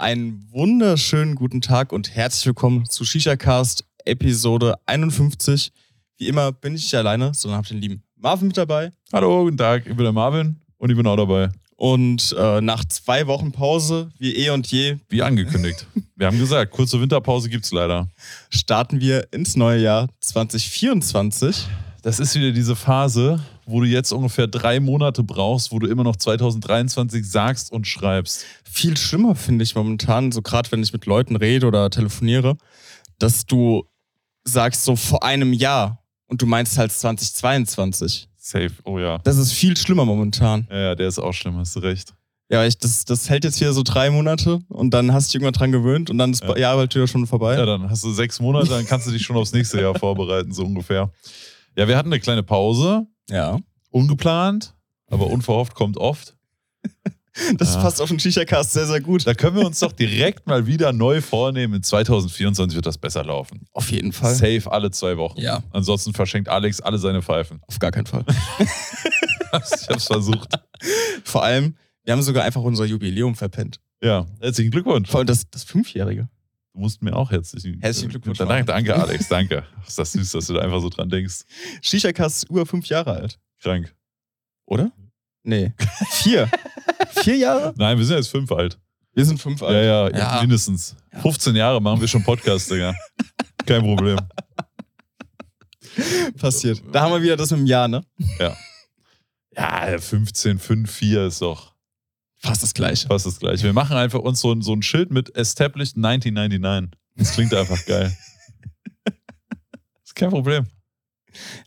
Einen wunderschönen guten Tag und herzlich willkommen zu Shisha Cast Episode 51. Wie immer bin ich nicht alleine, sondern habe den lieben Marvin mit dabei. Hallo, guten Tag, ich bin der Marvin und ich bin auch dabei. Und äh, nach zwei Wochen Pause, wie eh und je, Wie angekündigt. Wir haben gesagt, kurze Winterpause gibt's leider. starten wir ins neue Jahr 2024. Das ist wieder diese Phase, wo du jetzt ungefähr drei Monate brauchst, wo du immer noch 2023 sagst und schreibst. Viel schlimmer finde ich momentan, so gerade wenn ich mit Leuten rede oder telefoniere, dass du sagst so vor einem Jahr und du meinst halt 2022. Safe, oh ja. Das ist viel schlimmer momentan. Ja, ja, der ist auch schlimm, hast du recht. Ja, ich, das, das hält jetzt hier so drei Monate und dann hast du dich irgendwann dran gewöhnt und dann ist das Ja. Jahr halt wieder schon vorbei. Ja, dann hast du sechs Monate, dann kannst du dich schon aufs nächste Jahr vorbereiten, so ungefähr. Ja, wir hatten eine kleine Pause, Ja. ungeplant, aber unverhofft kommt oft. Das Ja. passt auf den Shisha-Cast sehr, sehr gut. Da können wir uns doch direkt mal wieder neu vornehmen. In 2024 wird das besser laufen. Auf jeden Fall. Safe alle zwei Wochen. Ja, Ansonsten verschenkt Alex alle seine Pfeifen. auf gar keinen Fall. ich hab's versucht. Vor allem, wir haben sogar einfach unser Jubiläum verpennt. Ja, herzlichen Glückwunsch. Vor allem das, das Fünfjährige. Du musst mir auch herzlichen, Herzlichen Glückwunsch, Danke, danke, Alex, danke. Ist das süß, dass du da einfach so dran denkst. Shisha-Cast ist über fünf Jahre alt. Krank. Oder? Nee. Vier. Vier Jahre? Nein, wir sind jetzt fünf alt. Wir sind fünf alt. Ja, ja, Ja. mindestens. Ja. 15 Jahre machen wir schon Podcast, Digga. Kein Problem. Passiert. Da haben wir wieder das mit dem Jahr, ne? Ja, 15, 5, 4 ist doch Fast das Gleiche. fast das gleiche. Wir machen einfach uns so ein, so ein Schild mit Established 1999. Das klingt einfach geil. Ist kein Problem.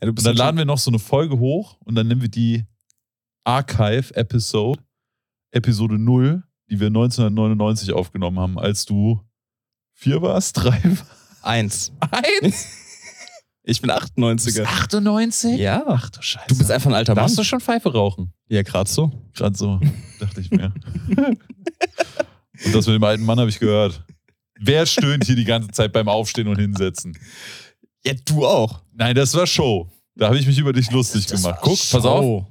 Ja, du Und dann laden wir noch so eine Folge hoch und dann nehmen wir die Archive-Episode, Episode 0, die wir 1999 aufgenommen haben, als du vier warst, drei eins. Eins? Ich bin 98er. 98? Ja. Ach du Scheiße. Du bist einfach ein alter Mann. Darfst du schon Pfeife rauchen? Ja, gerade so. Gerade so, dachte ich mir. und das mit dem alten Mann habe ich gehört. Wer stöhnt hier die ganze Zeit beim Aufstehen und Hinsetzen? Ja, du auch. Nein, das war Show. Da habe ich mich über dich lustig Das gemacht. Guck, pass auf, Show.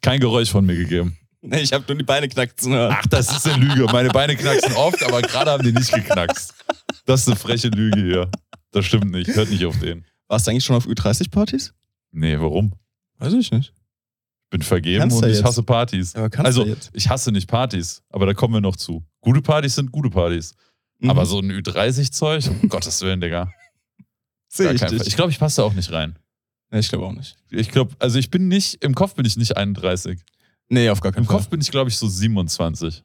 kein Geräusch von mir gegeben. Nee, ich habe nur die Beine knacken hören. Ach, das ist eine Lüge. Meine Beine knacksen oft, aber gerade haben die nicht geknackst. Das ist eine freche Lüge hier. Das stimmt nicht. Hört nicht auf den. Warst du eigentlich schon auf Ü30-Partys? Nee, warum? Weiß ich nicht. Bin vergeben Kannst und ich jetzt. hasse Partys. Also, ich hasse nicht Partys, aber da kommen wir noch zu. Gute Partys sind gute Partys. Mhm. Aber so ein Ü30-Zeug, um Gottes Willen, Digga. Sehe ich dich. Ich glaube, ich passe da auch nicht rein. nee, ich glaube auch nicht. Ich glaube, also ich bin nicht, im Kopf bin ich nicht 31. Nee, auf gar keinen Im Fall. Kopf bin ich, glaube ich, so 27.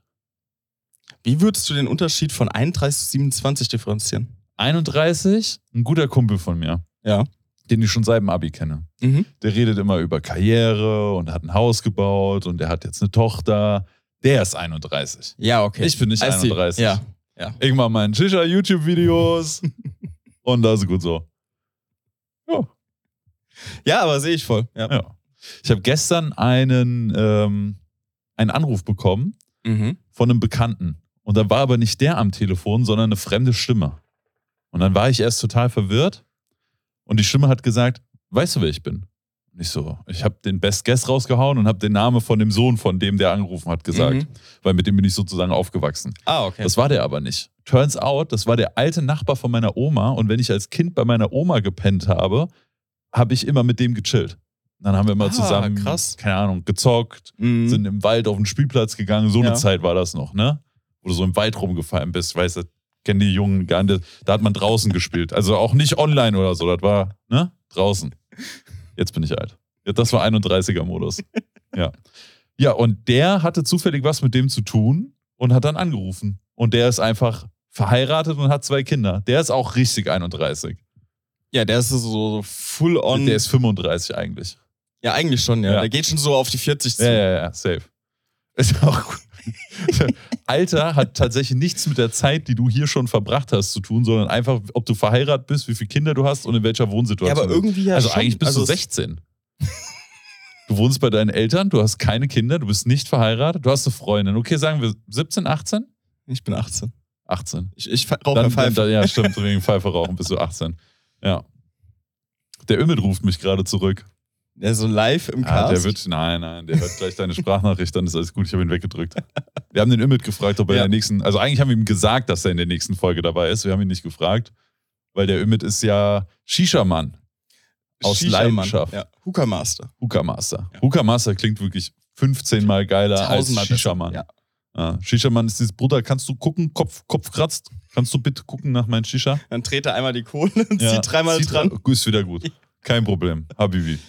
Wie würdest du den Unterschied von 31 zu 27 differenzieren? 31, ein guter Kumpel von mir, Ja. Den ich schon seit dem Abi kenne. Mhm. Der redet immer über Karriere und hat ein Haus gebaut und der hat jetzt eine Tochter. Der ist 31. Ja, okay. Ich bin nicht I see. 31. Ja. Irgendwann mal ein Shisha-YouTube-Videos und das ist gut so. Ja. ja, aber sehe ich voll. Ja. ja. Ich habe gestern einen, ähm, einen Anruf bekommen Mhm. von einem Bekannten. Und da war aber nicht der am Telefon, sondern eine fremde Stimme. Und dann war ich erst total verwirrt. Und die Stimme hat gesagt, weißt du, wer ich bin? Und ich so, ich habe den Best Guess rausgehauen und habe den Namen von dem Sohn von dem, der angerufen hat, gesagt. Mhm. Weil mit dem bin ich sozusagen aufgewachsen. Ah, okay. Das war der aber nicht. Turns out, das war der alte Nachbar von meiner Oma. Und wenn ich als Kind bei meiner Oma gepennt habe, habe ich immer mit dem gechillt. Dann haben wir mal Ah, zusammen, krass. keine Ahnung, gezockt, Mhm. sind im Wald auf den Spielplatz gegangen. So eine Ja. Zeit war das noch, ne? Wo du so im Wald rumgefallen bist. Weißt du, kennen die Jungen gar nicht. Da hat man draußen gespielt. Also auch nicht online oder so. Das war, ne? Draußen. Jetzt bin ich alt. Das war 31er-Modus. Ja. Ja, und der hatte zufällig was mit dem zu tun und hat dann angerufen. Und der ist einfach verheiratet und hat zwei Kinder. Der ist auch richtig 31. ja, der ist so full on. Der ist 35 eigentlich. ja, eigentlich schon, ja. Ja. Der geht schon so auf die 40 zu. Ja, ja, ja, safe. Ist auch gut. Alter hat tatsächlich nichts mit der Zeit, die du hier schon verbracht hast, zu tun, sondern einfach, ob du verheiratet bist, wie viele Kinder du hast und in welcher Ja, Wohnsituation. aber irgendwie ja also schon. eigentlich bist also du 16. Du wohnst bei deinen Eltern, du hast keine Kinder, du bist nicht verheiratet, du hast eine Freundin. Okay, sagen wir 17, 18? Ich bin 18. 18. Ich, ich rauche Dann, Pfeife. dann, ja, stimmt, wegen Pfeife rauchen bist du 18. Ja. Der Ümit ruft mich gerade zurück. Ja, so live im Ja, Cast. der wird, nein, nein, der hört gleich deine Sprachnachricht, dann ist alles gut. Ich habe ihn weggedrückt. Wir haben den Ümit gefragt, ob er Ja. in der nächsten, also eigentlich haben wir ihm gesagt, dass er in der nächsten Folge dabei ist. Wir haben ihn nicht gefragt, weil der Ümit ist ja Shisha-Mann, aus Shisha-Mann. Leidenschaft. Ja. Hookah Master. Hookah Master. Ja. Hookah Master klingt wirklich 15 Mal geiler als. Shisha-Mann. Ja. Ja. Shisha-Mann ist dieses Bruder, kannst du gucken, Kopf, Kopf kratzt? Kannst du bitte gucken nach meinem Shisha? Dann dreht er einmal die Kohle und Ja. zieht dreimal Zieht dran. Ist wieder gut. Kein Problem. Habibi.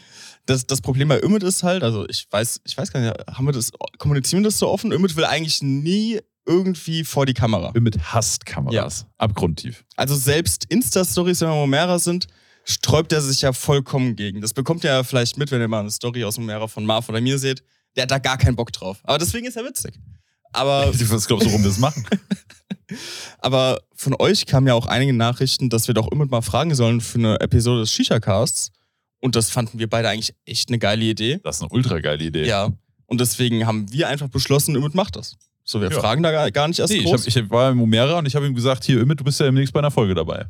Das, das Problem bei Ümit ist halt, also ich weiß, ich weiß gar nicht, haben wir das, kommunizieren wir das so offen? Ümit will eigentlich nie irgendwie vor die Kamera. Ümit hasst Kameras. Abgrundtief. Also selbst Insta-Stories, wenn wir Momera sind, sträubt er sich ja vollkommen gegen. Das bekommt ihr ja vielleicht mit, wenn ihr mal eine Story aus Momera von Marv oder mir seht. Der hat da gar keinen Bock drauf. Aber deswegen ist er witzig. Aber, Was glaubst du, warum wir das machen? aber von euch kamen ja auch einige Nachrichten, dass wir doch immer mal fragen sollen für eine Episode des Shisha-Casts. Und das fanden wir beide eigentlich echt eine geile Idee. Das ist eine ultra geile Idee. Ja. Und deswegen haben wir einfach beschlossen, Ümit macht das. So, wir Ja. fragen da gar, gar nicht erst Nee, ich, groß. hab, ich war im Umera und ich habe ihm gesagt, hier, Ümit, du bist ja demnächst bei einer Folge dabei.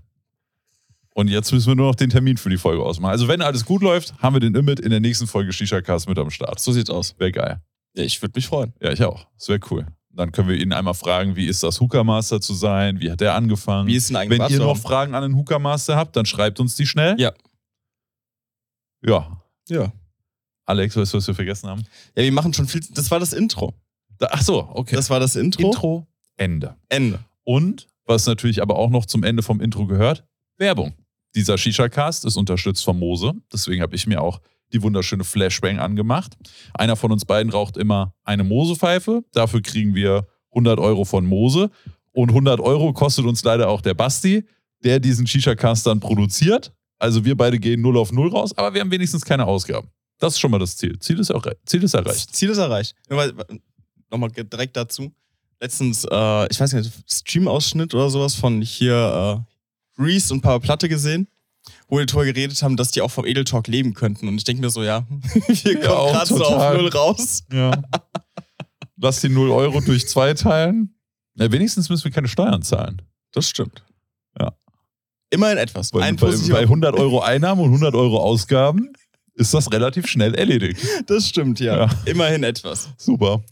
Und jetzt müssen wir nur noch den Termin für die Folge ausmachen. Also wenn alles gut läuft, haben wir den Ümit in der nächsten Folge Shisha Cast mit am Start. so sieht's aus. Wäre geil. Ja, ich würde mich freuen. Ja, ich auch. Das wäre cool. Dann können wir ihn einmal fragen, wie ist das Hookah Master zu sein? Wie hat der angefangen? Wie ist denn eigentlich Wenn ihr noch Fragen an den Hookah Master habt, dann schreibt uns die schnell. Ja. Ja. Ja. Alex, weißt du, was wir vergessen haben? Ja, wir machen schon viel. Das war das Intro. Ach so, okay. Das war das Intro. Intro, Ende. Ende. Und, was natürlich aber auch noch zum Ende vom Intro gehört, Werbung. Dieser Shisha-Cast ist unterstützt von Mose. Deswegen habe ich mir auch die wunderschöne Flashbang angemacht. Einer von uns beiden raucht immer eine Mose-Pfeife. Dafür kriegen wir 100 Euro von Mose. Und 100 Euro kostet uns leider auch der Basti, der diesen Shisha-Cast dann produziert. Also wir beide gehen 0 auf 0 raus, aber wir haben wenigstens keine Ausgaben. Das ist schon mal das Ziel. Ziel ist, auch, Ziel ist erreicht. Ziel ist erreicht. Nochmal direkt dazu. Letztens, äh, ich weiß nicht, Stream-Ausschnitt oder sowas von hier äh, Reese und Papa Platte gesehen, wo die darüber geredet haben, dass die auch vom Edel Talk leben könnten. Und ich denke mir so, ja, wir Ja, kommen gerade so auf. Null raus. Ja. Lass die 0 Euro durch zwei teilen. Na, wenigstens müssen wir keine Steuern zahlen. Das stimmt. Ja. Immerhin etwas. Weil Ein bei, bei 100 Euro Einnahmen und 100 Euro Ausgaben ist das relativ schnell erledigt. Das stimmt, ja. Ja. Immerhin etwas. Super.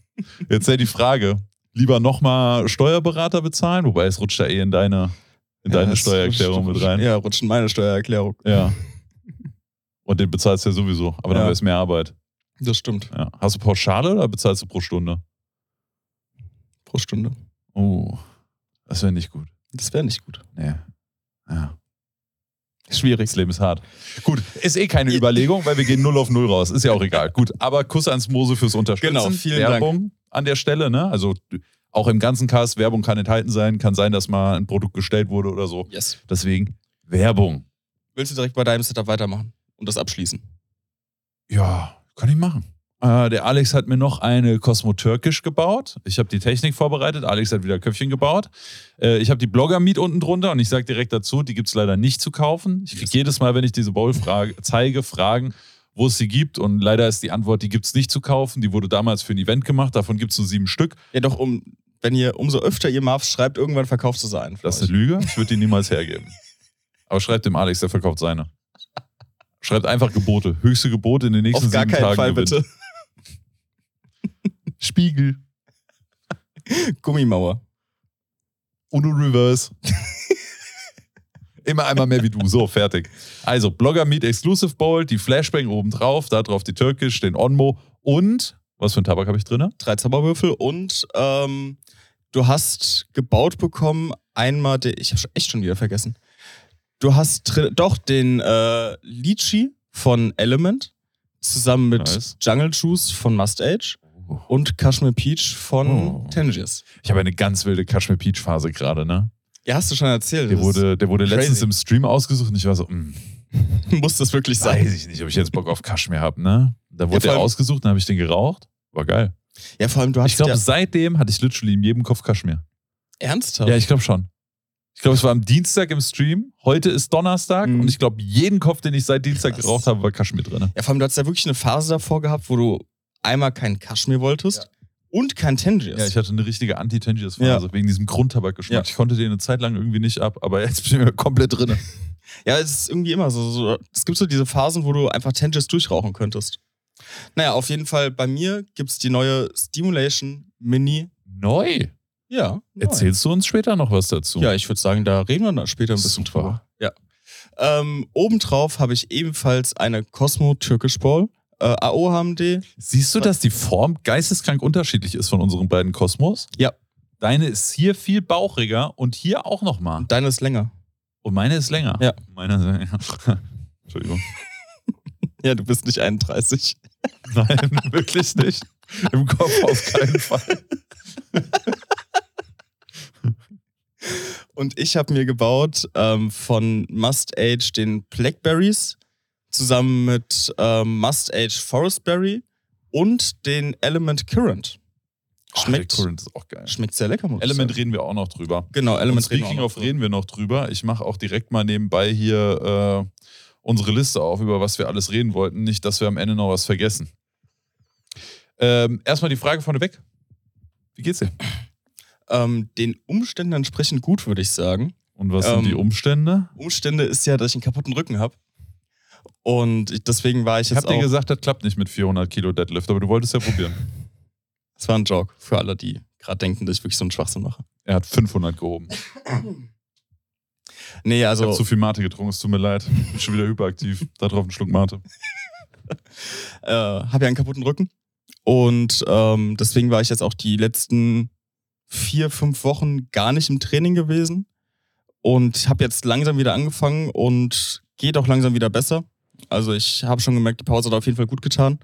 Jetzt ja die Frage: Lieber nochmal Steuerberater bezahlen, wobei es rutscht ja eh in deine, in Ja, deine Steuererklärung rutscht- mit rein. Ja, rutscht in meine Steuererklärung. Ja. Und den bezahlst du ja sowieso, aber dann Ja. wäre es mehr Arbeit. Das stimmt. Ja. Hast du Pauschale oder bezahlst du pro Stunde? Pro Stunde. Oh, das wäre nicht gut. Das wäre nicht gut. Nee. Ja. Schwierig. Das Leben ist hart. Gut, ist eh keine Überlegung, weil wir gehen 0 auf 0 raus. Ist ja auch egal. Gut, aber Kuss ans Mose fürs Unterstützen. Genau, vielen Werbung an der Stelle, ne? Also auch im ganzen Cast, Werbung kann enthalten sein. Kann sein, dass mal ein Produkt gestellt wurde oder so. Yes. Deswegen Werbung. Willst du direkt bei deinem Setup weitermachen und das abschließen? Ja, kann ich machen. Äh, der Alex hat mir noch eine Cosmo Türkisch gebaut. Ich habe die Technik vorbereitet. Alex hat wieder Köpfchen gebaut. Äh, ich habe die Blogger-Meet unten drunter und ich sage direkt dazu, die gibt es leider nicht zu kaufen. Ich kriege jedes Mal, wenn ich diese Bowl frage, zeige, Fragen, wo es sie gibt. Und leider ist die Antwort, die gibt es nicht zu kaufen. Die wurde damals für ein Event gemacht. Davon gibt es nur sieben Stück. Ja, doch, um, wenn ihr umso öfter ihr Marvs schreibt, irgendwann verkaufst du sie ein. Das ist eine Lüge. Ich würde die niemals hergeben. Aber schreibt dem Alex, der verkauft seine. Schreibt einfach Gebote. Höchste Gebote in den nächsten Auf gar sieben keinen Tagen Fall, gewinnt. bitte. Spiegel. Gummimauer. Uno Reverse. Immer einmal mehr wie du. So, fertig. Also, Blogger Meet Exclusive Bowl, die Flashbang oben drauf, da drauf die Türkisch, den Onmo und, was für ein Tabak habe ich drin? Drei Zauberwürfel und ähm, du hast gebaut bekommen, einmal, den, ich habe echt schon wieder vergessen. Du hast drin, doch den äh, Lychee von Element zusammen mit Nice. Jungle Juice von Must Age und Kashmir Peach von Oh. Tangiers. Ich habe eine ganz wilde Kashmir Peach Phase gerade, ne? Ja, hast du schon erzählt. Der wurde, der wurde crazy. letztens im Stream ausgesucht und ich war so, mm, muss das wirklich sein. weiß ich nicht, ob ich jetzt Bock auf Kashmir habe, ne? Da wurde der allem- ausgesucht, dann habe ich den geraucht. War geil. Ja, vor allem, du hast Ich glaube, ja seitdem hatte ich literally in jedem Kopf Kashmir. ernsthaft. Ja, ich glaube schon. Ich glaube, es war am Dienstag im Stream. Heute ist Donnerstag Mhm. und ich glaube, jeden Kopf, den ich seit Dienstag Krass. geraucht habe, war Kaschmir drin. Ja, vor allem, du hattest ja wirklich eine Phase davor gehabt, wo du einmal keinen Kaschmir wolltest und kein Tangiers. Ja, ich hatte eine richtige Anti-Tangiers-Phase wegen diesem Grundtabakgeschmack. Ja. Ich konnte den eine Zeit lang irgendwie nicht ab, aber jetzt bin ich komplett drin. Ja, es ist irgendwie immer so, so. Es gibt so diese Phasen, wo du einfach Tangents durchrauchen könntest. Naja, auf jeden Fall bei mir gibt es die neue Stimulation Mini. Neu. Ja. neu. Erzählst du uns später noch was dazu? Ja, ich würde sagen, da reden wir dann später ein bisschen Super. drüber. Ja. Ähm, obendrauf habe ich ebenfalls eine Cosmo Türkisch Ball. Äh, AO haben die. Siehst du, dass die Form geisteskrank unterschiedlich ist von unseren beiden Kosmos? Ja. Deine ist hier viel bauchiger und hier auch nochmal. Deine ist länger. Und meine ist länger. Ja. Meine ist länger. Entschuldigung. Ja, du bist nicht 31. Nein, wirklich nicht. Im Kopf auf keinen Fall. Und ich habe mir gebaut ähm, von Must Age den Blackberries zusammen mit ähm, Must Age Forestberry und den Element Current. Schmeckt, Ach, Current ist auch geil. schmeckt sehr lecker. muss ich Element sagen. reden wir auch noch drüber. Genau, Element reden wir Speaking of drüber. reden wir noch drüber. Ich mache auch direkt mal nebenbei hier äh, unsere Liste auf, über was wir alles reden wollten. Nicht, dass wir am Ende noch was vergessen. Ähm, erstmal die Frage vorneweg. Wie geht's dir? Ähm, den Umständen entsprechend gut, würde ich sagen. Und was Ähm, sind die Umstände? Umstände ist ja, dass ich einen kaputten Rücken habe. Und ich, deswegen war ich Ich jetzt habe dir auch. gesagt, das klappt nicht mit 400 Kilo Deadlift, aber du wolltest ja probieren. Das war ein Joke für alle, die gerade denken, dass ich wirklich so einen Schwachsinn mache. Er hat 500 gehoben. Nee, Ich habe also zu viel Mate getrunken, es tut mir leid. Bin schon wieder hyperaktiv. Da drauf einen Schluck Mate. äh, habe ja einen kaputten Rücken. Und ähm, deswegen war ich jetzt auch die letzten vier, fünf Wochen gar nicht im Training gewesen. Und habe jetzt langsam wieder angefangen und geht auch langsam wieder besser. Also ich habe schon gemerkt, die Pause hat auf jeden Fall gut getan.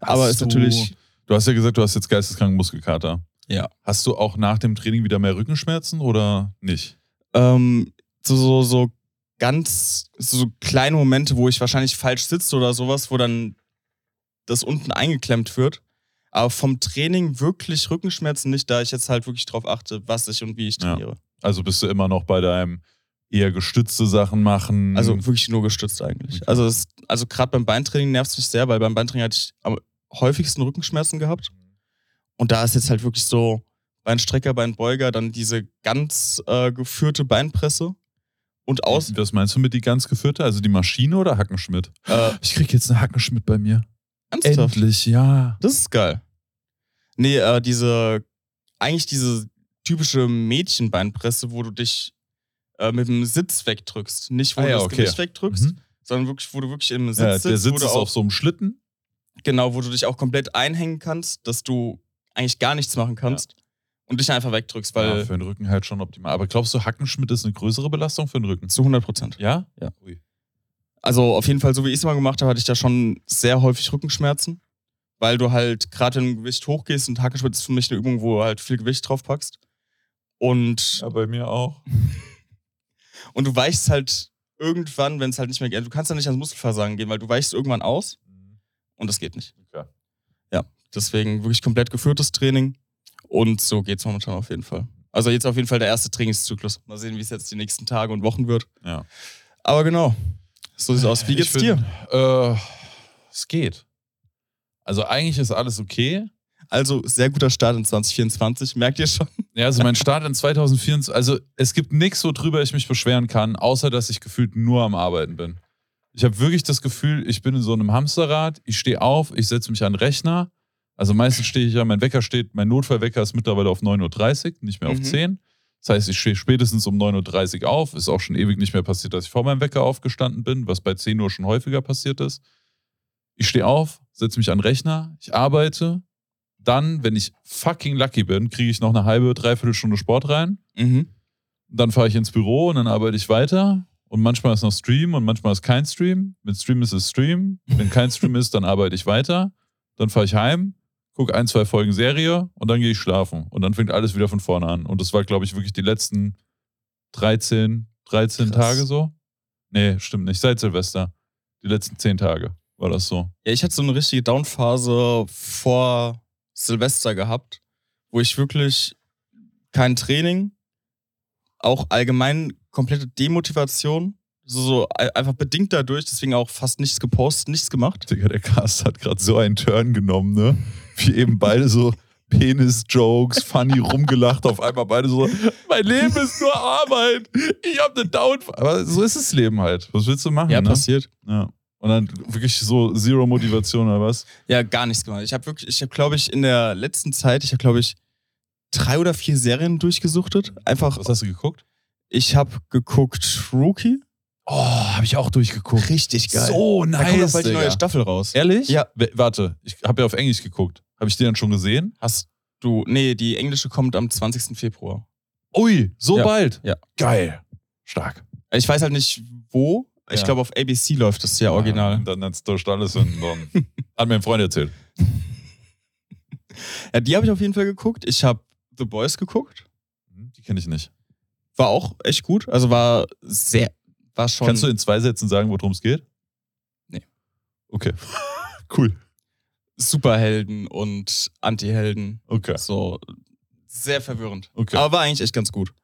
Aber Hast ist du- natürlich. Du hast ja gesagt, du hast jetzt geisteskranken Muskelkater. Ja. Hast du auch nach dem Training wieder mehr Rückenschmerzen oder nicht? Ähm, so, so, so ganz so kleine Momente, wo ich wahrscheinlich falsch sitze oder sowas, wo dann das unten eingeklemmt wird. Aber vom Training wirklich Rückenschmerzen nicht, da ich jetzt halt wirklich drauf achte, was ich und wie ich Ja. trainiere. Also bist du immer noch bei deinem eher gestützte Sachen machen? Also wirklich nur gestützt eigentlich. Okay. Also, also gerade beim Beintraining nervt es mich sehr, weil beim Beintraining hatte ich am häufigsten Rückenschmerzen gehabt. Und da ist jetzt halt wirklich so Beinstrecker, Beinbeuger, dann diese ganz äh, geführte Beinpresse und aus. Was meinst du mit die ganz geführte? Also die Maschine oder Hackenschmidt? Äh, Ich krieg jetzt eine Hackenschmidt bei mir. ernsthaft? Endlich, ja. Das ist geil. Nee, äh, diese, eigentlich diese typische Mädchenbeinpresse, wo du dich äh, mit dem Sitz wegdrückst. Nicht, wo Ah du ja, das okay. Gewicht wegdrückst, Mhm. sondern wirklich, wo du wirklich im Sitz Ja, sitzt. der Sitz du ist auch, auf so einem Schlitten. Genau, wo du dich auch komplett einhängen kannst, dass du eigentlich gar nichts machen kannst und dich einfach wegdrückst, weil ja, für den Rücken halt schon optimal. Aber glaubst du, Hackenschmidt ist eine größere Belastung für den Rücken? zu 100 Prozent. Ja? Ja. Ui. Also auf jeden Fall, so wie ich es mal gemacht habe, hatte ich da schon sehr häufig Rückenschmerzen, weil du halt gerade du Gewicht hochgehst und Hackenschmidt ist für mich eine Übung, wo du halt viel Gewicht drauf packst. Und, Ja, bei mir auch. und du weichst halt irgendwann, wenn es halt nicht mehr geht, du kannst ja nicht ans Muskelversagen gehen, weil du weichst irgendwann aus und das geht nicht. Okay. Deswegen wirklich komplett geführtes Training und so geht es momentan auf jeden Fall. Also jetzt auf jeden Fall der erste Trainingszyklus. Mal sehen, wie es jetzt die nächsten Tage und Wochen wird. Ja. Aber genau, so sieht es aus. Wie geht's Ich dir? Äh, es geht. Also eigentlich ist alles okay. Also sehr guter Start in 2024, merkt ihr schon? Ja, also mein Start in 2024, also es gibt nichts, worüber ich mich beschweren kann, außer dass ich gefühlt nur am Arbeiten bin. Ich habe wirklich das Gefühl, ich bin in so einem Hamsterrad, ich stehe auf, ich setze mich an den Rechner. Also meistens stehe ich ja, mein Wecker steht, mein Notfallwecker ist mittlerweile auf 9.30 Uhr, nicht mehr auf Mhm. 10. Das heißt, ich stehe spätestens um 9.30 Uhr auf. Ist auch schon ewig nicht mehr passiert, dass ich vor meinem Wecker aufgestanden bin, was bei 10 Uhr schon häufiger passiert ist. Ich stehe auf, setze mich an den Rechner, ich arbeite. Dann, wenn ich fucking lucky bin, kriege ich noch eine halbe, dreiviertel Stunde Sport rein. Mhm. Dann fahre ich ins Büro und dann arbeite ich weiter. Und manchmal ist noch Stream und manchmal ist kein Stream. Mit Stream ist es Stream. Wenn kein Stream ist, dann arbeite ich weiter. Dann fahre ich heim, gucke ein, zwei Folgen Serie und dann gehe ich schlafen. Und dann fängt alles wieder von vorne an. Und das war, glaube ich, wirklich die letzten 13, 13 Krass. Tage so. Nee, stimmt nicht. Seit Silvester. Die letzten 10 Tage war das so. Ja, ich hatte so eine richtige Downphase vor Silvester gehabt, wo ich wirklich kein Training, auch allgemein komplette Demotivation, so, so ein- einfach bedingt dadurch, deswegen auch fast nichts gepostet, nichts gemacht. Digga, der Cast hat gerade so einen Turn genommen, ne? Wie eben beide so Penis-Jokes, funny rumgelacht, auf einmal beide so, mein Leben ist nur Arbeit, ich habe eine Downfall. Aber so ist das Leben halt. Was willst du machen? Ja, ne? passiert. Ja. Und dann wirklich so Zero Motivation oder was? Ja, gar nichts gemacht. Ich habe wirklich, ich habe, glaube ich, in der letzten Zeit, ich habe, glaube ich, drei oder vier Serien durchgesuchtet. Einfach, Was hast du geguckt? ich habe geguckt Rookie. Oh, habe ich auch durchgeguckt. Richtig So Da kommt nice, auch bald die neue. Staffel raus. Ehrlich? Ja. W- Warte, ich habe ja auf Englisch geguckt. Habe ich die dann schon gesehen? Hast du, nee, die englische kommt am 20. Februar. Ui, so Ja. bald? Ja. Geil. Stark. Ich weiß halt nicht wo. Ich Ja. glaube, auf ABC läuft das ja original. Ja, dann hat's durch alles und dann hat mir ein Freund erzählt. Ja, die habe ich auf jeden Fall geguckt. Ich habe The Boys geguckt. Hm, Die kenne ich nicht. War auch echt gut. Also war sehr, war schon. Kannst du in zwei Sätzen sagen, worum es geht? Nee. Okay. cool. Superhelden und Antihelden. Okay. So sehr verwirrend. Okay. Aber war eigentlich echt ganz gut.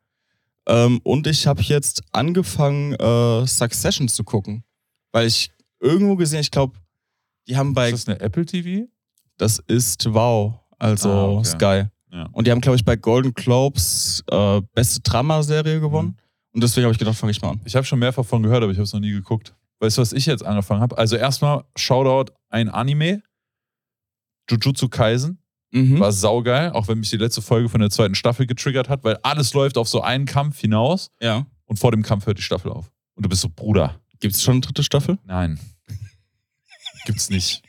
Ähm, und ich habe jetzt angefangen, äh, Succession zu gucken. Weil ich irgendwo gesehen, ich glaube, die haben bei. ist das eine Apple TV? Das ist Wow, also Ah, okay. Sky. Ja. Und die haben, glaube ich, bei Golden Globes äh, beste Drama-Serie gewonnen. Mhm. Und deswegen habe ich gedacht, fange ich mal an. Ich habe schon mehrfach von gehört, aber ich habe es noch nie geguckt. Weißt du, was ich jetzt angefangen habe? Also erstmal Shoutout ein Anime. Jujutsu Kaisen. Mhm. War saugeil, auch wenn mich die letzte Folge von der zweiten Staffel getriggert hat, weil alles läuft auf so einen Kampf hinaus Ja. und vor dem Kampf hört die Staffel auf. Und du bist so, Bruder, Gibt es schon eine dritte Staffel? nein. Gibt's nicht.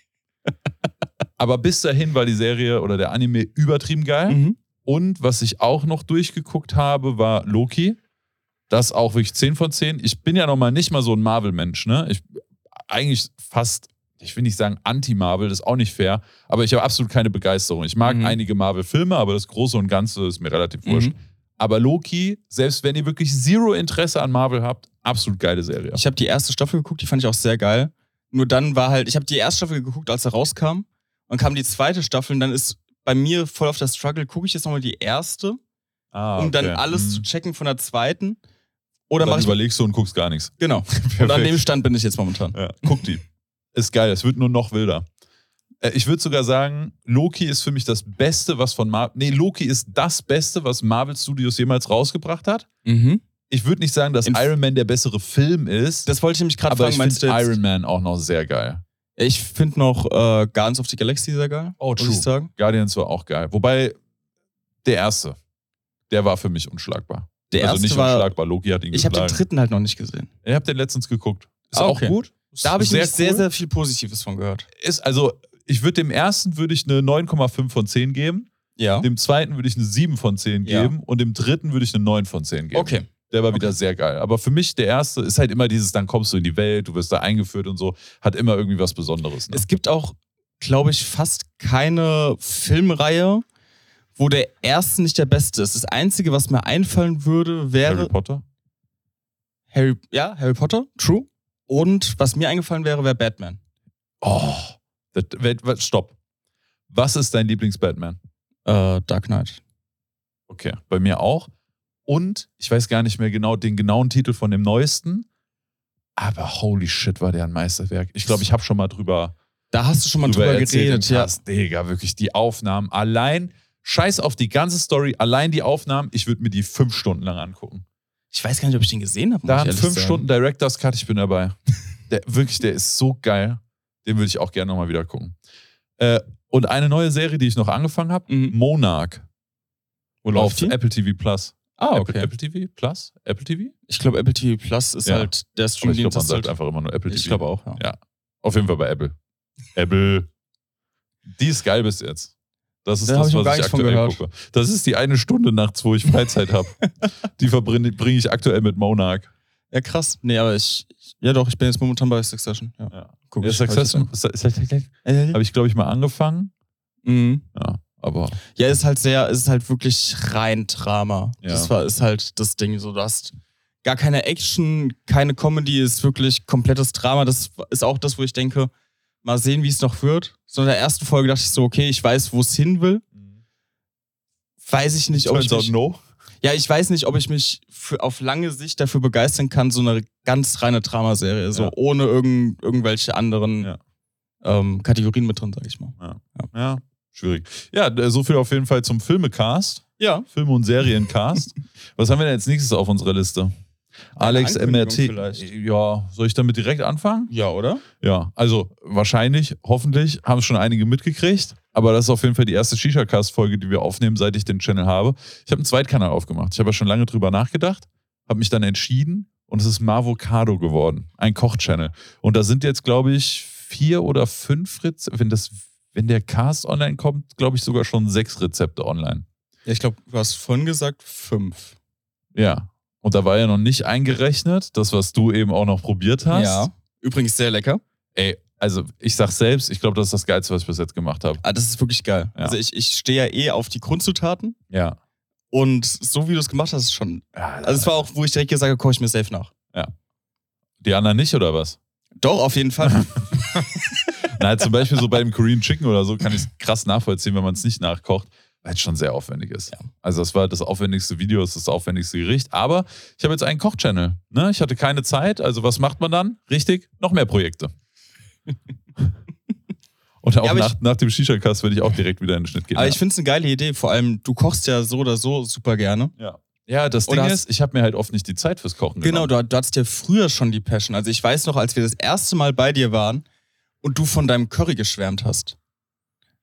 Aber bis dahin war die Serie oder der Anime übertrieben geil. Mhm. Und was ich auch noch durchgeguckt habe, war Loki. Das auch wirklich 10 von 10. Ich bin ja noch mal nicht mal so ein Marvel-Mensch, ne? Ich eigentlich fast, ich will nicht sagen Anti-Marvel, das ist auch nicht fair, aber ich habe absolut keine Begeisterung. Ich mag Mhm. einige Marvel-Filme, aber das Große und Ganze ist mir relativ wurscht. Mhm. Aber Loki, selbst wenn ihr wirklich zero Interesse an Marvel habt, absolut geile Serie. Ich habe die erste Staffel geguckt, die fand ich auch sehr geil. Nur dann war halt, ich habe die erste Staffel geguckt, als er rauskam. Dann kam die zweite Staffel und dann ist bei mir voll auf der Struggle, gucke ich jetzt nochmal die erste, Ah, um dann okay. alles Mhm. zu checken von der zweiten. Oder dann mache ich. überlegst du und guckst gar nichts. Genau. Und an dem Stand bin ich jetzt momentan. Ja, guck die. Ist geil, es wird nur noch wilder. Äh, Ich würde sogar sagen, Loki ist für mich das Beste, was von Marvel. Nee, Loki ist das Beste, was Marvel Studios jemals rausgebracht hat. Mhm. Ich würde nicht sagen, dass In- Iron Man der bessere Film ist, Das wollte ich nämlich gerade aber fragen. ich Meinst du finde Iron Man auch noch sehr geil. Ich finde noch äh, Guardians of the Galaxy sehr geil. Oh, muss ich sagen. Guardians war auch geil. Wobei, der erste, der war für mich unschlagbar. Der also erste nicht war. unschlagbar, Loki hat ihn Ich habe den geschlagen. dritten halt noch nicht gesehen. Ich habe den letztens geguckt. Ist Ah, auch okay. gut. Da habe ich sehr nämlich sehr, cool. sehr viel Positives von gehört. Ist, also, ich würde dem ersten würde ich eine 9,5 von 10 geben. Ja. Dem zweiten würde ich eine 7 von 10 Ja. geben und dem dritten würde ich eine 9 von 10 geben. Okay. Der war wieder Okay. sehr geil. Aber für mich der erste ist halt immer dieses, dann kommst du in die Welt, du wirst da eingeführt und so, hat immer irgendwie was Besonderes. Ne? Es gibt auch, glaube ich, fast keine Filmreihe, wo der erste nicht der beste ist. Das Einzige, was mir einfallen würde, wäre Harry Potter? Harry, ja, Harry Potter, true. Und was mir eingefallen wäre, wäre Batman. Oh, das, stopp. Was ist dein Lieblings-Batman? Äh, Dark Knight. Okay, bei mir auch. Und ich weiß gar nicht mehr genau den genauen Titel von dem neuesten, aber holy shit, war der ein Meisterwerk. Ich glaube, ich habe schon mal drüber, Da hast du schon mal drüber, im geredet, ja. Digga, wirklich die Aufnahmen. Allein, scheiß auf die ganze Story, allein die Aufnahmen, ich würde mir die fünf Stunden lang angucken. Ich weiß gar nicht, ob ich den gesehen habe. Da hat fünf Stunden Director's Cut, ich bin dabei. Der, wirklich, der ist so geil. Den würde ich auch gerne nochmal wieder gucken. Äh, und eine neue Serie, die ich noch angefangen habe, Mhm. Monarch Wo auf die? Apple TV Plus. Ah, Apple, okay. Apple TV Plus? Apple TV? Ich glaube, Apple TV Plus ist Ja. halt der Aber ich glaube, man sagt halt, einfach immer nur Apple TV. ich glaube auch, ja. Ja. Auf jeden Fall bei Apple. Apple. Die ist geil bis jetzt. Das ist Da das, was ich aktuell gucke. Das ist die eine Stunde nachts, wo ich Freizeit habe. Die verbringe bringe ich aktuell mit Monarch. Ja, krass. Nee, aber ich. Ja, doch, ich bin jetzt momentan bei Succession. Ja. Ja. Guck Ja, ich Succession habe ich, glaube ich, mal angefangen. Mhm. Ja, aber Ja, ist halt sehr, ist halt wirklich rein Drama. Ja. Das war, ist halt das Ding. So, du hast gar keine Action, keine Comedy, ist wirklich komplettes Drama. Das ist auch das, wo ich denke, mal sehen, wie es noch wird. So in der ersten Folge dachte ich so, okay, ich weiß, wo es hin will. Weiß ich nicht, ob ich Turns mich, no. ja, ich weiß nicht, ob ich mich für, auf lange Sicht dafür begeistern kann, so eine ganz reine Dramaserie, so Ja. ohne irgend, irgendwelche anderen Ja. ähm, Kategorien mit drin, sag ich mal. Ja. schwierig. Ja, d- so viel auf jeden Fall zum Filmecast. Ja. Filme- und Seriencast. Was haben wir denn als nächstes auf unserer Liste? Alex MRT. vielleicht. Ja, soll ich damit direkt anfangen? Ja, oder? Ja, also wahrscheinlich, hoffentlich haben es schon einige mitgekriegt. Aber das ist auf jeden Fall die erste Shisha-Cast-Folge, die wir aufnehmen, seit ich den Channel habe. Ich habe einen Zweitkanal aufgemacht. Ich habe ja schon lange drüber nachgedacht, habe mich dann entschieden und es ist Marvocado geworden. Ein Koch-Channel. Und da sind jetzt, glaube ich, vier oder fünf Rezepte. Wenn, das, wenn der Cast online kommt, glaube ich sogar schon sechs Rezepte online. Ja, ich glaube, du hast vorhin gesagt fünf. Ja. Und da war ja noch nicht eingerechnet, das, was du eben auch noch probiert hast. Ja. Übrigens sehr lecker. Ey, also ich sag selbst, ich glaube, das ist das Geilste, was ich bis jetzt gemacht habe. Ah, das ist wirklich geil. Ja. Also ich, ich stehe ja eh auf die Grundzutaten Ja. und so wie du es gemacht hast, ist schon. Also es war auch, wo ich direkt gesagt habe, koche ich mir safe nach. die anderen nicht, oder was? Doch, auf jeden Fall. Na, zum Beispiel so bei dem Korean Chicken oder so kann ich es krass nachvollziehen, wenn man es nicht nachkocht, weil es schon sehr aufwendig ist. Ja. Also das war das aufwendigste Video, das ist das aufwendigste Gericht. Aber ich habe jetzt einen Kochchannel. Ne? Ich hatte keine Zeit, also was macht man dann? Richtig, noch mehr Projekte. Und auch Ja, nach, nach dem Shisha-Cast werde ich auch direkt wieder in den Schnitt gehen. Aber ja. ich finde es eine geile Idee. Vor allem, du kochst ja so oder so super gerne. ja. ja, das Ding hast- ist, ich habe mir halt oft nicht die Zeit fürs Kochen Genau, du, du hattest ja früher schon die Passion. Also ich weiß noch, als wir das erste Mal bei dir waren und du von deinem Curry geschwärmt hast.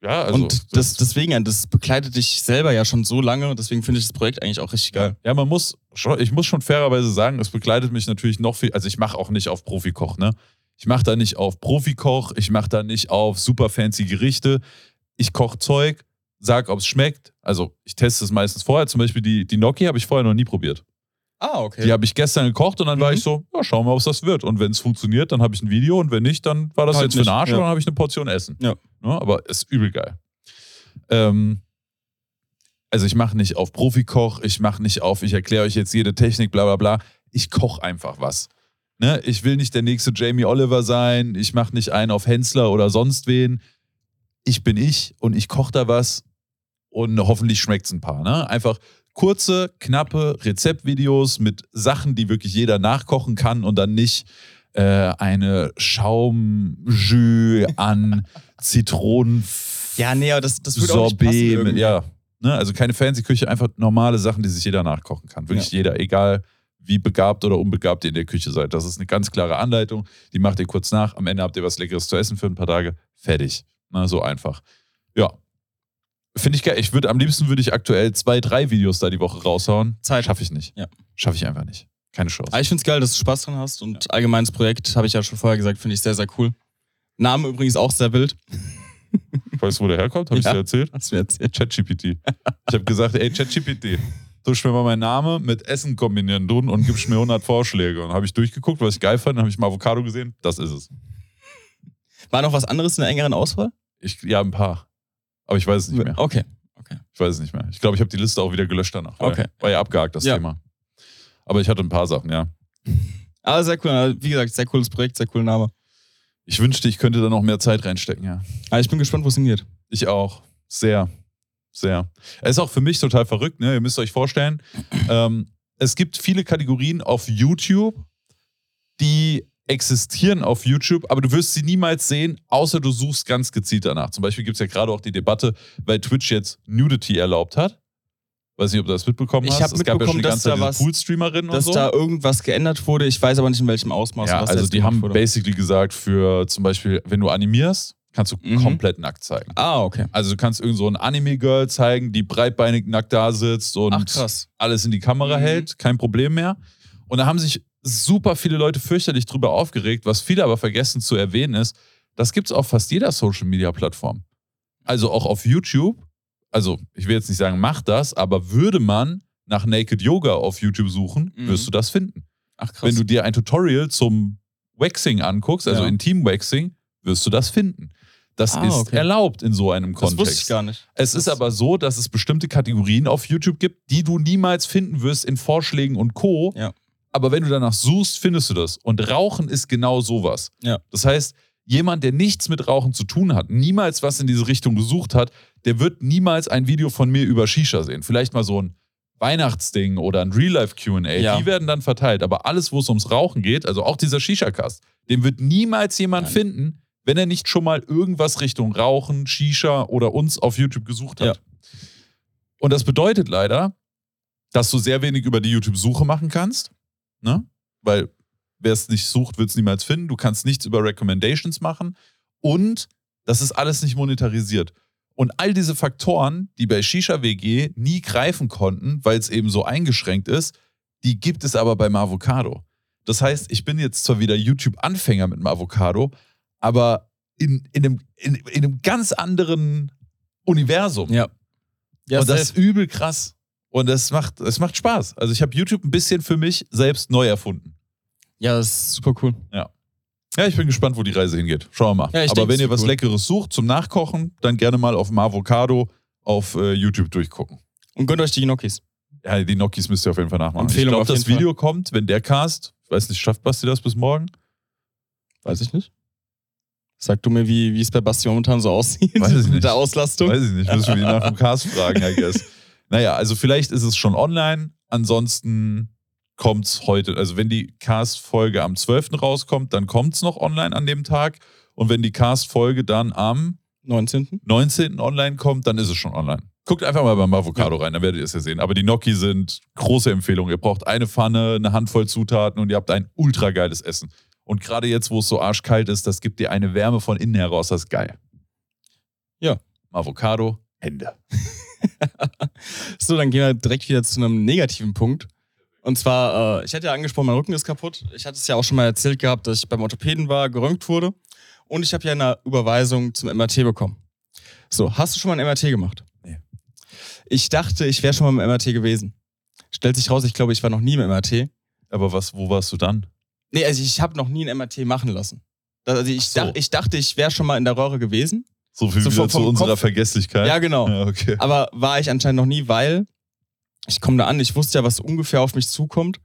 Ja, also und das, deswegen, das begleitet dich selber ja schon so lange. Deswegen finde ich das Projekt eigentlich auch richtig geil. Ja, man muss schon, ich muss schon fairerweise sagen, es begleitet mich natürlich noch viel. Also ich mache auch nicht auf Profikoch, ne? Ich mache da nicht auf Profikoch, ich mache da nicht auf super fancy Gerichte. Ich koche Zeug, sag, ob es schmeckt. Also ich teste es meistens vorher. Zum Beispiel die, die Gnocchi habe ich vorher noch nie probiert. Ah, okay. Die habe ich gestern gekocht und dann war Mhm. ich so, ja, schauen wir mal, ob es das wird. Und wenn es funktioniert, dann habe ich ein Video und wenn nicht, dann war das Halt jetzt für den nicht, Arsch ja. und dann habe ich eine Portion Essen. Ja. Ne? Aber ist übel geil. Ähm, also ich mache nicht auf Profikoch, ich mache nicht auf, ich erkläre euch jetzt jede Technik, bla bla bla. Ich koche einfach was. Ne? Ich will nicht der nächste Jamie Oliver sein, ich mache nicht einen auf Hensler oder sonst wen. Ich bin ich und ich koche da was und hoffentlich schmeckt es ein paar. Ne? Einfach kurze, knappe Rezeptvideos mit Sachen, die wirklich jeder nachkochen kann und dann nicht äh, eine Schaumjus an Zitronen. ja, nee, aber das, das würde auch nicht passen Sorbet, mit, irgendwie. ja. Ne? Also keine fancy Küche, einfach normale Sachen, die sich jeder nachkochen kann. Wirklich jeder, egal wie begabt oder unbegabt ihr in der Küche seid. Das ist eine ganz klare Anleitung. Die macht ihr kurz nach. Am Ende habt ihr was Leckeres zu essen für ein paar Tage. Fertig. Na, so einfach. Ja. Finde ich geil. Ich würde am liebsten würde ich aktuell zwei, drei Videos da die Woche raushauen. Zeit. Schaffe ich nicht. Ja. Schaffe ich einfach nicht. Keine Chance. Aber ich finde es geil, dass du Spaß dran hast und allgemeines Projekt, habe ich ja schon vorher gesagt, finde ich sehr, sehr cool. Name übrigens auch sehr wild. Weißt du, wo der herkommt? Habe ich Ja. dir erzählt? Hast du mir erzählt. ChatGPT. Ich habe gesagt, ey, ChatGPT, tusch mir mal meinen Namen mit Essen kombinieren tun und gibst mir 100 Vorschläge. Und habe ich durchgeguckt, was ich geil fand, dann habe ich mal Avocado gesehen. Das ist es. War noch was anderes in der engeren Auswahl? Ich, ja, ein paar. Aber ich weiß es nicht mehr. Okay. Ich weiß es nicht mehr. Ich glaube, ich habe die Liste auch wieder gelöscht danach. Okay. War ja abgehakt, das Ja. Thema. Aber ich hatte ein paar Sachen, ja. Aber sehr cool. Also, Wie gesagt, sehr cooles Projekt, sehr cooler Name. Ich wünschte, ich könnte da noch mehr Zeit reinstecken, ja. Aber ich bin gespannt, wo es hingeht. Ich auch. Sehr. Sehr. Es ist auch für mich total verrückt, ne? Ihr müsst euch vorstellen, ähm, es gibt viele Kategorien auf YouTube, die existieren auf YouTube, aber du wirst sie niemals sehen, außer du suchst ganz gezielt danach. Zum Beispiel gibt es ja gerade auch die Debatte, weil Twitch jetzt Nudity erlaubt hat. Weiß nicht, ob du das mitbekommen Ich hast. hab es gab ja schon mitbekommen, die dass da was- Poolstreamerinnen und Dass so. da irgendwas geändert wurde. Ich weiß aber nicht, in welchem Ausmaß. ja, also die haben wurde. basically gesagt, für zum Beispiel, wenn du animierst, kannst du Mhm. komplett nackt zeigen. Ah, okay. Also du kannst irgend so ein Anime-Girl zeigen, die breitbeinig nackt da sitzt und Ach, alles in die Kamera Mhm. hält, kein Problem mehr. Und da haben sich super viele Leute fürchterlich drüber aufgeregt. Was viele aber vergessen zu erwähnen ist, das gibt es auf fast jeder Social-Media-Plattform. Also auch auf YouTube. Also ich will jetzt nicht sagen, mach das, aber würde man nach Naked Yoga auf YouTube suchen, Mhm. wirst du das finden. Ach, krass. Wenn du dir ein Tutorial zum Waxing anguckst, also Ja. Intim-Waxing, wirst du das finden. Das Ah, ist okay. erlaubt in so einem das Kontext. wusste ich gar nicht. Es ist Das- aber so, dass es bestimmte Kategorien auf YouTube gibt, die du niemals finden wirst in Vorschlägen und Co. Ja. Aber wenn du danach suchst, findest du das. Und Rauchen ist genau sowas. Ja. Das heißt, jemand, der nichts mit Rauchen zu tun hat, niemals was in diese Richtung gesucht hat, der wird niemals ein Video von mir über Shisha sehen. Vielleicht mal so ein Weihnachtsding oder ein Real-Life-QA. Ja. Die werden dann verteilt. Aber alles, wo es ums Rauchen geht, also auch dieser Shisha-Cast, den wird niemals jemand Nein. finden, wenn er nicht schon mal irgendwas Richtung Rauchen, Shisha oder uns auf YouTube gesucht hat. Ja. Und das bedeutet leider, dass du sehr wenig über die YouTube-Suche machen kannst. Ne? Weil wer es nicht sucht, wird es niemals finden. Du kannst nichts über Recommendations machen. Und das ist alles nicht monetarisiert. Und all diese Faktoren, die bei Shisha WG nie greifen konnten, weil es eben so eingeschränkt ist, die gibt es aber beim Avocado. Das heißt, ich bin jetzt zwar wieder YouTube-Anfänger mit dem Avocado, aber in, in, einem, in, in einem ganz anderen Universum. Ja. Ja, und das ist übel krass. Und es macht, es macht Spaß. Also ich habe YouTube ein bisschen für mich selbst neu erfunden. Ja, das ist super cool. Ja, ich bin gespannt, wo die Reise hingeht. Schauen wir mal. Ja, Aber wenn ihr was gut. Leckeres sucht zum Nachkochen, dann gerne mal auf Avocado auf äh, YouTube durchgucken. Und gönnt euch die Gnocchis. Ja, die Gnocchis müsst ihr auf jeden Fall nachmachen. Empfehlung ich glaube, das Video kommt, wenn der Cast, ich weiß nicht, schafft Basti das bis morgen? Weiß ich nicht. Sag du mir, wie, wie es bei Basti momentan so aussieht Weiß ich mit nicht. der Auslastung. Weiß ich nicht, müssen wir ihn nach dem Cast fragen, I guess. Naja, also vielleicht ist es schon online. Ansonsten kommt es heute, also wenn die Cast-Folge am 12. rauskommt, dann kommt es noch online an dem Tag. Und wenn die Cast-Folge dann am 19. 19. online kommt, dann ist es schon online. Guckt einfach mal beim Avocado rein, dann werdet ihr es ja sehen. Aber die Gnocchi sind große Empfehlung. Ihr braucht eine Pfanne, eine Handvoll Zutaten und ihr habt ein ultra geiles Essen. Und gerade jetzt, wo es so arschkalt ist, das gibt dir eine Wärme von innen heraus, das ist geil. Ja. Avocado, Hände. So, dann gehen wir direkt wieder zu einem negativen Punkt. Und zwar, äh, ich hatte ja angesprochen, mein Rücken ist kaputt. Ich hatte es ja auch schon mal erzählt gehabt, dass ich beim Orthopäden war, geröntgt wurde. Und ich habe ja eine Überweisung zum MRT bekommen. So, hast du schon mal ein MRT gemacht? Nee. Ich dachte, ich wäre schon mal im MRT gewesen. Stellt sich raus, ich glaube, ich war noch nie im MRT. Aber was, wo warst du dann? Nee, also ich habe noch nie ein MRT machen lassen. Also ich, so. dach, ich dachte, ich wäre schon mal in der Röhre gewesen. So viel So wieder vom- zu vom unserer Kopf- Vergesslichkeit. Ja, genau. Ja, okay. Aber war ich anscheinend noch nie, weil ich komme da an, ich wusste ja, was ungefähr auf mich zukommt.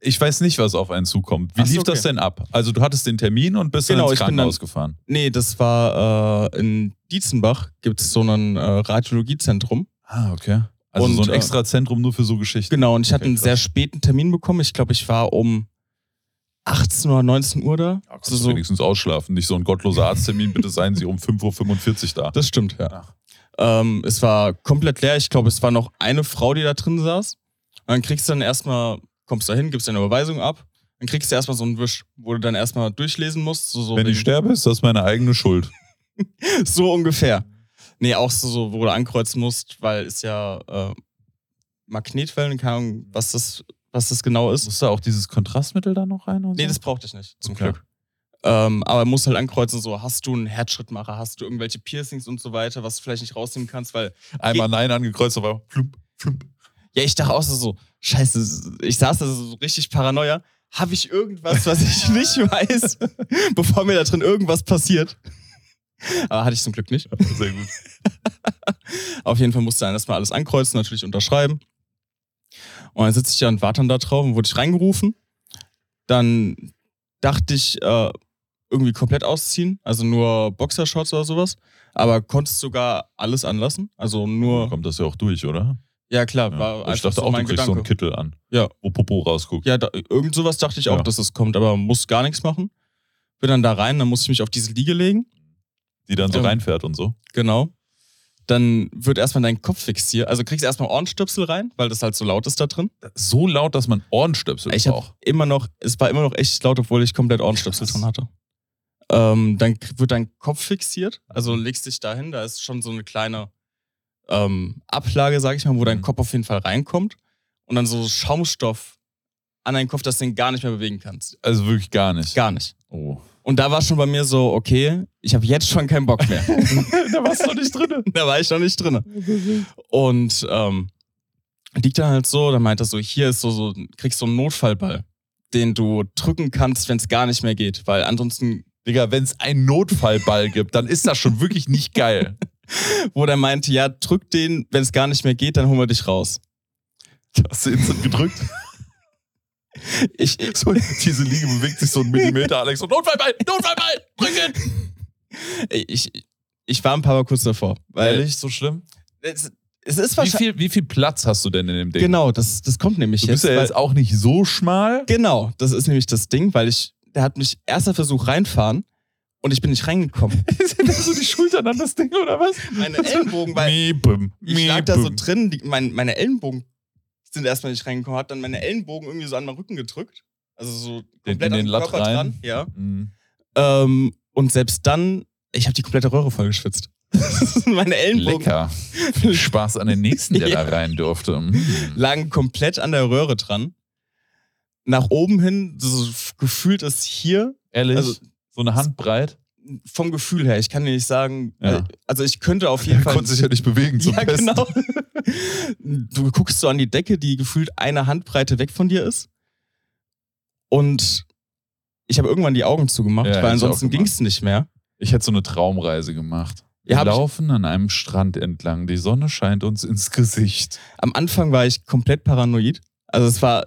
Ich weiß nicht, was auf einen zukommt. Wie so, lief das okay. denn ab? Also du hattest den Termin und bist Genau, dann ins Krankenhaus dann- gefahren. Nee, das war äh, in Dietzenbach, gibt es so ein äh, Radiologiezentrum. Ah, okay. Also Und, so ein äh, extra Zentrum nur für so Geschichten. Genau, und ich hatte Okay, einen krass. sehr späten Termin bekommen. Ich glaube, ich war um 18 oder 19 Uhr da. Ja, Also so, wenigstens ausschlafen. Nicht so ein gottloser Arzttermin, bitte seien Sie um 5.45 Uhr da. das stimmt, ja. Ähm, es war komplett leer. Ich glaube, es war noch eine Frau, die da drin saß. Und dann kriegst du dann erstmal, kommst da hin, gibst deine Überweisung ab. Dann kriegst du erstmal so einen Wisch, wo du dann erstmal durchlesen musst. So, so Wenn ich sterbe, ist das meine eigene Schuld. so ungefähr. Nee, auch so, so, wo du ankreuzen musst, weil es ja äh, Magnetwellen, keine Ahnung, was das, was das genau ist. Muss da auch dieses Kontrastmittel da noch rein? Und Nee, so? das brauchte ich nicht, zum Okay. Glück. Ähm, aber musst halt ankreuzen, so, hast du einen Herzschrittmacher, hast du irgendwelche Piercings und so weiter, was du vielleicht nicht rausnehmen kannst, weil, Einmal Nein angekreuzt, aber flump, flump. ja, ich dachte auch so, so scheiße, ich saß da so richtig paranoia. Habe ich irgendwas, was ich nicht weiß, bevor mir da drin irgendwas passiert? Aber hatte ich zum Glück nicht. Sehr gut. Auf jeden Fall musste dann erstmal alles ankreuzen, natürlich unterschreiben. Und dann sitze ich da und warte dann da drauf und wurde ich reingerufen. Dann dachte ich, äh, irgendwie komplett ausziehen, also nur Boxershorts oder sowas. Aber konntest sogar alles anlassen. Also nur, Kommt das ja auch durch, oder? ja klar, Ja. war ich dachte so auch, du mein kriegst so Gedanke. einen Kittel an. Ja. Wo Popo rausguckt. Ja, da, irgend sowas dachte ich auch, Ja. dass es kommt, aber muss gar nichts machen. Bin dann da rein, dann musste ich mich auf diese Liege legen. Die dann so Ja. reinfährt und so. Genau. Dann wird erstmal dein Kopf fixiert. Also kriegst du erstmal Ohrenstöpsel rein, weil das halt so laut ist da drin. So laut, dass man Ohrenstöpsel Ich habe braucht. immer noch, es war immer noch echt laut, obwohl ich komplett Ohrenstöpsel Krass. drin hatte. Ähm, dann wird dein Kopf fixiert, also legst dich dahin, da ist schon so eine kleine ähm, Ablage, sag ich mal, wo dein Mhm. Kopf auf jeden Fall reinkommt und dann so Schaumstoff an deinen Kopf, dass du den gar nicht mehr bewegen kannst. Also wirklich gar nicht. Gar nicht. Oh. Und da war schon bei mir so, okay, ich habe jetzt schon keinen Bock mehr. da warst du doch nicht drin. da war ich noch nicht drin. Und ähm, liegt dann halt so, dann meint er so, hier ist so, so kriegst so einen Notfallball, den du drücken kannst, wenn es gar nicht mehr geht, weil ansonsten, Digga, wenn es einen Notfallball gibt, dann ist das schon wirklich nicht geil. wo der meinte, ja, drück den, wenn es gar nicht mehr geht, dann holen wir dich raus. Hast du instant gedrückt? Ich, ich, So, diese Liege bewegt sich so einen Millimeter, Alex. So, Notfallball! Notfallball! Drücken! ich, ich war ein paar Mal kurz davor, weil Ehrlich, so schlimm? es, es ist Wie wahrscheinlich, viel, wie viel Platz hast du denn in dem Ding? genau, das, das kommt nämlich Du bist jetzt. ja weil- jetzt auch nicht so schmal. Genau, das ist nämlich das Ding, weil ich, der hat mich erster Versuch reinfahren Und ich bin nicht reingekommen. Sind das so die Schultern an das Ding oder was? Meine Ellenbogen, weil Miepem, ich lag da so drin, die, mein, meine Ellenbogen sind erstmal nicht reingekommen, hat dann meine Ellenbogen irgendwie so an meinen Rücken gedrückt. Also so Den- komplett in an den den Körper rein? dran. Ja. Mhm. Ähm, und selbst dann, ich habe die komplette Röhre voll geschwitzt. meine Ellenbogen Lecker. Viel Spaß an den nächsten, der Ja. da rein durfte. Mhm. lagen komplett an der Röhre dran. Nach oben hin, so gefühlt ist hier, Ehrlich? Also- so eine Handbreit? vom Gefühl her, ich kann dir nicht sagen, Ja. äh, also ich könnte auf jeden Er Fall. konnte sich ja nicht bewegen zum ja, Besten. genau. Du guckst so an die Decke, die gefühlt eine Handbreite weg von dir ist. Und ich habe irgendwann die Augen zugemacht, Ja, weil ansonsten ging es nicht mehr. Ich hätte so eine Traumreise gemacht. Wir Ja, laufen an einem Strand entlang. Die Sonne scheint uns ins Gesicht. Am Anfang war ich komplett paranoid. Also es war.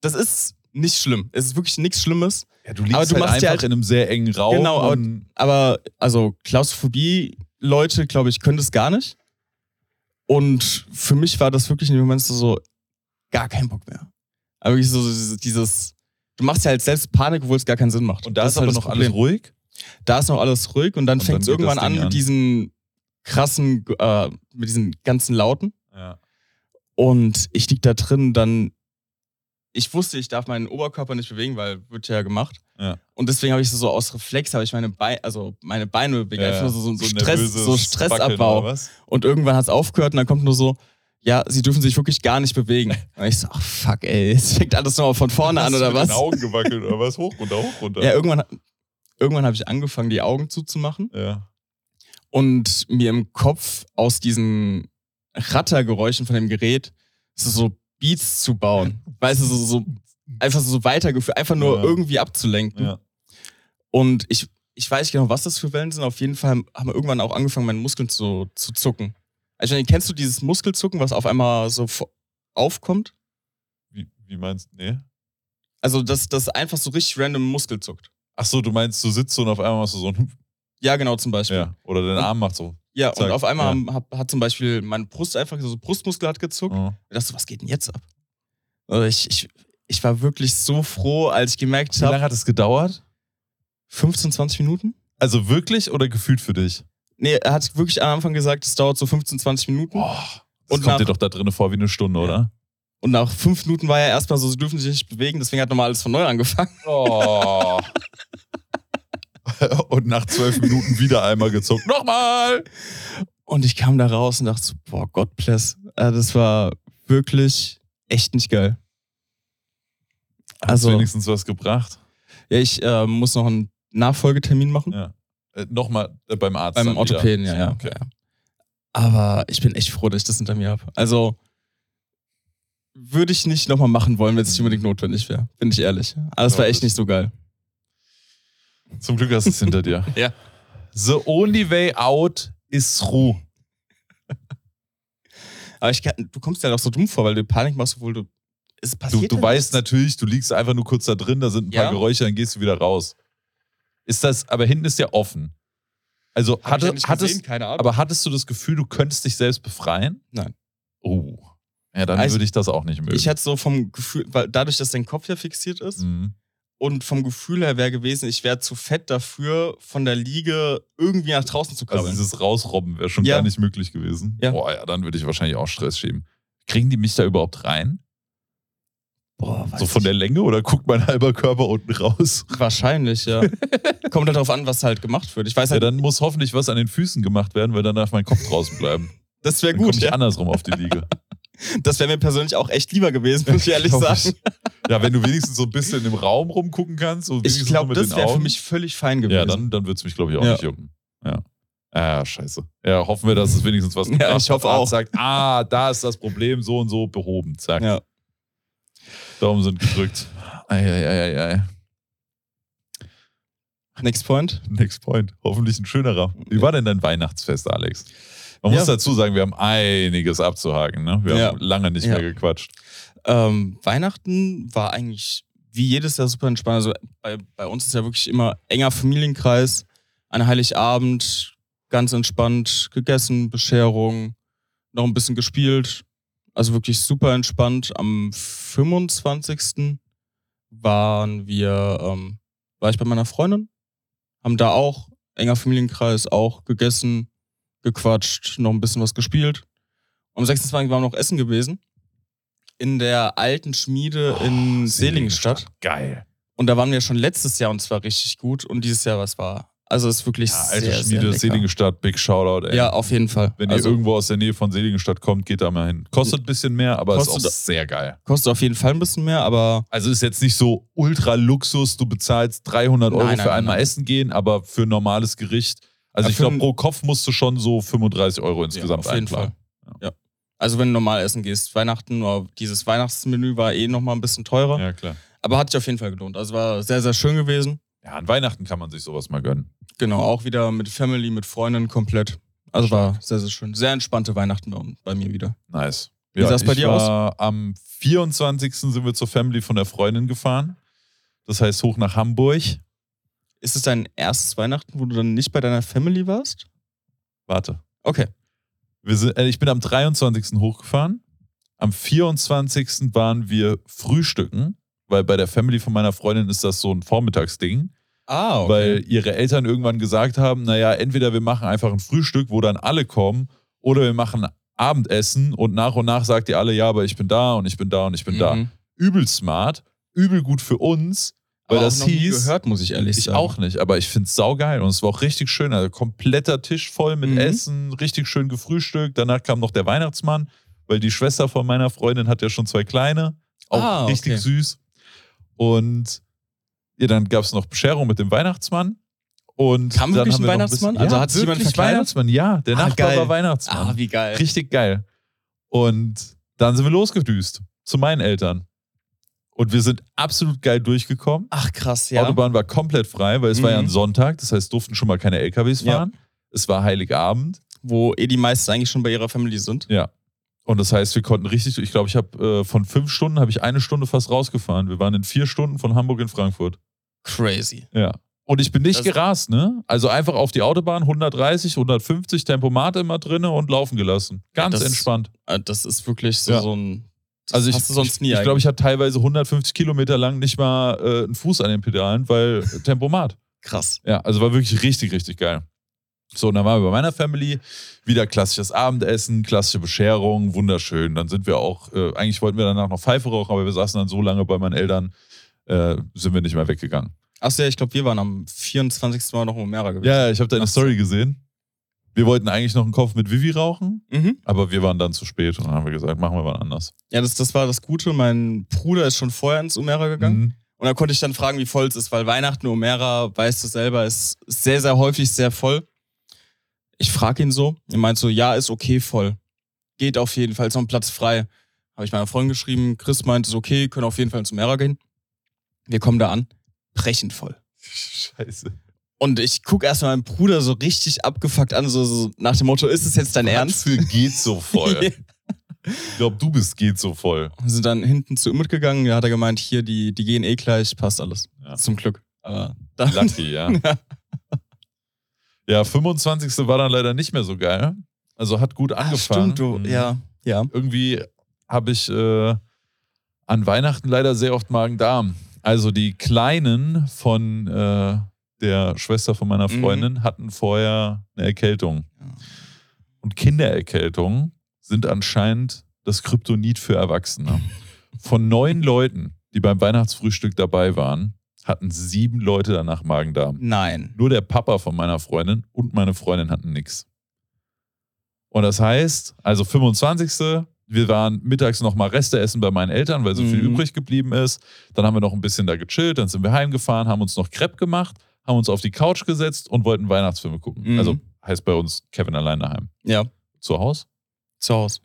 Das ist nicht schlimm. Es ist wirklich nichts Schlimmes. Ja, du liegst Aber du halt machst einfach ja halt- in einem sehr engen Raum. Genau, aber- Aber also Klaustrophobie, Leute, glaube ich, können das gar nicht. Und für mich war das wirklich in dem Moment so, so gar kein Bock mehr. Aber wirklich so dieses, dieses du machst ja halt selbst Panik, obwohl es gar keinen Sinn macht. und da Das ist aber halt noch alles ruhig. Da ist noch alles ruhig und dann fängt es irgendwann an Ding mit an. diesen krassen, äh, mit diesen ganzen Lauten. Ja. Und ich lieg da drin, dann. Ich wusste, ich darf meinen Oberkörper nicht bewegen, weil wird ja gemacht. Ja. Und deswegen habe ich so, so aus Reflex, habe ich meine Beine, also meine Beine bewegt, einfach nur so, so, so Stress, so Stressabbau. was? Und irgendwann hat es aufgehört und dann kommt nur so, ja, sie dürfen sich wirklich gar nicht bewegen. Und ich so, ach fuck, ey, jetzt fängt alles nochmal von vorne an oder mit was? Den Augen gewackelt oder was? Hoch, runter, hoch, runter. Ja, irgendwann, irgendwann habe ich angefangen, die Augen zuzumachen ja. und mir im Kopf aus diesen Rattergeräuschen von dem Gerät so Beats zu bauen. Weißt du, so, so einfach so weitergeführt, einfach nur Ja. irgendwie abzulenken. ja. Und ich, ich weiß nicht genau, was das für Wellen sind. Auf jeden Fall haben wir irgendwann auch angefangen, meine Muskeln zu, zu zucken. Also, kennst du dieses Muskelzucken, was auf einmal so aufkommt? Wie, wie meinst du? Nee. Also, dass das einfach so richtig random Muskel zuckt. Ach so, du meinst, du sitzt so und auf einmal machst du so ein. Ja, genau, zum Beispiel. Ja. Oder dein Arm macht so. Ja, Zack, und auf einmal ja. hat, hat zum Beispiel meine Brust einfach so Brustmuskel hat gezuckt. Oh. Ich dachte, so, was geht denn jetzt ab? Also ich, ich, ich war wirklich so froh, als ich gemerkt Wie lange habe, hat es gedauert? 15, 20 Minuten? Also wirklich oder gefühlt für dich? Nee, er hat wirklich am Anfang gesagt, es dauert so 15, 20 Minuten. Boah. Das Und kommt nach- dir doch da drinnen vor wie eine Stunde, oder? Und nach fünf Minuten war er erstmal so, sie dürfen sich nicht bewegen, deswegen hat nochmal alles von neu angefangen. Oh. und nach zwölf Minuten wieder einmal gezuckt. Nochmal! Und ich kam da raus und dachte so, boah, God bless. Äh, Das war wirklich echt nicht geil. Also Also, wenigstens was gebracht. ja, ich äh, muss noch einen Nachfolgetermin machen. Ja. Äh, Nochmal äh, beim Arzt. Beim. Orthopäden, ja, ja. Okay. ja. Aber ich bin echt froh, dass ich das hinter mir habe. Also würde ich nicht nochmal machen wollen, wenn es nicht unbedingt notwendig wäre. Bin ich ehrlich. Aber Ja, war echt nicht so geil. Zum Glück hast du es hinter dir. Ja. The only way out is through. Aber ich du kommst dir halt auch so dumm vor, weil du Panik machst, obwohl du. Es Du, passiert du halt weißt nichts. natürlich, du liegst einfach nur kurz da drin, da sind ein Ja. paar Geräusche, dann gehst du wieder raus. Ist das, aber hinten ist ja offen. Also Hab hatte, ja hattest, gesehen, keine Ahnung. aber hattest du das Gefühl, du könntest dich selbst befreien? Nein. Oh. Ja, dann Also, würde ich das auch nicht mögen. ich hatte so vom Gefühl, weil dadurch, dass dein Kopf ja fixiert ist Mhm. Und vom Gefühl her wäre gewesen, ich wäre zu fett dafür, von der Liege irgendwie nach draußen zu Also krabbeln. dieses Rausrobben wäre schon Ja. gar nicht möglich gewesen. Ja. Boah, ja, dann würde ich wahrscheinlich auch Stress schieben. Kriegen die mich da überhaupt rein? Boah, So von der Länge oder guckt mein halber Körper unten raus? Wahrscheinlich, ja. Kommt halt darauf an, was halt gemacht wird. Ich weiß Ja, halt, dann muss hoffentlich was an den Füßen gemacht werden, weil dann darf mein Kopf draußen bleiben. das wäre Dann komme gut. ich Ja. andersrum auf die Liege. Das wäre mir persönlich auch echt lieber gewesen, muss ich ehrlich Glaub sagen. Ja, wenn du wenigstens so ein bisschen im Raum rumgucken kannst. So Ich glaube, das wäre für mich völlig fein gewesen. Ja, dann, dann würde es mich, glaube ich, auch Ja. nicht jucken. Ja. Ah, scheiße. Ja, hoffen wir, dass es wenigstens was Ja, ich hoffe auch. sagt, ah, da ist das Problem so und so behoben. Zack. Ja. Daumen sind gedrückt. Eieieiei. Next point. Next point. Hoffentlich ein schönerer. Wie war denn dein Weihnachtsfest, Alex? Man muss Ja. dazu sagen, wir haben einiges abzuhaken. Ne? Wir Ja. haben lange nicht Ja. mehr gequatscht. Ähm, Weihnachten war eigentlich wie jedes Jahr super entspannt. Also bei, bei uns ist ja wirklich immer enger Familienkreis. An Heiligabend ganz entspannt gegessen, Bescherung, noch ein bisschen gespielt. Also wirklich super entspannt. Am 25. waren wir, ähm, war ich bei meiner Freundin haben da auch, enger Familienkreis, auch gegessen, gequatscht, noch ein bisschen was gespielt. Am 26. waren wir noch essen gewesen. In der alten Schmiede in Seligenstadt. Geil. Und da waren wir schon letztes Jahr und zwar richtig gut. Und dieses Jahr, was war? Also es ist wirklich Ja, sehr, alte sehr Schmiede, lecker. Seligenstadt, Big Shoutout, ey. Ja, auf jeden Fall. Wenn also, ihr irgendwo aus der Nähe von Seligenstadt kommt, geht da mal hin. Kostet ein bisschen mehr, aber ist auch Kostet- sehr geil. Kostet auf jeden Fall ein bisschen mehr, aber Also ist jetzt nicht so ultra Luxus, du bezahlst 300 Euro Nein, nein, für einmal nein. essen gehen, aber für ein normales Gericht, also Ja, ich glaube pro Kopf musst du schon so 35 Euro insgesamt ja, auf jeden einplanen. Fall. Ja. Also wenn du normal essen gehst, Weihnachten, oder dieses Weihnachtsmenü war eh nochmal ein bisschen teurer. Ja, klar. Aber hat sich auf jeden Fall gelohnt. Also war sehr, sehr schön gewesen. Ja, an Weihnachten kann man sich sowas mal gönnen. Genau, auch wieder mit Family, mit Freunden komplett. Also war sehr, sehr schön. Sehr entspannte Weihnachten bei, bei mir wieder. Nice. Wie sah's bei ich dir aus? Am 24. sind wir zur Family von der Freundin gefahren. Das heißt hoch nach Hamburg. Ist es dein erstes Weihnachten, wo du dann nicht bei deiner Family warst? Warte. Okay. Wir sind, äh, ich bin am 23. hochgefahren. Am 24. waren wir frühstücken, weil bei der Family von meiner Freundin ist das so ein Vormittagsding, Ah, okay. weil ihre Eltern irgendwann gesagt haben, naja, entweder wir machen einfach ein Frühstück, wo dann alle kommen, oder wir machen Abendessen und nach und nach sagt ihr alle, ja, aber ich bin da und ich bin da und ich bin da. Mhm. Übel smart, übel gut für uns, Aber das noch nie hieß, gehört, muss ich ehrlich ich sagen. auch nicht, aber ich finde es saugeil und es war auch richtig schön. Also kompletter Tisch voll mit Mhm. Essen, richtig schön gefrühstückt. Danach kam noch der Weihnachtsmann, weil die Schwester von meiner Freundin hat ja schon zwei kleine. Auch Ah, richtig okay. süß. Und ja, dann gab es noch Bescherung mit dem Weihnachtsmann. Und Kam dann wirklich haben ein wir noch Weihnachtsmann? bisschen- Also ja, hat sich jemand verkleidet? Weihnachtsmann, ja. Der Ah, Nachbar geil. war Weihnachtsmann. Ah, wie geil. Richtig geil. Und dann sind wir losgedüst zu meinen Eltern. Und wir sind absolut geil durchgekommen. Ach, krass, ja. Autobahn war komplett frei, weil es war ja ein Mhm. Sonntag, das heißt, durften schon mal keine LKWs Ja. fahren. Es war Heiligabend. Wo eh die meisten eigentlich schon bei ihrer Family sind. Ja. Und das heißt, wir konnten richtig, ich glaube, ich habe äh, von fünf Stunden habe ich eine Stunde fast rausgefahren. Wir waren in vier Stunden von Hamburg in Frankfurt. Crazy. Ja. Und ich bin nicht Das- gerast, ne? Also einfach auf die Autobahn, 130, 150, Tempomat immer drinne und laufen gelassen. Ganz das- entspannt. Äh, Das ist wirklich so, Ja. so ein. Also ich, hast du sonst nie ich, ich glaube, eigentlich. ich hatte teilweise 150 Kilometer lang nicht mal äh, einen Fuß an den Pedalen, weil Tempomat. Krass. Ja, also war wirklich richtig, richtig geil. So, und dann waren wir bei meiner Family, wieder klassisches Abendessen, klassische Bescherung, wunderschön. Dann sind wir auch, äh, eigentlich wollten wir danach noch Pfeife rauchen, aber wir saßen dann so lange bei meinen Eltern, äh, sind wir nicht mehr weggegangen. Achso, ja, ich glaube, wir waren am 24. Mal noch in Omera gewesen. Ja, ich habe deine Ach. Story gesehen. Wir wollten eigentlich noch einen Kopf mit Vivi rauchen, Mhm. aber wir waren dann zu spät und dann haben wir gesagt, machen wir mal anders. Ja, das, das war das Gute. Mein Bruder ist schon vorher ins Omera gegangen. Mhm. Und da konnte ich dann fragen, wie voll es ist, weil Weihnachten Omera, weißt du selber, ist sehr, sehr häufig sehr voll. Ich frage ihn so. Er meint so, ja, ist okay voll. Geht auf jeden Fall, ist noch ein Platz frei. Habe ich meiner Freundin geschrieben. Chris meint, ist okay, können auf jeden Fall ins Omera gehen. Wir kommen da an. Brechend voll. Scheiße. Und ich gucke erstmal meinen Bruder so richtig abgefuckt an, so, so nach dem Motto, ist es jetzt dein Ernst? Für geht so voll. ich glaube, du bist geht so voll. Wir sind dann hinten zu Immet gegangen, da hat er gemeint, hier, die, die gehen eh gleich, passt alles. Ja. Zum Glück. Aber dann, Lucky, ja. Ja, 25. war dann leider nicht mehr so geil. Also hat gut angefangen. Stimmt, du, Mhm. ja, ja. Irgendwie habe ich äh, an Weihnachten leider sehr oft Magen-Darm. Also die Kleinen von äh, der Schwester von meiner Mhm. Freundin hatten vorher eine Erkältung. Ja. Und Kindererkältungen sind anscheinend das Kryptonit für Erwachsene. Von neun Leuten, die beim Weihnachtsfrühstück dabei waren, hatten sieben Leute danach Magen-Darm. Nein. Nur der Papa von meiner Freundin und meine Freundin hatten nichts. Und das heißt, also 25. Wir waren mittags noch mal Reste essen bei meinen Eltern, weil so viel Mhm. übrig geblieben ist. Dann haben wir noch ein bisschen da gechillt, dann sind wir heimgefahren, haben uns noch Crepe gemacht, haben uns auf die Couch gesetzt und wollten Weihnachtsfilme gucken. Mhm. Also heißt bei uns Kevin allein daheim. Ja, Zu Hause. zu Hause.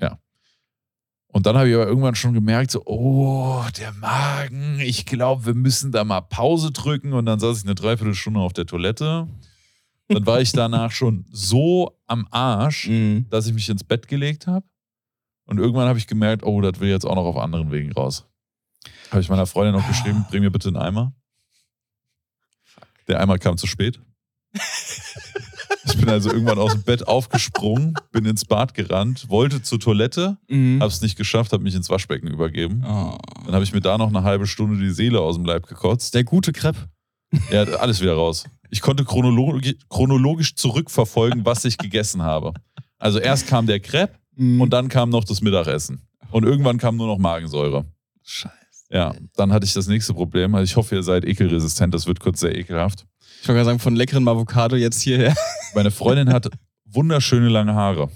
Und dann habe ich aber irgendwann schon gemerkt, so, oh, der Magen, ich glaube, wir müssen da mal Pause drücken. Und dann saß ich eine Dreiviertelstunde auf der Toilette. Dann war ich danach schon so am Arsch, Mhm. dass ich mich ins Bett gelegt habe. Und irgendwann habe ich gemerkt, oh, das will jetzt auch noch auf anderen Wegen raus. Habe ich meiner Freundin noch geschrieben, bring mir bitte einen Eimer. Der Eimer kam zu spät. Ich bin also irgendwann aus dem Bett aufgesprungen, bin ins Bad gerannt, wollte zur Toilette, Mhm. Hab's nicht geschafft, hab mich ins Waschbecken übergeben. Oh. Dann habe ich mir da noch eine halbe Stunde die Seele aus dem Leib gekotzt. Der gute Crepe. Ja, alles wieder raus. Ich konnte chronologisch, chronologisch zurückverfolgen, was ich gegessen habe. Also erst kam der Crepe Mhm. und dann kam noch das Mittagessen. Und irgendwann kam nur noch Magensäure. Scheiße. Ja, dann hatte ich das nächste Problem. Also ich hoffe, ihr seid ekelresistent. Das wird kurz sehr ekelhaft. Ich wollte gerade sagen, von leckerem Avocado jetzt hierher. Meine Freundin hat wunderschöne lange Haare.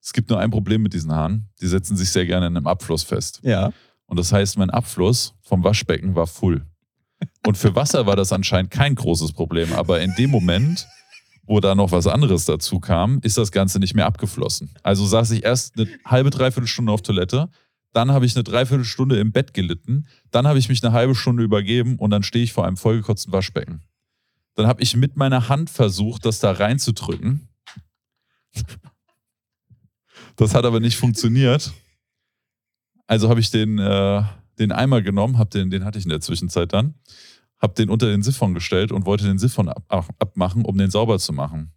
Es gibt nur ein Problem mit diesen Haaren. Die setzen sich sehr gerne in einem Abfluss fest. Ja. Und das heißt, mein Abfluss vom Waschbecken war full. Und für Wasser war das anscheinend kein großes Problem. Aber in dem Moment, wo da noch was anderes dazu kam, ist das Ganze nicht mehr abgeflossen. Also saß ich erst eine halbe, dreiviertel Stunde auf Toilette. Dann habe ich eine Dreiviertelstunde im Bett gelitten. Dann habe ich mich eine halbe Stunde übergeben und dann stehe ich vor einem vollgekotzten Waschbecken. Dann habe ich mit meiner Hand versucht, das da reinzudrücken. Das hat aber nicht funktioniert. Also habe ich den, äh, den Eimer genommen, hab den, den hatte ich in der Zwischenzeit dann, habe den unter den Siphon gestellt und wollte den Siphon ab, ab, abmachen, um den sauber zu machen.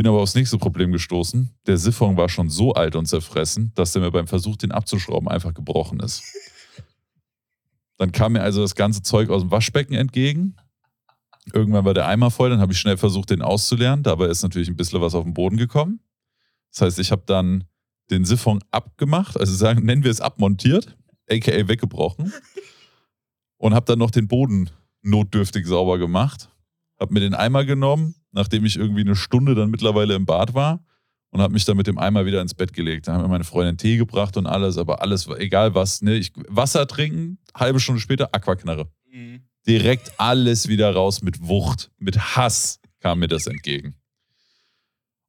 Bin aber aufs nächste Problem gestoßen. Der Siphon war schon so alt und zerfressen, dass der mir beim Versuch, den abzuschrauben, einfach gebrochen ist. Dann kam mir also das ganze Zeug aus dem Waschbecken entgegen. Irgendwann war der Eimer voll, dann habe ich schnell versucht, den auszuleeren. Dabei ist natürlich ein bisschen was auf den Boden gekommen. Das heißt, ich habe dann den Siphon abgemacht, also sagen, nennen wir es abmontiert, aka weggebrochen. Und habe dann noch den Boden notdürftig sauber gemacht. Habe mir den Eimer genommen, nachdem ich irgendwie eine Stunde dann mittlerweile im Bad war und habe mich dann mit dem Eimer wieder ins Bett gelegt. Da haben mir meine Freundin Tee gebracht und alles, aber alles, egal was, ne? Ich, Wasser trinken, halbe Stunde später Aquaknarre. Direkt alles wieder raus mit Wucht, mit Hass kam mir das entgegen.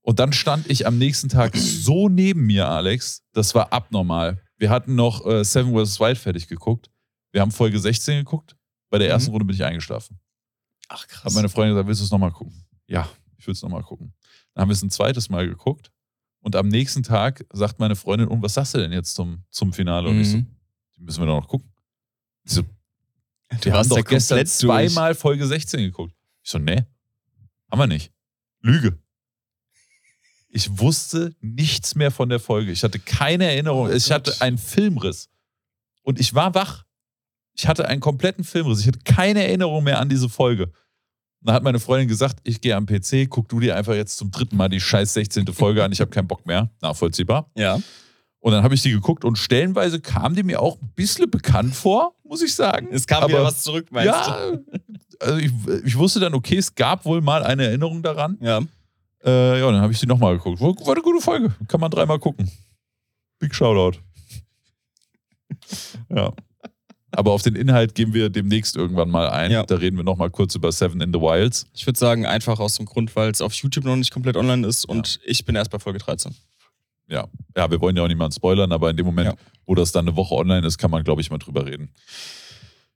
Und dann stand ich am nächsten Tag so neben mir, Alex, das war abnormal. Wir hatten noch äh, Seven vs. Wild fertig geguckt. Wir haben Folge 16 geguckt. Bei der ersten Mhm. Runde bin ich eingeschlafen. Ach Hat krass. meine Freundin gesagt, willst du es nochmal gucken? Ja, ich will es nochmal gucken. Dann haben wir es ein zweites Mal geguckt. Und am nächsten Tag sagt meine Freundin, und was sagst du denn jetzt zum, zum Finale? Und ich so, Mhm. die müssen wir doch noch gucken. Sie so, Du haben warst doch gestern zweimal Folge 16 geguckt. Ich so, nee, haben wir nicht. Lüge. Ich wusste nichts mehr von der Folge. Ich hatte keine Erinnerung. Oh ich Gott. hatte einen Filmriss. Und ich war wach. Ich hatte einen kompletten Filmriss. Ich hatte keine Erinnerung mehr an diese Folge. Dann hat meine Freundin gesagt, ich gehe am PC, guck du dir einfach jetzt zum dritten Mal die scheiß 16. Folge an. Ich habe keinen Bock mehr. Nachvollziehbar. Ja. Und dann habe ich die geguckt und stellenweise kam die mir auch ein bisschen bekannt vor, muss ich sagen. Es kam Aber- wieder was zurück, meinst ja, also ich, ich wusste dann, okay, es gab wohl mal eine Erinnerung daran. du? Ja. Äh, ja, dann habe ich sie nochmal geguckt. War, war eine gute Folge. Kann man dreimal gucken. Big Shoutout. ja. Aber auf den Inhalt gehen wir demnächst irgendwann mal ein. Ja. Da reden wir nochmal kurz über Seven in the Wilds. Ich würde sagen, einfach aus dem Grund, weil es auf YouTube noch nicht komplett online ist und ich bin erst bei Folge 13. Ja. ja, wir wollen ja auch niemanden spoilern, aber in dem Moment, Ja. wo das dann eine Woche online ist, kann man, glaube ich, mal drüber reden.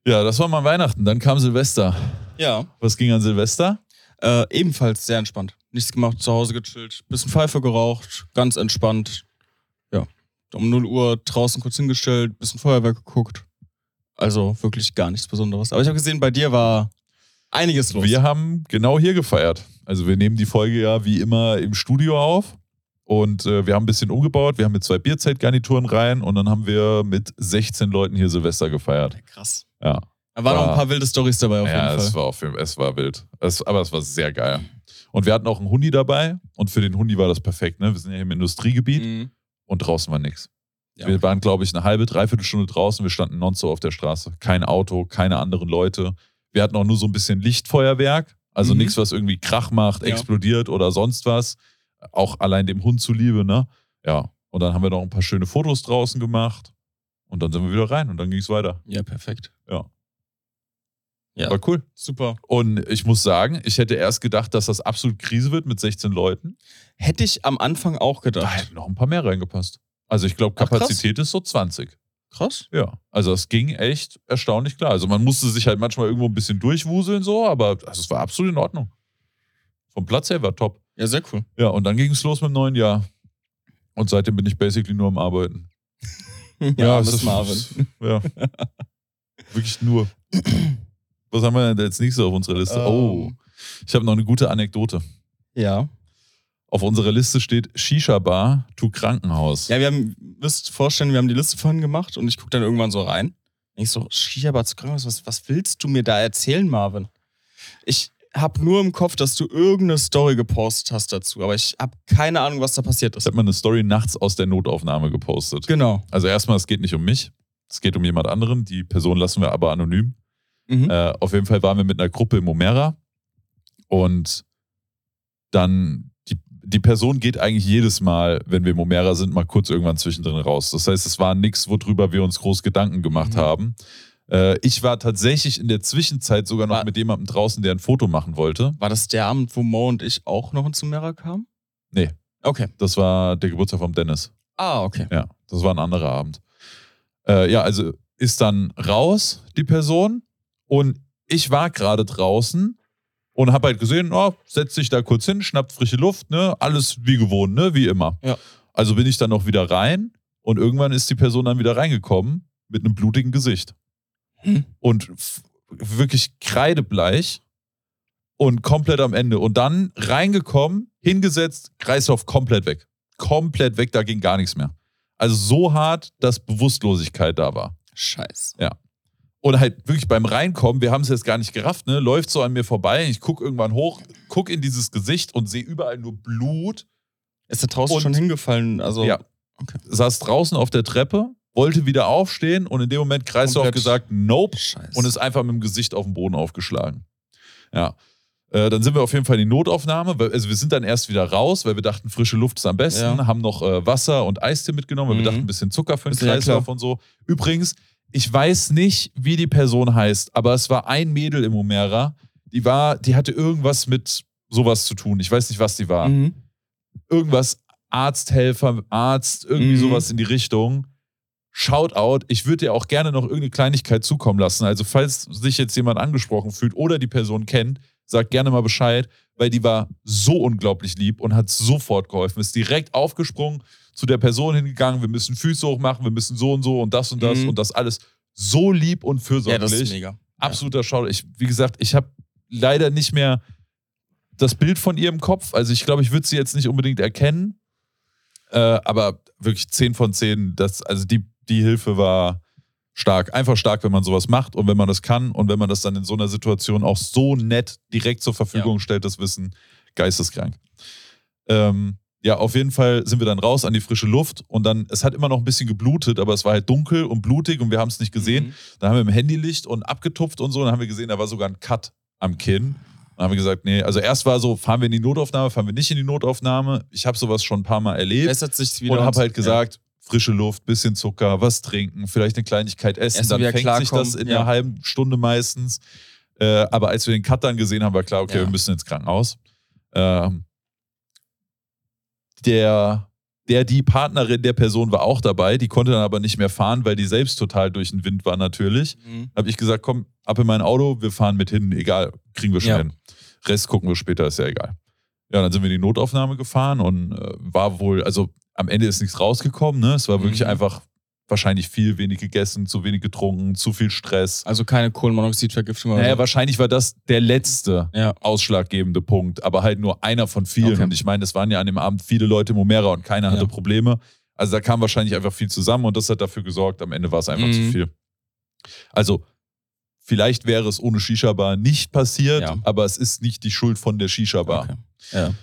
Ja, das war mal Weihnachten. Dann kam Silvester. Ja. Was ging an Silvester? Äh, ebenfalls sehr entspannt. Nichts gemacht, zu Hause gechillt, bisschen Pfeife geraucht, ganz entspannt. Ja. Um 0 Uhr draußen kurz hingestellt, bisschen Feuerwerk geguckt. Also wirklich gar nichts Besonderes. Aber ich habe gesehen, bei dir war einiges los. Wir haben genau hier gefeiert. Also wir nehmen die Folge ja wie immer im Studio auf. Und äh, wir haben ein bisschen umgebaut. Wir haben mit zwei Bierzeltgarnituren rein und dann haben wir mit 16 Leuten hier Silvester gefeiert. Krass. Ja, Da waren noch War- ein paar wilde Stories dabei auf ja jeden es Fall. war auf jeden Fall, es war wild. Es, aber es war sehr geil. Und wir hatten auch einen Hundi dabei und für den Hundi war das perfekt. Ne? Wir sind ja im Industriegebiet Mhm. und draußen war nichts. Ja, wir waren, glaube ich, eine halbe, dreiviertel Stunde draußen. Wir standen nonstop auf der Straße. Kein Auto, keine anderen Leute. Wir hatten auch nur so ein bisschen Lichtfeuerwerk. Also Mhm. nichts, was irgendwie Krach macht, Ja. explodiert oder sonst was. Auch allein dem Hund zuliebe, ne? Ja. Und dann haben wir noch ein paar schöne Fotos draußen gemacht. Und dann sind wir wieder rein und dann ging es weiter. ja, perfekt. Ja. Ja. War cool. Super. Und ich muss sagen, ich hätte erst gedacht, dass das absolut Krise wird mit 16 Leuten. Hätte ich am Anfang auch Da gedacht. hätten noch ein paar mehr reingepasst. Also ich glaube, Ach. Kapazität ist so 20. Krass. Ja, also es ging echt erstaunlich klar. Also man musste sich halt manchmal irgendwo ein bisschen durchwuseln so, aber also es war absolut in Ordnung. Vom Platz her war top. Ja, sehr cool. Ja, und dann ging es los mit dem neuen Jahr. Und seitdem bin ich basically nur am Arbeiten. Ja, es Miss ist- Marvin. Ja. Wirklich nur. Was haben wir denn als nächstes auf unserer Liste? oh, Ähm. ich habe noch eine gute Anekdote. Ja. Auf unserer Liste steht Shisha-Bar to Krankenhaus. Ja, wir haben, müsst vorstellen, wir haben die Liste vorhin gemacht und ich gucke dann irgendwann so rein. Und ich so, Shisha-Bar zu Krankenhaus, was, was willst du mir da erzählen, Marvin? Ich habe nur im Kopf, dass du irgendeine Story gepostet hast dazu, aber ich habe keine Ahnung, was da passiert Ich ist. habe mal eine Story nachts aus der Notaufnahme gepostet. Genau. Also erstmal, es geht nicht um mich, es geht um jemand anderen. Die Person lassen wir aber anonym. Mhm. Äh, auf jeden Fall waren wir mit einer Gruppe im Omera und dann die, Person geht eigentlich jedes Mal, wenn wir im Omera sind, mal kurz irgendwann zwischendrin raus. Das heißt, es war nichts, worüber wir uns groß Gedanken gemacht Mhm. haben. Äh, ich war tatsächlich in der Zwischenzeit sogar noch War- mit jemandem draußen, der ein Foto machen wollte. War das der Abend, wo Mo und ich auch noch in Zumera kamen? Nee. Okay. Das war der Geburtstag vom Dennis. Ah, okay. Ja, das war ein anderer Abend. Äh, ja, also ist dann raus, die Person. Und ich war gerade draußen und habe halt gesehen, oh, setzt sich da kurz hin, schnappt frische Luft, ne? Alles wie gewohnt, ne? Wie immer. Ja. Also bin ich dann noch wieder rein und irgendwann ist die Person dann wieder reingekommen mit einem blutigen Gesicht. Hm. Und wirklich kreidebleich und komplett am Ende. Und dann reingekommen, hingesetzt, Kreislauf komplett weg. Komplett weg, da ging gar nichts mehr. Also so hart, dass Bewusstlosigkeit da war. Scheiße. Und halt wirklich beim Reinkommen, wir haben es jetzt gar nicht gerafft, ne? Läuft so an mir vorbei. Ich gucke irgendwann hoch, gucke in dieses Gesicht und sehe überall nur Blut. Ist er draußen Und- schon hingefallen? Also, Ja. Okay. Saß draußen auf der Treppe, wollte wieder aufstehen und in dem Moment Kreislauf gesagt, nope. Scheiße. und ist einfach mit dem Gesicht auf den Boden aufgeschlagen. Ja. Äh, dann sind wir auf jeden Fall in die Notaufnahme. Also wir sind dann erst wieder raus, weil wir dachten, frische Luft ist am besten. Ja. Haben noch äh, Wasser und Eistee mitgenommen, weil Mhm. wir dachten, ein bisschen Zucker für den ja Kreislauf klar. und so. Übrigens, ich weiß nicht, wie die Person heißt, aber es war ein Mädel im Omera, die war, die hatte irgendwas mit sowas zu tun. Ich weiß nicht, was die war. Mhm. Irgendwas, Arzthelfer, Arzt, irgendwie Mhm. sowas in die Richtung. Shoutout, ich würde dir auch gerne noch irgendeine Kleinigkeit zukommen lassen. Also, falls sich jetzt jemand angesprochen fühlt oder die Person kennt, sag gerne mal Bescheid, weil die war so unglaublich lieb und hat sofort geholfen. Ist direkt aufgesprungen, zu der Person hingegangen, wir müssen Füße hochmachen, wir müssen so und so und das und das Mhm. und das alles so lieb und Ja, fürsorglich das ist mega. absoluter Shoutout. Ich, wie gesagt, ich habe leider nicht mehr das Bild von ihr im Kopf. Also ich glaube, ich würde sie jetzt nicht unbedingt erkennen. Äh, aber wirklich 10 von 10. Das, also die, die Hilfe war stark. Einfach stark, wenn man sowas macht und wenn man das kann und wenn man das dann in so einer Situation auch so nett direkt zur Verfügung stellt, das Wissen, geisteskrank. Ähm, ja, auf jeden Fall sind wir dann raus an die frische Luft und dann, es hat immer noch ein bisschen geblutet, aber es war halt dunkel und blutig und wir haben es nicht gesehen. Mhm. Dann haben wir im Handylicht und abgetupft und so. Dann haben wir gesehen, da war sogar ein Cut am Kinn. Dann haben wir gesagt, nee, also erst war so, fahren wir in die Notaufnahme, fahren wir nicht in die Notaufnahme. Ich habe sowas schon ein paar Mal erlebt Bessert sich wieder. und habe halt ja. gesagt, frische Luft, bisschen Zucker, was trinken, vielleicht eine Kleinigkeit essen. Erst dann fängt sich das in ja. einer halben Stunde meistens. Äh, aber als wir den Cut dann gesehen haben, war klar, okay, Ja. wir müssen ins Krankenhaus. Ähm, der, der, die Partnerin der Person war auch dabei, die konnte dann aber nicht mehr fahren, weil die selbst total durch den Wind war natürlich. Mhm. Habe ich gesagt, komm, ab in mein Auto, wir fahren mit hin, egal, kriegen wir schon Ja. hin. Rest gucken wir später, ist ja egal. Ja, dann sind wir in die Notaufnahme gefahren und äh, war wohl, also am Ende ist nichts rausgekommen, ne? Es war wirklich Mhm. einfach wahrscheinlich viel wenig gegessen, zu wenig getrunken, zu viel Stress. Also keine Kohlenmonoxidvergiftung oder Naja, wahrscheinlich war das der letzte Ja. ausschlaggebende Punkt, aber halt nur einer von vielen. Okay. Und ich meine, es waren ja an dem Abend viele Leute im Omera und keiner hatte Ja. Probleme. Also da kam wahrscheinlich einfach viel zusammen und das hat dafür gesorgt, am Ende war es einfach Mhm. zu viel. Also vielleicht wäre es ohne Shisha-Bar nicht passiert, Ja. aber es ist nicht die Schuld von der Shisha-Bar. Okay. Ja.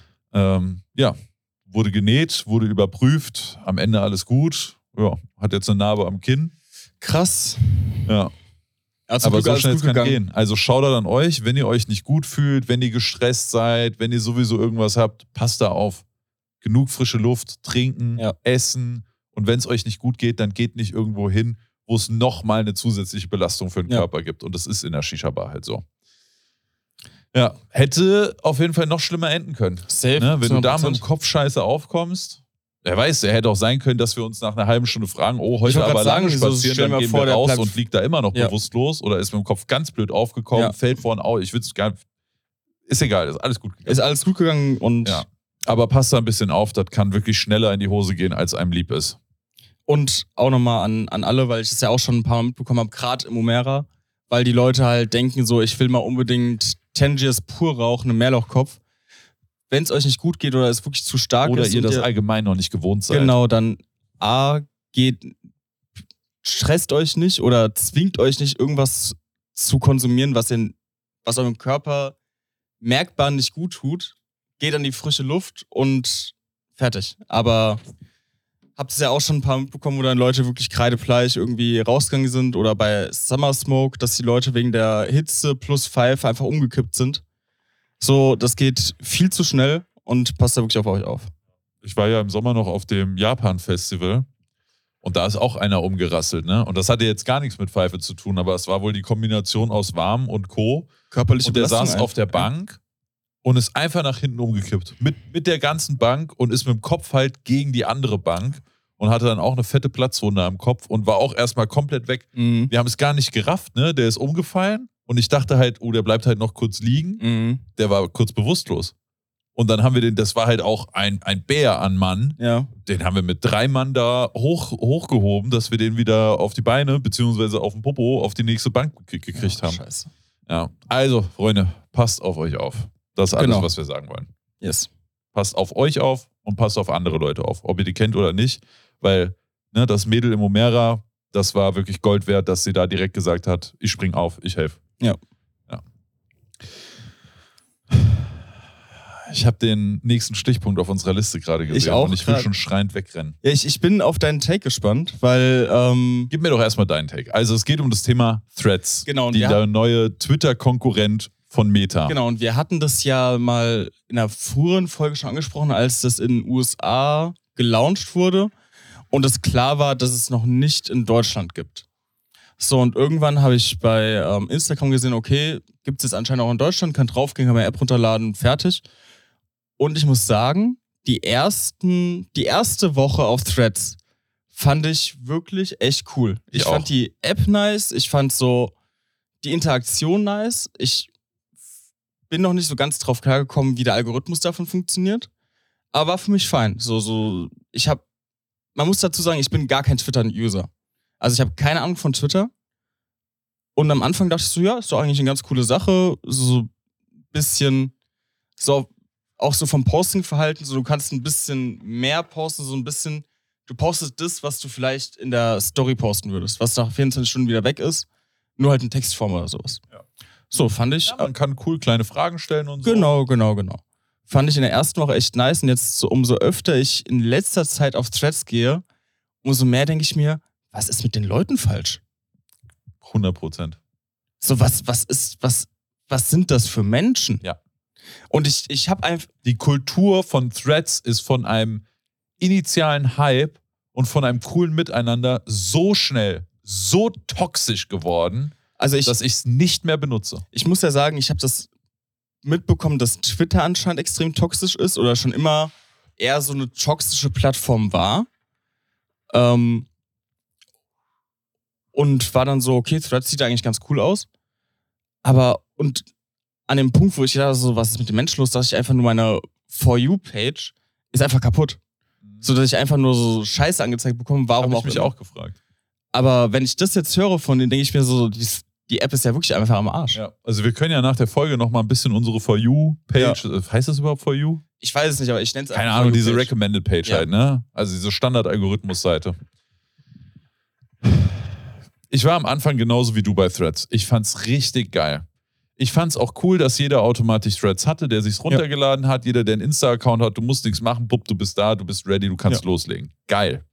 Ähm, ja, wurde genäht, wurde überprüft, am Ende alles gut. Ja, hat jetzt eine Narbe am Kinn. Krass. Ja, Also aber so schnell gut kann gehen. Also Shoutout an euch, wenn ihr euch nicht gut fühlt, wenn ihr gestresst seid, wenn ihr sowieso irgendwas habt, passt da auf. Genug frische Luft, trinken, Ja. essen. Und wenn es euch nicht gut geht, dann geht nicht irgendwo hin, wo es nochmal eine zusätzliche Belastung für den Ja. Körper gibt. Und das ist in der Shisha-Bar halt so. Ja, hätte auf jeden Fall noch schlimmer enden können. Safe. Ne? Wenn du da mit dem 100%. Kopf scheiße aufkommst, wer weiß, er hätte auch sein können, dass wir uns nach einer halben Stunde fragen, oh, heute aber so spazieren, stell dann gehen vor, wir raus und liegt da immer noch Ja. bewusstlos oder ist mit dem Kopf ganz blöd aufgekommen, Ja. fällt vorne auf. Ich will es gar Ist egal, ist alles gut. gegangen. Ist alles gut gegangen und, Ja. Aber passt da ein bisschen auf, das kann wirklich schneller in die Hose gehen, als einem lieb ist. und auch nochmal an, an alle, weil ich das ja auch schon ein paar Mal mitbekommen habe, gerade im Omera, weil die Leute halt denken so, ich will mal unbedingt Tangiers pur rauchen, einen Mehrlochkopf. Wenn es euch nicht gut geht oder es wirklich zu stark Oder ist ihr und das allgemein noch nicht gewohnt seid. Genau, dann A, geht, stresst euch nicht oder zwingt euch nicht, irgendwas zu konsumieren, was, in, was eurem Körper merkbar nicht gut tut, geht an die frische Luft und fertig. Aber habt es ja auch schon ein paar mitbekommen, wo dann Leute wirklich kreidefleisch irgendwie rausgegangen sind oder bei Summer Smoke, dass die Leute wegen der Hitze plus Pfeife einfach umgekippt sind. So, das geht viel zu schnell und passt da wirklich auf euch auf. Ich war ja im Sommer noch auf dem Japan-Festival und da ist auch einer umgerasselt, ne? Und das hatte jetzt gar nichts mit Pfeife zu tun, aber es war wohl die Kombination aus warm und Co. Körperliche Und der Belastung saß einfach. auf der Bank und ist einfach nach hinten umgekippt. Mit, mit der ganzen Bank und ist mit dem Kopf halt gegen die andere Bank und hatte dann auch eine fette Platzwunde am Kopf und war auch erstmal komplett weg. Mhm. Wir haben es gar nicht gerafft, ne? Der ist umgefallen und ich dachte halt, oh, der bleibt halt noch kurz liegen. Mhm. Der war kurz bewusstlos. Und dann haben wir den, das war halt auch ein, ein Bär an Mann. Ja. Den haben wir mit drei Mann da hoch, hochgehoben, dass wir den wieder auf die Beine beziehungsweise auf den Popo auf die nächste Bank ge- gekriegt Ja, haben. Scheiße. Ja. Also, Freunde, passt auf euch auf. Das ist alles, Genau. was wir sagen wollen. Yes. Passt auf euch auf und passt auf andere Leute auf, ob ihr die kennt oder nicht. Weil ne, das Mädel im Omera, das war wirklich Gold wert, dass sie da direkt gesagt hat, ich spring auf, ich helfe. Ja. ja. Ich habe den nächsten Stichpunkt auf unserer Liste gerade gesehen Ich auch und ich will grad. schon schreiend wegrennen. Ja, ich, ich bin auf deinen Take gespannt, weil ähm, Gib mir doch erstmal deinen Take. Also es geht um das Thema Threads. Genau, und die der neue Twitter-Konkurrent von Meta. Genau, und wir hatten das ja mal in einer früheren Folge schon angesprochen, als das in den USA gelauncht wurde und es klar war, dass es noch nicht in Deutschland gibt. So, und irgendwann habe ich bei ähm, Instagram gesehen, okay, gibt es jetzt anscheinend auch in Deutschland, kann draufgehen, kann meine App runterladen, fertig. Und ich muss sagen, die ersten, die erste Woche auf Threads fand ich wirklich echt cool. Ich Ich, fand die App nice, ich fand so die Interaktion nice. Ich bin noch nicht so ganz drauf klargekommen, wie der Algorithmus davon funktioniert. Aber war für mich fein. So, so, ich habe, man muss dazu sagen, ich bin gar kein Twitter-User. Also ich habe keine Ahnung von Twitter. Und am Anfang dachte ich so, ja, ist doch eigentlich eine ganz coole Sache. So ein bisschen, so auch so vom Posting-Verhalten, so du kannst ein bisschen mehr posten, so ein bisschen, du postest das, was du vielleicht in der Story posten würdest, was nach 24 Stunden wieder weg ist, nur halt in Textform oder sowas. Ja. So, fand ich. Ja, man kann cool kleine Fragen stellen und so. Genau, genau, genau. Fand ich in der ersten Woche echt nice. Und jetzt, so, umso öfter ich in letzter Zeit auf Threads gehe, umso mehr denke ich mir, was ist mit den Leuten falsch? 100 Prozent. So, was, was ist, was, was sind das für Menschen? Ja. Und ich, ich habe einfach, Die Kultur von Threads ist von einem initialen Hype und von einem coolen Miteinander so schnell, so toxisch geworden, also ich, dass ich es nicht mehr benutze. ich muss ja sagen, ich habe das mitbekommen, dass Twitter anscheinend extrem toxisch ist oder schon immer eher so eine toxische Plattform war. Ähm, und war dann so, okay, Threads sieht eigentlich ganz cool aus. Aber, und an dem Punkt, wo ich dachte, so, was ist mit dem Menschen los, dass ich einfach nur meine For You-Page ist einfach kaputt. So dass ich einfach nur so Scheiße angezeigt bekomme, warum Habe auch ich mich immer. auch gefragt. Aber wenn ich das jetzt höre von denen, denke ich mir so, die, die App ist ja wirklich einfach am Arsch. Ja, also wir können ja nach der Folge noch mal ein bisschen unsere For You-Page, äh, heißt das überhaupt For You? Ich weiß es nicht, aber ich nenne es Keine Ahnung, diese. Recommended Page Ja. halt, ne? Also diese Standard-Algorithmus-Seite. Ich war am Anfang genauso wie du bei Threads. Ich fand's richtig geil. Ich fand's auch cool, dass jeder automatisch Threads hatte, der sich's runtergeladen hat. Jeder, der einen Insta-Account hat, du musst nichts machen, bupp, du bist da, du bist ready, du kannst Ja. loslegen. Geil.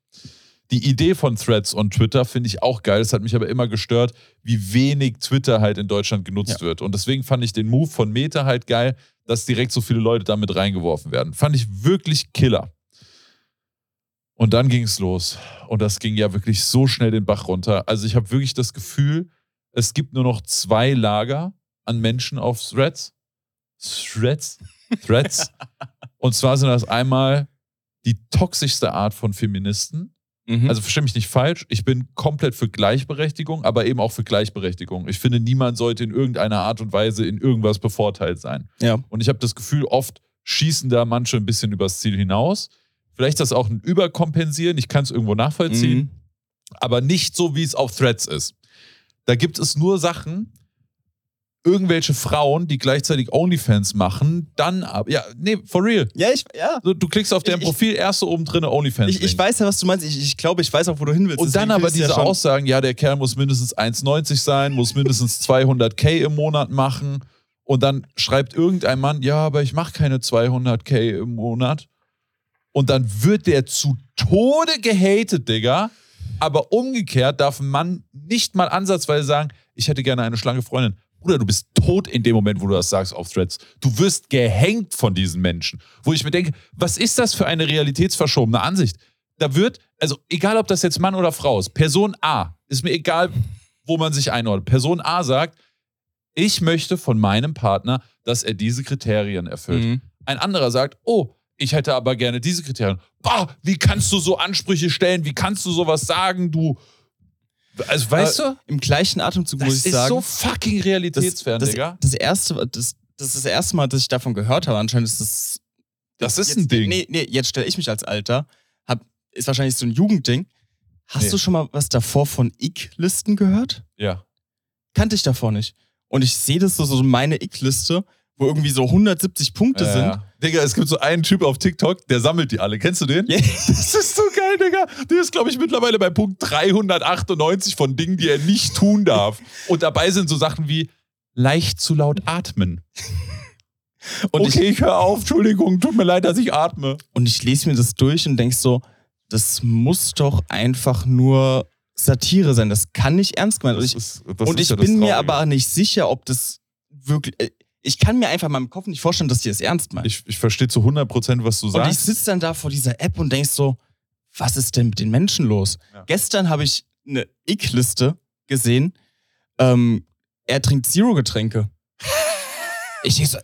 Die Idee von Threads und Twitter finde ich auch geil. Es hat mich aber immer gestört, wie wenig Twitter halt in Deutschland genutzt Ja. wird. Und deswegen fand ich den Move von Meta halt geil, dass direkt so viele Leute damit reingeworfen werden. Fand ich wirklich killer. Und dann ging es los. Und das ging ja wirklich so schnell den Bach runter. Also ich habe wirklich das Gefühl, es gibt nur noch zwei Lager an Menschen auf Threads. Threads? Threads. Und zwar sind das einmal die toxischste Art von Feministen. Mhm. Also verstehe mich nicht falsch, ich bin komplett für Gleichberechtigung, aber eben auch für Gleichberechtigung. Ich finde, niemand sollte in irgendeiner Art und Weise in irgendwas bevorteilt sein. ja. Und ich habe das Gefühl, oft schießen da manche ein bisschen übers Ziel hinaus. Vielleicht ist das auch ein Überkompensieren, ich kann es irgendwo nachvollziehen, Mhm. aber nicht so, wie es auf Threads ist. Da gibt es nur Sachen, irgendwelche Frauen, die gleichzeitig OnlyFans machen, dann ab. Ja, nee, for real. Ja, ich, ja. Du, du klickst auf deren Ich- Profil, erste oben drin OnlyFans. Ich, ich weiß ja, was du meinst. Ich, ich glaube, ich weiß auch, wo du hin willst. Und dann aber diese ja Aussagen, ja, der Kerl muss mindestens 1,90 sein, muss mindestens 200k im Monat machen Und dann schreibt irgendein Mann, ja, aber ich mache keine 200k im Monat. Und dann wird der zu Tode gehatet, Digga. Aber umgekehrt darf ein Mann nicht mal ansatzweise sagen, ich hätte gerne eine schlanke Freundin. Bruder, du bist tot in dem Moment, wo du das sagst auf Threads. Du wirst gehängt von diesen Menschen. Wo ich mir denke, was ist das für eine realitätsverschobene Ansicht? Da wird, also egal ob das jetzt Mann oder Frau ist, Person A, ist mir egal, wo man sich einordnet. Person A sagt, ich möchte von meinem Partner, dass er diese Kriterien erfüllt. Mhm. Ein anderer sagt, oh, ich hätte aber gerne diese Kriterien. Boah, wie kannst du so Ansprüche stellen? Wie kannst du sowas sagen? Du, also weißt du, Im gleichen Atemzug das muss ich ist sagen. so fucking das, realitätsfern, das, Digga. das erste, das, das ist das erste Mal, dass ich davon gehört habe. Anscheinend ist das. Das ist jetzt, ein Ding. Nee, nee, jetzt stelle ich mich als Alter. Hab, ist wahrscheinlich so ein Jugendding. Hast Nee. du schon mal was davor von Ick-Listen gehört? Ja. Kannte ich davor nicht. Und ich sehe das so, so meine Ick-Liste, wo irgendwie so 170 Punkte Ja, sind. Digga, es gibt so einen Typ auf TikTok, der sammelt die alle. Kennst du den? Ja. Das ist so geil, Digga. Der ist, glaube ich, mittlerweile bei Punkt 398 von Dingen, die er nicht tun darf. Und dabei sind so Sachen wie leicht zu laut atmen. Und, okay, ich, ich höre auf. Entschuldigung, tut mir leid, dass ich atme. und ich lese mir das durch und denk so, das muss doch einfach nur Satire sein. Das kann nicht ernst gemeint. Und ich, ist, und ich ja bin mir aber nicht sicher, ob das wirklich. Ich kann mir einfach in meinem Kopf nicht vorstellen, dass die das ernst meinen. Ich, ich verstehe zu 100%, was du und ich sagst. sitze dann da vor dieser App und denk so, was ist denn mit den Menschen los? Ja. Gestern habe ich eine Ick-Liste gesehen. Ähm, er trinkt Zero-Getränke. ich denk so,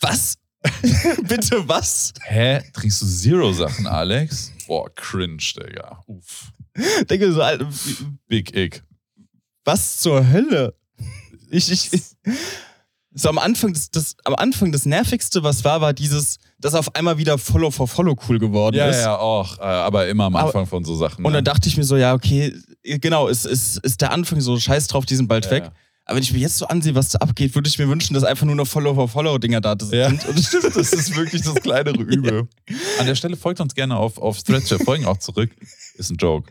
was? Bitte was? Hä? Trinkst du Zero-Sachen, Alex? Boah, cringe, Digga. Uff. Denke so, Alter, Big Ick. was zur Hölle? Ich, ich, ich, so am Anfang, das, das, am Anfang das Nervigste, was war, war dieses, dass auf einmal wieder Follow for Follow cool geworden Ja, ist. ja, auch. Äh, aber immer am Aber- Anfang von so Sachen. Und ne? dann dachte ich mir so, ja, okay, genau, es ist, ist der Anfang so, scheiß drauf, die sind bald Ja, weg. ja. Aber wenn ich mir jetzt so ansehe, was da abgeht, würde ich mir wünschen, dass einfach nur noch Follow-for-Follow-Dinger da sind. Ja. Und Stimmt, das ist wirklich das kleinere Übel. An der Stelle folgt uns gerne auf, auf Threads. Wir folgen auch zurück. Ist ein Joke.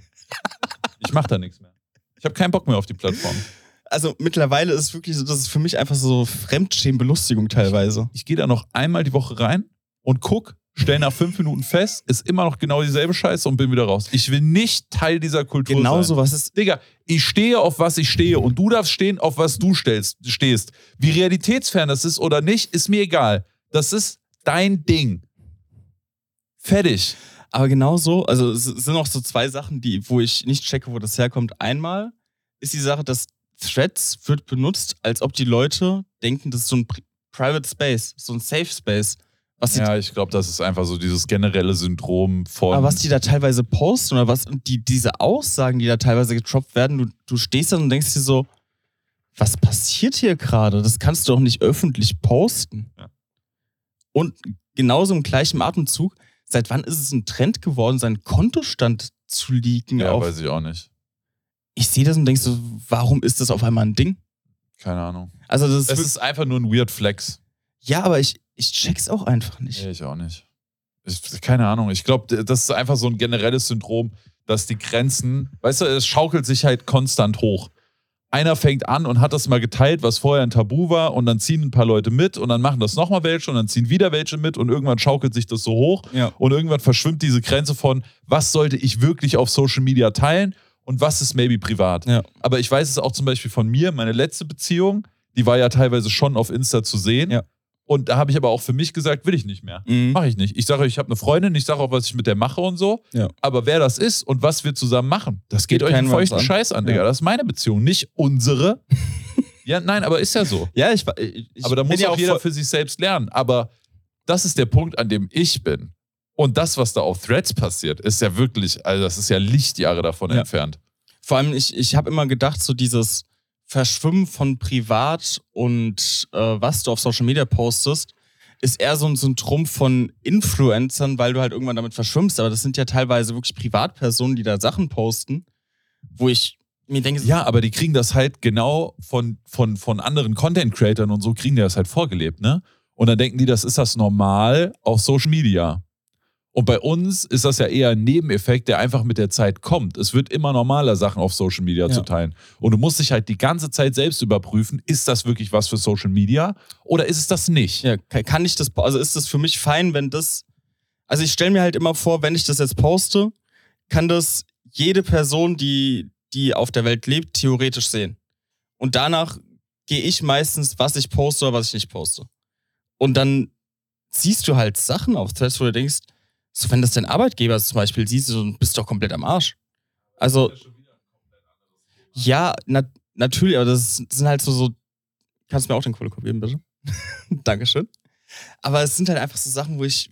Ich mache da nichts mehr. Ich habe keinen Bock mehr auf die Plattform. Also mittlerweile ist es wirklich so, das ist für mich einfach so Fremdschämen-Belustigung teilweise. Ich gehe da noch einmal die Woche rein und guck, stell nach fünf Minuten fest, ist immer noch genau dieselbe Scheiße und bin wieder raus. Ich will nicht Teil dieser Kultur Genauso, sein. was ist. Digga, ich stehe auf was ich stehe und du darfst stehen, auf was du stellst, stehst. Wie realitätsfern das ist oder nicht, ist mir egal. Das ist dein Ding. Fertig. Aber genauso, also es sind auch so zwei Sachen, die, wo ich nicht checke, wo das herkommt. Einmal ist die Sache, dass Threads wird benutzt, als ob die Leute denken, das ist so ein Pri Private Space, so ein Safe Space. Ja, ich glaube, das ist einfach so dieses generelle Syndrom von. aber was die da teilweise posten oder was, die, diese Aussagen, die da teilweise getroppt werden, du, du stehst dann und denkst dir so, was passiert hier gerade? Das kannst du doch nicht öffentlich posten. Ja. Und genauso im gleichen Atemzug, seit wann ist es ein Trend geworden, seinen Kontostand zu leaken? ja, weiß ich auch nicht. Ich sehe das und denk so, warum ist das auf einmal ein Ding? Keine Ahnung. Also das ist, Es ist einfach nur ein Weird Flex. ja, aber ich, ich check's auch einfach nicht. Nee, ich auch nicht. Ich, keine Ahnung. Ich glaube, das ist einfach so ein generelles Syndrom, dass die Grenzen, weißt du, es schaukelt sich halt konstant hoch. Einer fängt an und hat das mal geteilt, was vorher ein Tabu war, und dann ziehen ein paar Leute mit und dann machen das nochmal welche und dann ziehen wieder welche mit und irgendwann schaukelt sich das so hoch Ja. und irgendwann verschwimmt diese Grenze von, was sollte ich wirklich auf Social Media teilen und was ist maybe privat. Ja. Aber ich weiß es auch zum Beispiel von mir, meine letzte Beziehung, die war ja teilweise schon auf Insta zu sehen. Ja. Und da habe ich aber auch für mich gesagt, will ich nicht mehr. Mhm. Mache ich nicht. Ich sage, ich habe eine Freundin, ich sage auch, was ich mit der mache und so. Ja. Aber wer das ist und was wir zusammen machen, das geht, Geht euch einen feuchten an. Scheiß an, Digga. Ja. Das ist meine Beziehung, nicht unsere. ja, nein, aber ist ja so. Ja, ich, ich, aber da muss ja auch jeder für sich selbst lernen. Aber das ist der Punkt, an dem ich bin. Und das, was da auf Threads passiert, ist ja wirklich, also das ist ja Lichtjahre davon Ja. entfernt. Vor allem, ich, ich habe immer gedacht, so dieses Verschwimmen von privat und äh, was du auf Social Media postest, ist eher so ein Syndrom von Influencern, weil du halt irgendwann damit verschwimmst. Aber das sind ja teilweise wirklich Privatpersonen, die da Sachen posten, wo ich mir denke, Ja, aber die kriegen das halt genau von, von, von anderen Content-Creatern und so kriegen die das halt vorgelebt, ne? Und dann denken die, das ist das normal auf Social Media. Und bei uns ist das ja eher ein Nebeneffekt, der einfach mit der Zeit kommt. Es wird immer normaler, Sachen auf Social Media Ja. zu teilen. Und du musst dich halt die ganze Zeit selbst überprüfen, ist das wirklich was für Social Media oder ist es das nicht? Ja, ka- kann ich das, also ist das für mich fein, wenn das, also ich stelle mir halt immer vor, wenn ich das jetzt poste, kann das jede Person, die, die auf der Welt lebt, theoretisch sehen. Und danach gehe ich meistens, was ich poste oder was ich nicht poste. Und dann siehst du halt Sachen auf Threads, wo du denkst, so wenn das dein Arbeitgeber zum Beispiel siehst, du bist doch komplett am Arsch. Also, ja, na, natürlich, aber das sind halt so, so kannst du mir auch den Kohlekopf geben, bitte? Dankeschön. Aber es sind halt einfach so Sachen, wo ich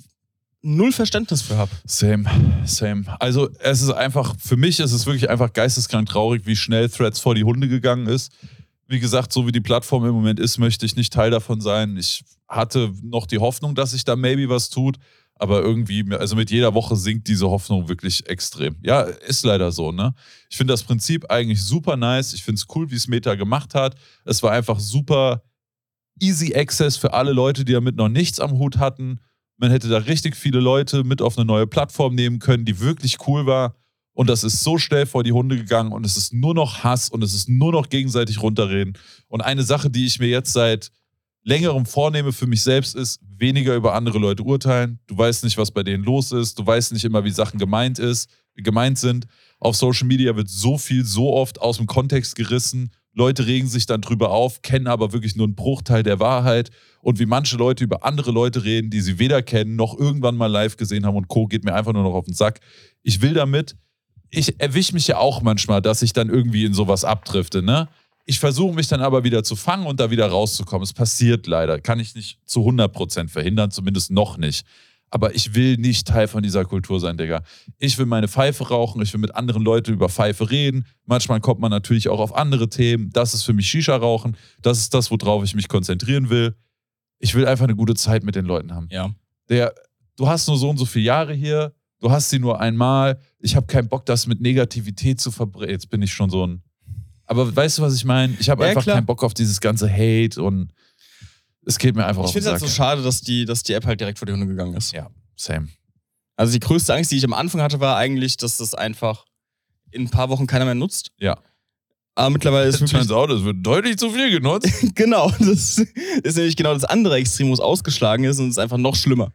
null Verständnis für habe. Same, same. Also es ist einfach, für mich ist es wirklich einfach geisteskrank traurig, wie schnell Threads vor die Hunde gegangen ist. Wie gesagt, so wie die Plattform im Moment ist, möchte ich nicht Teil davon sein. Ich hatte noch die Hoffnung, dass sich da maybe was tut, aber irgendwie, also mit jeder Woche sinkt diese Hoffnung wirklich extrem. Ja, ist leider so, ne? Ich finde das Prinzip eigentlich super nice. Ich finde es cool, wie es Meta gemacht hat. Es war einfach super easy access für alle Leute, die damit noch nichts am Hut hatten. Man hätte da richtig viele Leute mit auf eine neue Plattform nehmen können, die wirklich cool war. Und das ist so schnell vor die Hunde gegangen und es ist nur noch Hass und es ist nur noch gegenseitig runterreden. Und eine Sache, die ich mir jetzt seit längerem vornehme für mich selbst, ist weniger über andere Leute urteilen. Du weißt nicht, was bei denen los ist. Du weißt nicht immer, wie Sachen gemeint ist, gemeint sind. Auf Social Media wird so viel, so oft aus dem Kontext gerissen. Leute regen sich dann drüber auf, kennen aber wirklich nur einen Bruchteil der Wahrheit. Und wie manche Leute über andere Leute reden, die sie weder kennen noch irgendwann mal live gesehen haben und Co. geht mir einfach nur noch auf den Sack. Ich will damit, ich erwische mich ja auch manchmal, dass ich dann irgendwie in sowas abdrifte, ne? Ich versuche mich dann aber wieder zu fangen und da wieder rauszukommen. Es passiert leider. Kann ich nicht zu 100% verhindern, zumindest noch nicht. Aber ich will nicht Teil von dieser Kultur sein, Digga. Ich will meine Pfeife rauchen, ich will mit anderen Leuten über Pfeife reden. Manchmal kommt man natürlich auch auf andere Themen. Das ist für mich Shisha rauchen. Das ist das, worauf ich mich konzentrieren will. Ich will einfach eine gute Zeit mit den Leuten haben. Ja. Der, du hast nur so und so viele Jahre hier, du hast sie nur einmal. Ich habe keinen Bock, das mit Negativität zu verbrennen. Jetzt bin ich schon so ein. Aber weißt du, was ich meine? Ich habe Ja, einfach klar. keinen Bock auf dieses ganze Hate und es geht mir einfach Ich finde es halt so schade, dass die, dass die App halt direkt vor die Hunde gegangen ist. Ja, same. Also die größte Angst, die ich am Anfang hatte, war eigentlich, dass das einfach in ein paar Wochen keiner mehr nutzt. Ja. Aber mittlerweile ist wirklich Turns out, es wird deutlich zu viel genutzt. Genau, das ist nämlich genau das andere Extrem, wo es ausgeschlagen ist und es ist einfach noch schlimmer.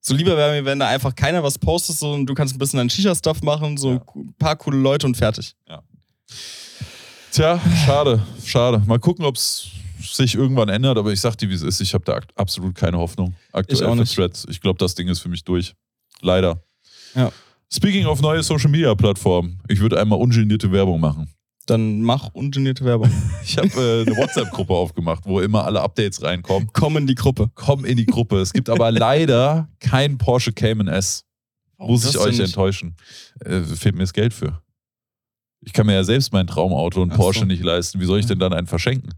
So lieber wäre mir, wenn da einfach keiner was postet so, und du kannst ein bisschen dein Shisha-Stuff machen, so Ja. ein paar coole Leute und fertig. Tja, schade, schade. Mal gucken, ob es sich irgendwann ändert, aber ich sag dir, wie es ist. Ich habe da absolut keine Hoffnung. Aktuell Ich auch für. Threads. Ich glaube, das Ding ist für mich durch. Leider. Ja. Speaking of neue Social Media Plattformen, ich würde einmal ungenierte Werbung machen. Dann mach ungenierte Werbung. Ich habe äh, eine WhatsApp-Gruppe aufgemacht, wo immer alle Updates reinkommen. Komm in die Gruppe. Komm in die Gruppe. Es gibt aber leider kein Porsche Cayman S. Muss ich euch enttäuschen. Äh, fehlt mir das Geld für. Ich kann mir ja selbst mein Traumauto und Ach Porsche so. nicht leisten. Wie soll ich denn dann einen verschenken?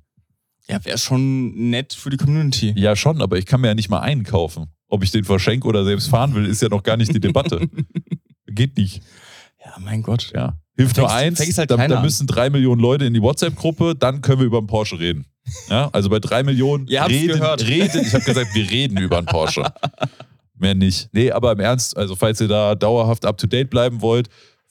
Ja, wäre schon nett für die Community. Ja, schon, aber ich kann mir ja nicht mal einen kaufen. Ob ich den verschenke oder selbst fahren will, ist ja noch gar nicht die Debatte. Geht nicht. Ja, mein Gott. Ja. Hilft nur eins, halt da, da müssen drei Millionen Leute in die WhatsApp-Gruppe, dann können wir über einen Porsche reden. Ja, also bei drei Millionen Ihr reden, gehört. reden. Ich habe gesagt, wir reden über einen Porsche. Mehr nicht. Nee, aber im Ernst, also falls ihr da dauerhaft up-to-date bleiben wollt,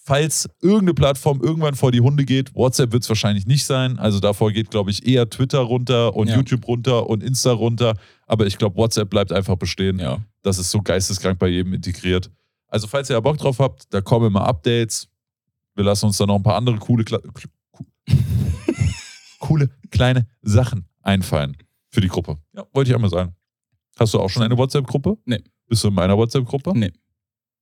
falls irgendeine Plattform irgendwann vor die Hunde geht, WhatsApp wird es wahrscheinlich nicht sein. Also davor geht, glaube ich, eher Twitter runter und Ja. YouTube runter und Insta runter. Aber ich glaube, WhatsApp bleibt einfach bestehen. Ja. Das ist so geisteskrank bei jedem integriert. Also, falls ihr da Bock drauf habt, da kommen immer Updates. Wir lassen uns da noch ein paar andere coole, ku- coole kleine Sachen einfallen für die Gruppe. Ja, wollte ich einmal sagen. Hast du auch schon eine WhatsApp-Gruppe? Nee. Bist du in meiner WhatsApp-Gruppe? Nee.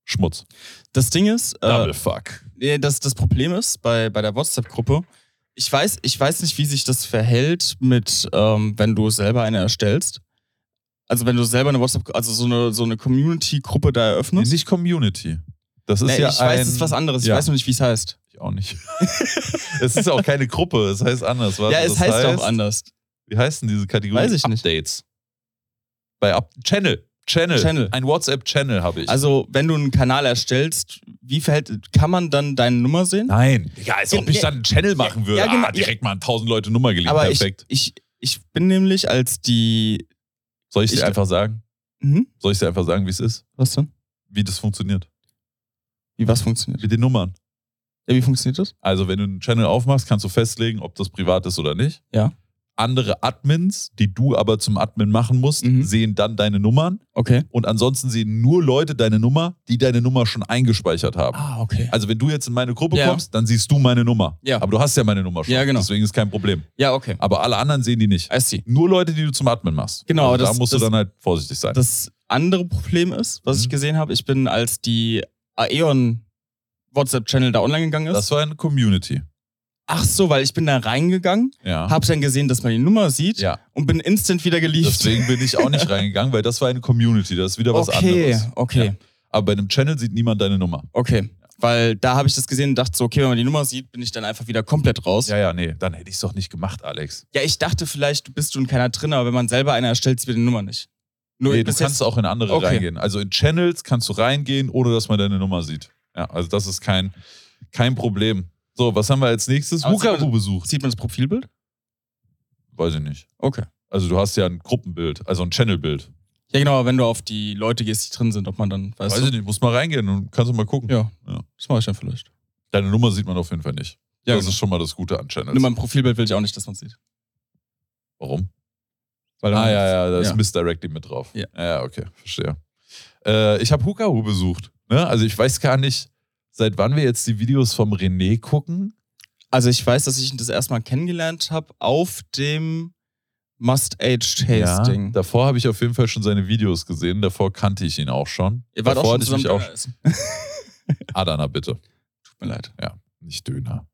Schmutz. Das Ding ist, äh, Double fuck. Nee, das, das Problem ist bei, bei der WhatsApp-Gruppe, ich weiß, ich weiß nicht, wie sich das verhält mit, ähm, wenn du selber eine erstellst. Also wenn du selber eine WhatsApp, also so eine, so eine Community-Gruppe da eröffnest. Nicht Community. Das ist Nee, ja ich ein, weiß, es ist was anderes. Ich Ja. weiß nur nicht, wie es heißt. Ich auch nicht. es ist auch keine Gruppe, es heißt anders. Warte, ja, es das heißt auch anders. Wie heißt denn diese Kategorie? Weiß ich nicht. Updates. Bei Up Channel. Channel. Channel. Ein WhatsApp-Channel habe ich. Also, wenn du einen Kanal erstellst, wie verhält, kann man dann deine Nummer sehen? Nein. Ja, als ob ich Ja, dann einen Channel machen würde. ja, genau. ah, direkt mal an 1000 Leute Nummer gelegt. Aber ich, Perfekt. ich, ich bin nämlich als die. Soll ich dir ich- einfach sagen? Hm? Soll ich dir einfach sagen, wie es ist? Was denn? wie das funktioniert. Wie was funktioniert? Mit den Nummern. Ja, wie funktioniert das? Also, wenn du einen Channel aufmachst, kannst du festlegen, ob das privat ist oder nicht. Ja. Andere Admins, die du aber zum Admin machen musst, Mhm. sehen dann deine Nummern. Okay. Und ansonsten sehen nur Leute deine Nummer, die deine Nummer schon eingespeichert haben. Ah, okay. Also, wenn du jetzt in meine Gruppe Ja. kommst, dann siehst du meine Nummer. Ja. Aber du hast ja meine Nummer schon. Ja, genau. Deswegen ist kein Problem. Ja, okay. Aber alle anderen sehen die nicht. I see. Nur Leute, die du zum Admin machst. Genau, Also da das- musst das- du dann halt vorsichtig sein. Das andere Problem ist, was ich Mhm. gesehen habe, ich bin als die Aeon WhatsApp-Channel da online gegangen ist. das war eine Community. Ach so, weil ich bin da reingegangen, Ja. hab dann gesehen, dass man die Nummer sieht ja. und bin instant wieder geliefert. Deswegen bin ich auch nicht reingegangen, weil das war eine Community. Das ist wieder was okay, anderes. okay, Ja. Aber bei einem Channel sieht niemand deine Nummer. okay. Weil da habe ich das gesehen und dachte so, okay, wenn man die Nummer sieht, bin ich dann einfach wieder komplett raus. Ja, ja, nee, dann hätte ich es doch nicht gemacht, Alex. Ja, ich dachte vielleicht, bist du in keiner drin, aber wenn man selber eine erstellt, sieht man die Nummer nicht. Nur Nee, du kannst auch in andere Okay. reingehen. Also in Channels kannst du reingehen, ohne dass man deine Nummer sieht. Ja, also das ist kein, kein Problem. So, was haben wir als nächstes? Hukaru besucht. sieht man das Profilbild? Weiß ich nicht. Okay. Also du hast ja ein Gruppenbild, also ein Channelbild. Ja, genau, aber wenn du auf die Leute gehst, die drin sind, ob man dann, weißt Weiß du? ich nicht, musst mal reingehen und kannst du mal gucken. Ja, Ja. das mache ich dann vielleicht. Deine Nummer sieht man auf jeden Fall nicht. Ja, das genau. ist schon mal das Gute an Channels. Nur mein Profilbild will ich auch nicht, dass man sieht. Warum? Weil Ah, ja, ja, da ist Ja. Misdirecting mit drauf. Ja. ja okay, verstehe. Äh, ich habe Hukahu besucht. Ne? Also ich weiß gar nicht, seit wann wir jetzt die Videos vom René gucken. Also ich weiß, dass ich ihn das erstmal kennengelernt habe auf dem Must-Age Ja, Tasting. davor habe ich auf jeden Fall schon seine Videos gesehen. Davor kannte ich ihn auch schon. Ihr wart davor auch schon hatte ich zusammen mich auch. Döner essen. Adana, bitte. Tut mir leid. Ja, nicht Döner.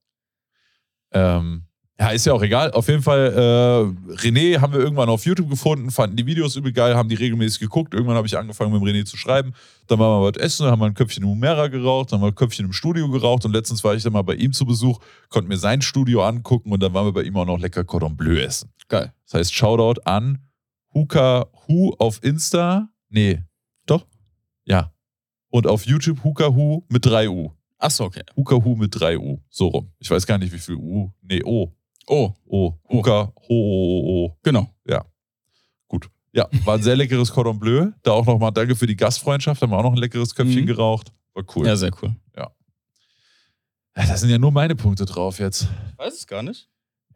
Ähm, ja, ist ja auch egal. Auf jeden Fall, äh, René haben wir irgendwann auf YouTube gefunden, fanden die Videos übel geil, haben die regelmäßig geguckt. Irgendwann habe ich angefangen mit dem René zu schreiben. Dann waren wir was essen, haben wir ein Köpfchen im Humera geraucht, dann haben wir ein Köpfchen im Studio geraucht und letztens war ich dann mal bei ihm zu Besuch, konnte mir sein Studio angucken und dann waren wir bei ihm auch noch lecker Cordon Bleu essen. Geil. Das heißt, Shoutout an Huka Hu auf Insta. Nee, doch. Ja. Und auf YouTube Huka Hu mit 3 U. Achso, okay. Huka Hu mit 3 U. So rum. Ich weiß gar nicht, wie viel U. Nee, O. Oh, O. Huka Ho. O, o. genau. Gut. Ja, war ein sehr leckeres Cordon Bleu. Da auch nochmal danke für die Gastfreundschaft. Haben wir auch noch ein leckeres Köpfchen Mhm. geraucht. War cool. Ja, sehr cool. Ja, da sind ja nur meine Punkte drauf jetzt. Ich weiß es gar nicht.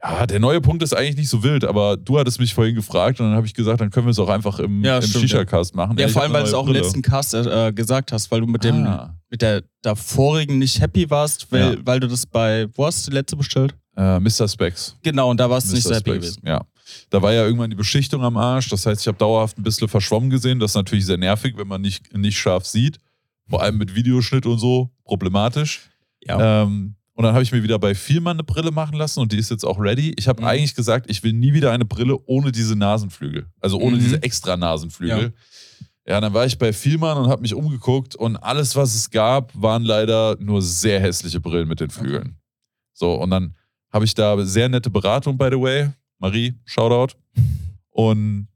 Ja, der neue Punkt ist eigentlich nicht so wild, aber du hattest mich vorhin gefragt und dann habe ich gesagt, dann können wir es auch einfach im, Ja, im Shisha-Cast machen. Ja, ich vor allem, weil du es auch im letzten Cast äh, gesagt hast, weil du mit dem Ah. mit der davorigen nicht happy warst, weil, Ja. weil du das bei, wo hast du die letzte bestellt? Äh, Mr. Specs. Genau, und da warst du nicht so Mr. happy Specs, gewesen. Ja. Da war ja irgendwann die Beschichtung am Arsch. Das heißt, ich habe dauerhaft ein bisschen verschwommen gesehen. Das ist natürlich sehr nervig, wenn man nicht, nicht scharf sieht. Vor allem mit Videoschnitt und so. Problematisch. Ja. Ähm, und dann habe ich mir wieder bei Vielmann eine Brille machen lassen und die ist jetzt auch ready. Ich habe Mhm. eigentlich gesagt, ich will nie wieder eine Brille ohne diese Nasenflügel. Also ohne Mhm. diese extra Nasenflügel. Ja. dann war ich bei Vielmann und habe mich umgeguckt und alles, was es gab, waren leider nur sehr hässliche Brillen mit den Flügeln. So, und dann habe ich da sehr nette Beratung, by the way. Marie, Shoutout. Und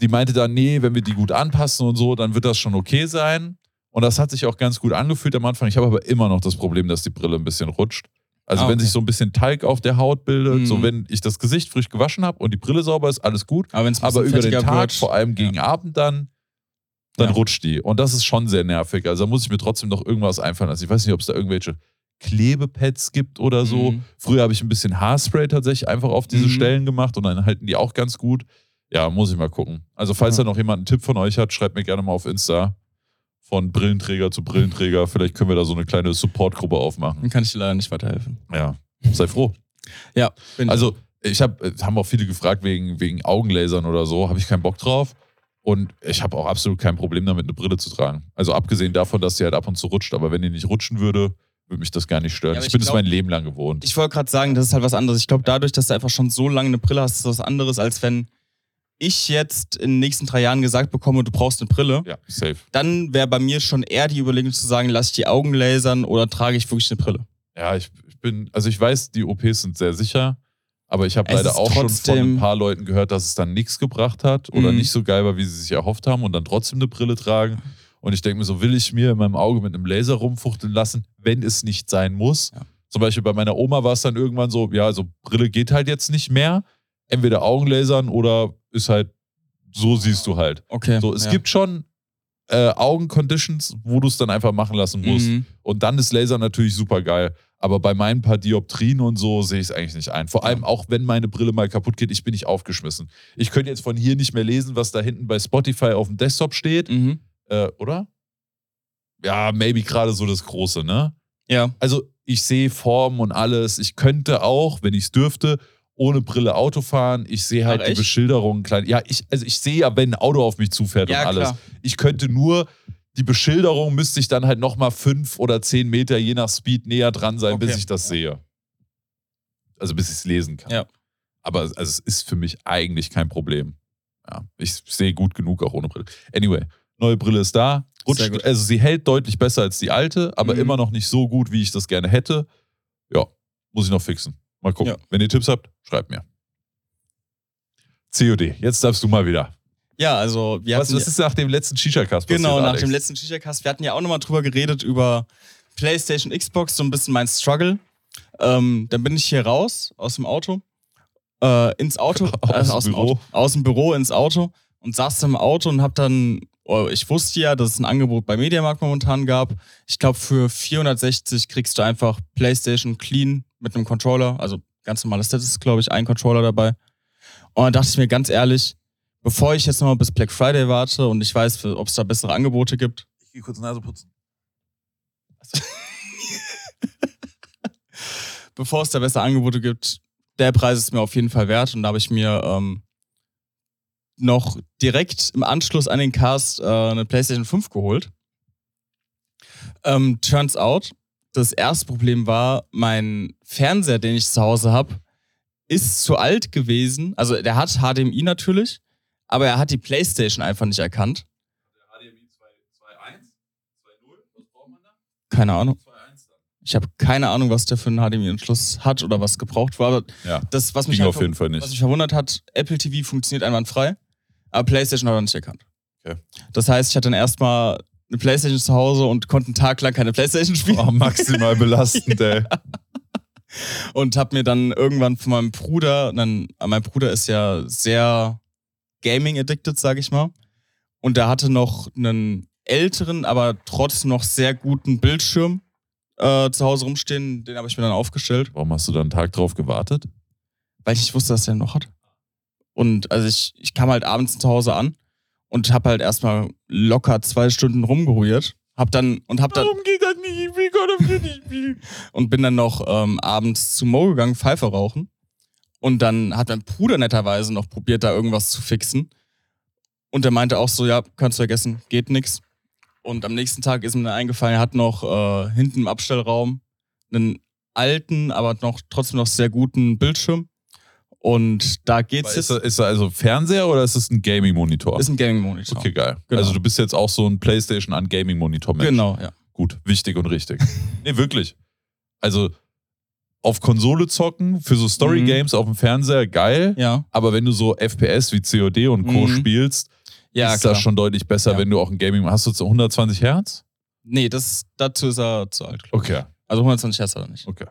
die meinte dann, nee, wenn wir die gut anpassen und so, dann wird das schon okay sein. Und das hat sich auch ganz gut angefühlt am Anfang. Ich habe aber immer noch das Problem, dass die Brille ein bisschen rutscht. Also Ah, wenn okay. sich so ein bisschen Talg auf der Haut bildet, Mhm. so wenn ich das Gesicht frisch gewaschen habe und die Brille sauber ist, alles gut. Aber wenn es Aber über den Tag, wird, vor allem gegen Abend dann, dann Ja. rutscht die. Und das ist schon sehr nervig. Also da muss ich mir trotzdem noch irgendwas einfallen lassen. Ich weiß nicht, ob es da irgendwelche Klebepads gibt oder so. Mhm. Früher habe ich ein bisschen Haarspray tatsächlich einfach auf diese Mhm. Stellen gemacht und dann halten die auch ganz gut. Ja, muss ich mal gucken. Also falls Ja. da noch jemand einen Tipp von euch hat, schreibt mir gerne mal auf Insta. Von Brillenträger zu Brillenträger. Vielleicht können wir da so eine kleine Supportgruppe aufmachen. Dann kann ich dir leider nicht weiterhelfen. Ja, sei froh. Ja, Also, ich habe, haben auch viele gefragt wegen, wegen Augenlasern oder so, habe ich keinen Bock drauf. Und ich habe auch absolut kein Problem damit, eine Brille zu tragen. Also abgesehen davon, dass die halt ab und zu rutscht, aber wenn die nicht rutschen würde, würde mich das gar nicht stören. Ja, ich ich bin es glaub- mein Leben lang gewohnt. Ich wollte gerade sagen, das ist halt was anderes. Ich glaube, dadurch, dass du einfach schon so lange eine Brille hast, ist das was anderes, als wenn ich jetzt in den nächsten drei Jahren gesagt bekomme, du brauchst eine Brille. ja, safe. Dann wäre bei mir schon eher die Überlegung zu sagen, lasse ich die Augen lasern oder trage ich wirklich eine Brille. Ja, ich, ich bin, also ich weiß, die OPs sind sehr sicher, aber ich habe leider auch schon von ein paar Leuten gehört, dass es dann nichts gebracht hat oder Mhm. nicht so geil war, wie sie sich erhofft haben und dann trotzdem eine Brille tragen. Und ich denke mir so, will ich mir in meinem Auge mit einem Laser rumfuchteln lassen, wenn es nicht sein muss? Ja. Zum Beispiel bei meiner Oma war es dann irgendwann so, ja, also Brille geht halt jetzt nicht mehr. Entweder Augenlasern oder ist halt, so siehst du halt. Okay. So, es ja. gibt schon äh, Augenconditions, wo du es dann einfach machen lassen musst. Mhm. Und dann ist Laser natürlich super geil. Aber bei meinen paar Dioptrien und so sehe ich es eigentlich nicht ein. Vor allem auch, wenn meine Brille mal kaputt geht, ich bin nicht aufgeschmissen. Ich könnte jetzt von hier nicht mehr lesen, was da hinten bei Spotify auf dem Desktop steht. Mhm. Äh, oder? Ja, maybe gerade so das Große, ne? Ja. Also ich sehe Formen und alles. Ich könnte auch, wenn ich es dürfte, ohne Brille Auto fahren. Ich sehe halt Ach, die echt? Beschilderungen klein. Ja, ich, also ich sehe ja, wenn ein Auto auf mich zufährt Ja, und alles. klar. Ich könnte nur, die Beschilderung müsste ich dann halt nochmal fünf oder zehn Meter, je nach Speed, näher dran sein, bis Okay. ich das sehe. Also bis ich es lesen kann. Ja. Aber also es ist für mich eigentlich kein Problem. Ja, ich sehe gut genug auch ohne Brille. Anyway, neue Brille ist da. Rutscht, also sie hält deutlich besser als die alte, aber Mhm. immer noch nicht so gut, wie ich das gerne hätte. Ja, muss ich noch fixen. Mal gucken. Ja. Wenn ihr Tipps habt, schreibt mir. COD, jetzt darfst du mal wieder. Ja, also wir Was, hatten was ist nach dem letzten Shisha-Cast passiert, Genau, nach Alex? dem letzten Shisha-Cast. Wir hatten ja auch nochmal drüber geredet, über PlayStation, Xbox, so ein bisschen mein Struggle. Ähm, dann bin ich hier raus aus dem Auto, äh, ins Auto, Aus dem aus, dem Büro. Auto, aus dem Büro ins Auto und saß im Auto und hab dann, ich wusste ja, dass es ein Angebot bei Mediamarkt momentan gab. Ich glaube, für 460 kriegst du einfach PlayStation clean mit einem Controller, also ganz normales Set ist, glaube ich, ein Controller dabei. Und dann dachte ich mir ganz ehrlich, bevor ich jetzt nochmal bis Black Friday warte und ich weiß, ob es da bessere Angebote gibt, Ich gehe kurz Nase putzen. bevor es da bessere Angebote gibt, der Preis ist mir auf jeden Fall wert. Und da habe ich mir ähm, noch direkt im Anschluss an den Cast äh, eine PlayStation 5 geholt. Ähm, turns out, das erste Problem war, mein Fernseher, den ich zu Hause habe, ist zu alt gewesen. Also der hat HDMI natürlich, aber er hat die PlayStation einfach nicht erkannt. HDMI 2.1, 2.0, was braucht man da? Keine Ahnung. 2.1 dann. Ich habe keine Ahnung, was der für einen HDMI-Anschluss hat oder was gebraucht war. Aber Ja, das, was mich, halt auf jeden Fall was mich nicht. verwundert hat, Apple TV funktioniert einwandfrei, aber PlayStation hat er nicht erkannt. Okay. Das heißt, ich hatte dann erstmal eine PlayStation zu Hause und konnte einen Tag lang keine PlayStation spielen Oh, maximal belastend, ey. und habe mir dann irgendwann von meinem Bruder, dann, mein Bruder ist ja sehr Gaming addicted, sage ich mal, und der hatte noch einen älteren, aber trotzdem noch sehr guten Bildschirm äh, zu Hause rumstehen, den habe ich mir dann aufgestellt. Warum hast du da einen Tag drauf gewartet? weil ich nicht wusste, dass der noch hat. Und also ich, ich kam halt abends zu Hause an und hab halt erstmal locker zwei Stunden rumgerührt. Hab dann und hab dann geht das nicht? Ich will Call of Duty spielen. und bin dann noch ähm, abends zu Mo gegangen, Pfeife rauchen. Und dann hat mein Bruder netterweise noch probiert, da irgendwas zu fixen. Und der meinte auch so, ja, kannst du vergessen, geht nix. Und am nächsten Tag ist mir dann eingefallen, er hat noch äh, hinten im Abstellraum einen alten, aber noch trotzdem noch sehr guten Bildschirm. Und da geht's jetzt. ist er also Fernseher oder ist es ein Gaming-Monitor? Ist ein Gaming-Monitor. Okay, geil. Genau. Also du bist jetzt auch so ein PlayStation an Gaming-Monitor-Mensch. Genau, ja. Gut, wichtig und richtig. nee, wirklich. Also auf Konsole zocken, für so Story-Games auf dem Fernseher, geil. Ja, Aber wenn du so FPS wie COD und Co. Mhm. spielst, ja ist klar. das schon deutlich besser, Ja. wenn du auch ein Gaming. Hast du jetzt 120 Hertz? Nee, das, dazu ist er zu alt. Okay, Also 120 Hertz hat er nicht. okay.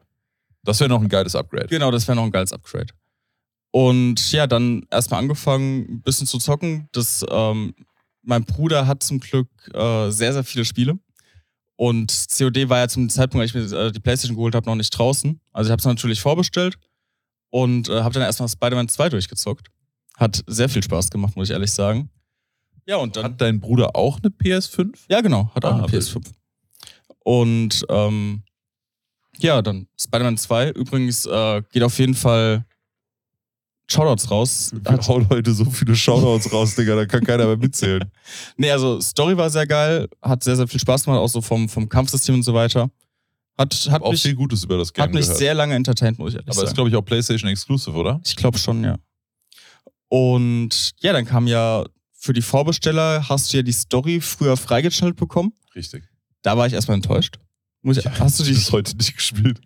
Das wäre noch ein geiles Upgrade. Genau, das wäre noch ein geiles Upgrade. Und ja, dann erstmal angefangen, ein bisschen zu zocken. Das, ähm, mein Bruder hat zum Glück äh, sehr, sehr viele Spiele. Und COD war ja zum Zeitpunkt, als ich mir äh, die Playstation geholt habe, noch nicht draußen. Also ich habe es natürlich vorbestellt und äh, habe dann erstmal Spider-Man 2 durchgezockt. Hat sehr viel Spaß gemacht, muss ich ehrlich sagen. Ja, und dann. Hat dein Bruder auch eine PS5? Ja, genau, hat auch Ah, eine PS5. Und ähm, ja, dann Spider-Man 2. Übrigens äh, geht auf jeden Fall Shoutouts raus. Wir Hat, hauen heute so viele Shoutouts raus, Digga, da kann keiner mehr mitzählen. nee, also Story war sehr geil, hat sehr, sehr viel Spaß gemacht, auch so vom, vom Kampfsystem und so weiter. Hat, hat Auch mich, viel Gutes über das Game hat mich gehört. sehr lange entertained, muss ich ehrlich Aber das ist, sagen. glaube ich, auch PlayStation Exclusive, oder? Ich glaube schon, ja. Und ja, dann kam ja für die Vorbesteller, hast du ja die Story früher freigeschaltet bekommen. Richtig. Da war ich erstmal enttäuscht. Muss ich, hast du die bis heute nicht gespielt?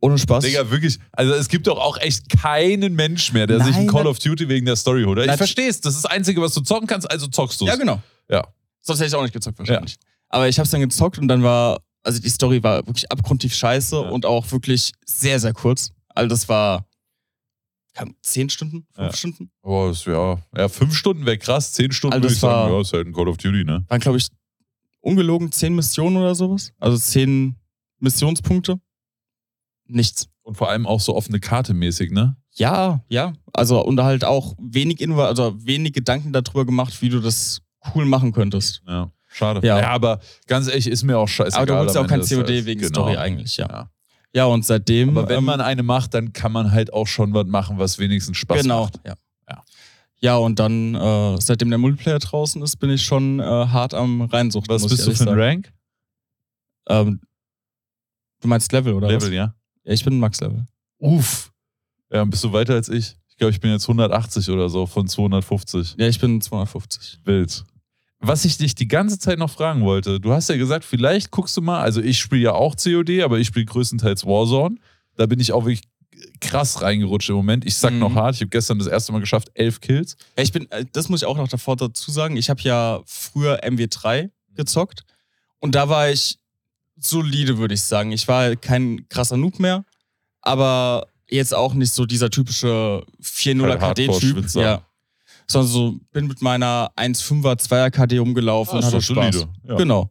Ohne Spaß? Digga, wirklich. Also es gibt doch auch echt keinen Mensch mehr, der sich ein Nein, Call of Duty wegen der Story holt. Ich verstehe es. Das ist das Einzige, was du zocken kannst, also zockst du Ja, genau. Ja. Sonst hätte ich auch nicht gezockt wahrscheinlich. Aber ich habe es dann gezockt und dann war, also die Story war wirklich abgrundtief scheiße Ja. und auch wirklich sehr, sehr kurz. Also das war Ahnung, zehn Stunden, fünf Ja. Stunden. Oh, ist, ja. ja, fünf Stunden wäre krass, zehn Stunden Also würde das ich sagen, war- ja, ist halt ein Call of Duty, ne? Waren, glaube ich, ungelogen 10 Missionen oder sowas. Also 10 Missionspunkte. Nichts. Und vor allem auch so offene Karte mäßig, ne? Ja, ja. Also und halt auch wenig Invo also wenig Gedanken darüber gemacht, wie du das cool machen könntest. Ja. Schade. Ja. aber ganz ehrlich, ist mir auch scheißegal. Aber du holst ja auch kein COD wegen Genau. Story eigentlich, ja. Ja. Ja, und seitdem. Aber wenn ähm, man eine macht, dann kann man halt auch schon was machen, was wenigstens Spaß genau, macht. ja. Ja. Ja, und dann, äh, seitdem der Multiplayer draußen ist, bin ich schon äh, hart am Reinsuchten. Was bist ich du für ein. Rank? Ähm, du meinst Level, oder? Level, Was? ja. Ja, ich bin Max-Level. Uff. Ja, bist du weiter als ich? Ich glaube, ich bin jetzt 180 oder so von 250. Ja, ich bin 250. Wild. Was ich dich die ganze Zeit noch fragen wollte, du hast ja gesagt, vielleicht guckst du mal, also ich spiele ja auch COD, aber ich spiele größtenteils Warzone. Da bin ich auch wirklich krass reingerutscht im Moment. Ich sag Mhm. noch hart, ich habe gestern das erste Mal geschafft, elf Kills. Ja, ich bin, äh, das muss ich auch noch davor dazu sagen. Ich habe ja früher MW3 gezockt und da war ich solide, würde ich sagen. Ich war kein krasser Noob mehr, aber jetzt auch nicht so dieser typische 4-0er Kein KD-Typ. Ja. Sondern so bin mit meiner 1,5er, 2er KD rumgelaufen und ist hatte Spaß. solide. Ja. Genau.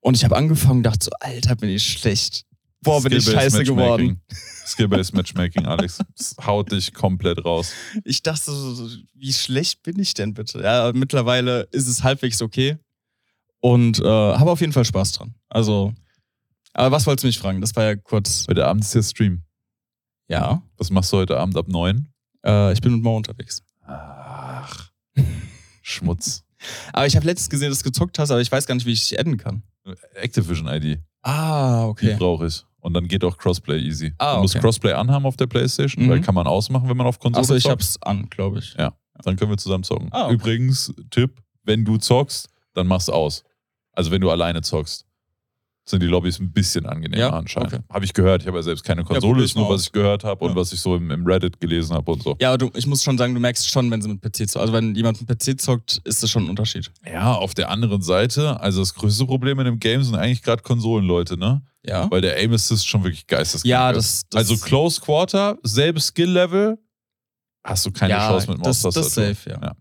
Und ich habe angefangen und dachte so, Alter, bin ich schlecht. Boah, bin ich scheiße geworden. Skill-based Matchmaking, Alex. Das haut dich komplett raus. Ich dachte so, wie schlecht bin ich denn bitte? Ja, mittlerweile ist es halbwegs okay. Und äh, habe auf jeden Fall Spaß dran. Also, aber was wolltest du mich fragen? Das war ja kurz. Heute Abend ist ja Stream. Ja, Was machst du heute Abend ab 9? äh, ich bin mit Mo unterwegs. Ach. Schmutz. Aber ich habe letztens gesehen, dass du gezockt hast, aber ich weiß gar nicht, wie ich dich adden kann. Activision ID. Ah, Die okay. brauche ich. Und dann geht auch Crossplay easy. Ah, du musst okay. Crossplay anhaben auf der Playstation, Mhm. weil kann man ausmachen, wenn man auf Konsole Achso, ich zockt. hab's an, glaube ich. Ja. Dann können wir zusammen zocken. Ah, okay. Übrigens, Tipp, wenn du zockst, dann mach's aus. Also wenn du alleine zockst, sind die Lobbys ein bisschen angenehmer Ja? anscheinend. Okay. Habe ich gehört. Ich habe ja selbst keine Konsole, ich ist nur, was ich gehört habe und Ja. was ich so im, im Reddit gelesen habe und so. Ja, aber du, ich muss schon sagen, du merkst schon, wenn sie mit PC zockt. Also wenn jemand mit PC zockt, ist das schon ein Unterschied. Ja, auf der anderen Seite, also das größte Problem in dem Game sind eigentlich gerade Konsolenleute, ne? Ja. Weil der Aim Assist schon wirklich geisteskrank Ja, ist. das, das Also Close Quarter, selbes Skill-Level, hast du keine ja, Chance mit das, Maustastatur. das safe, ja.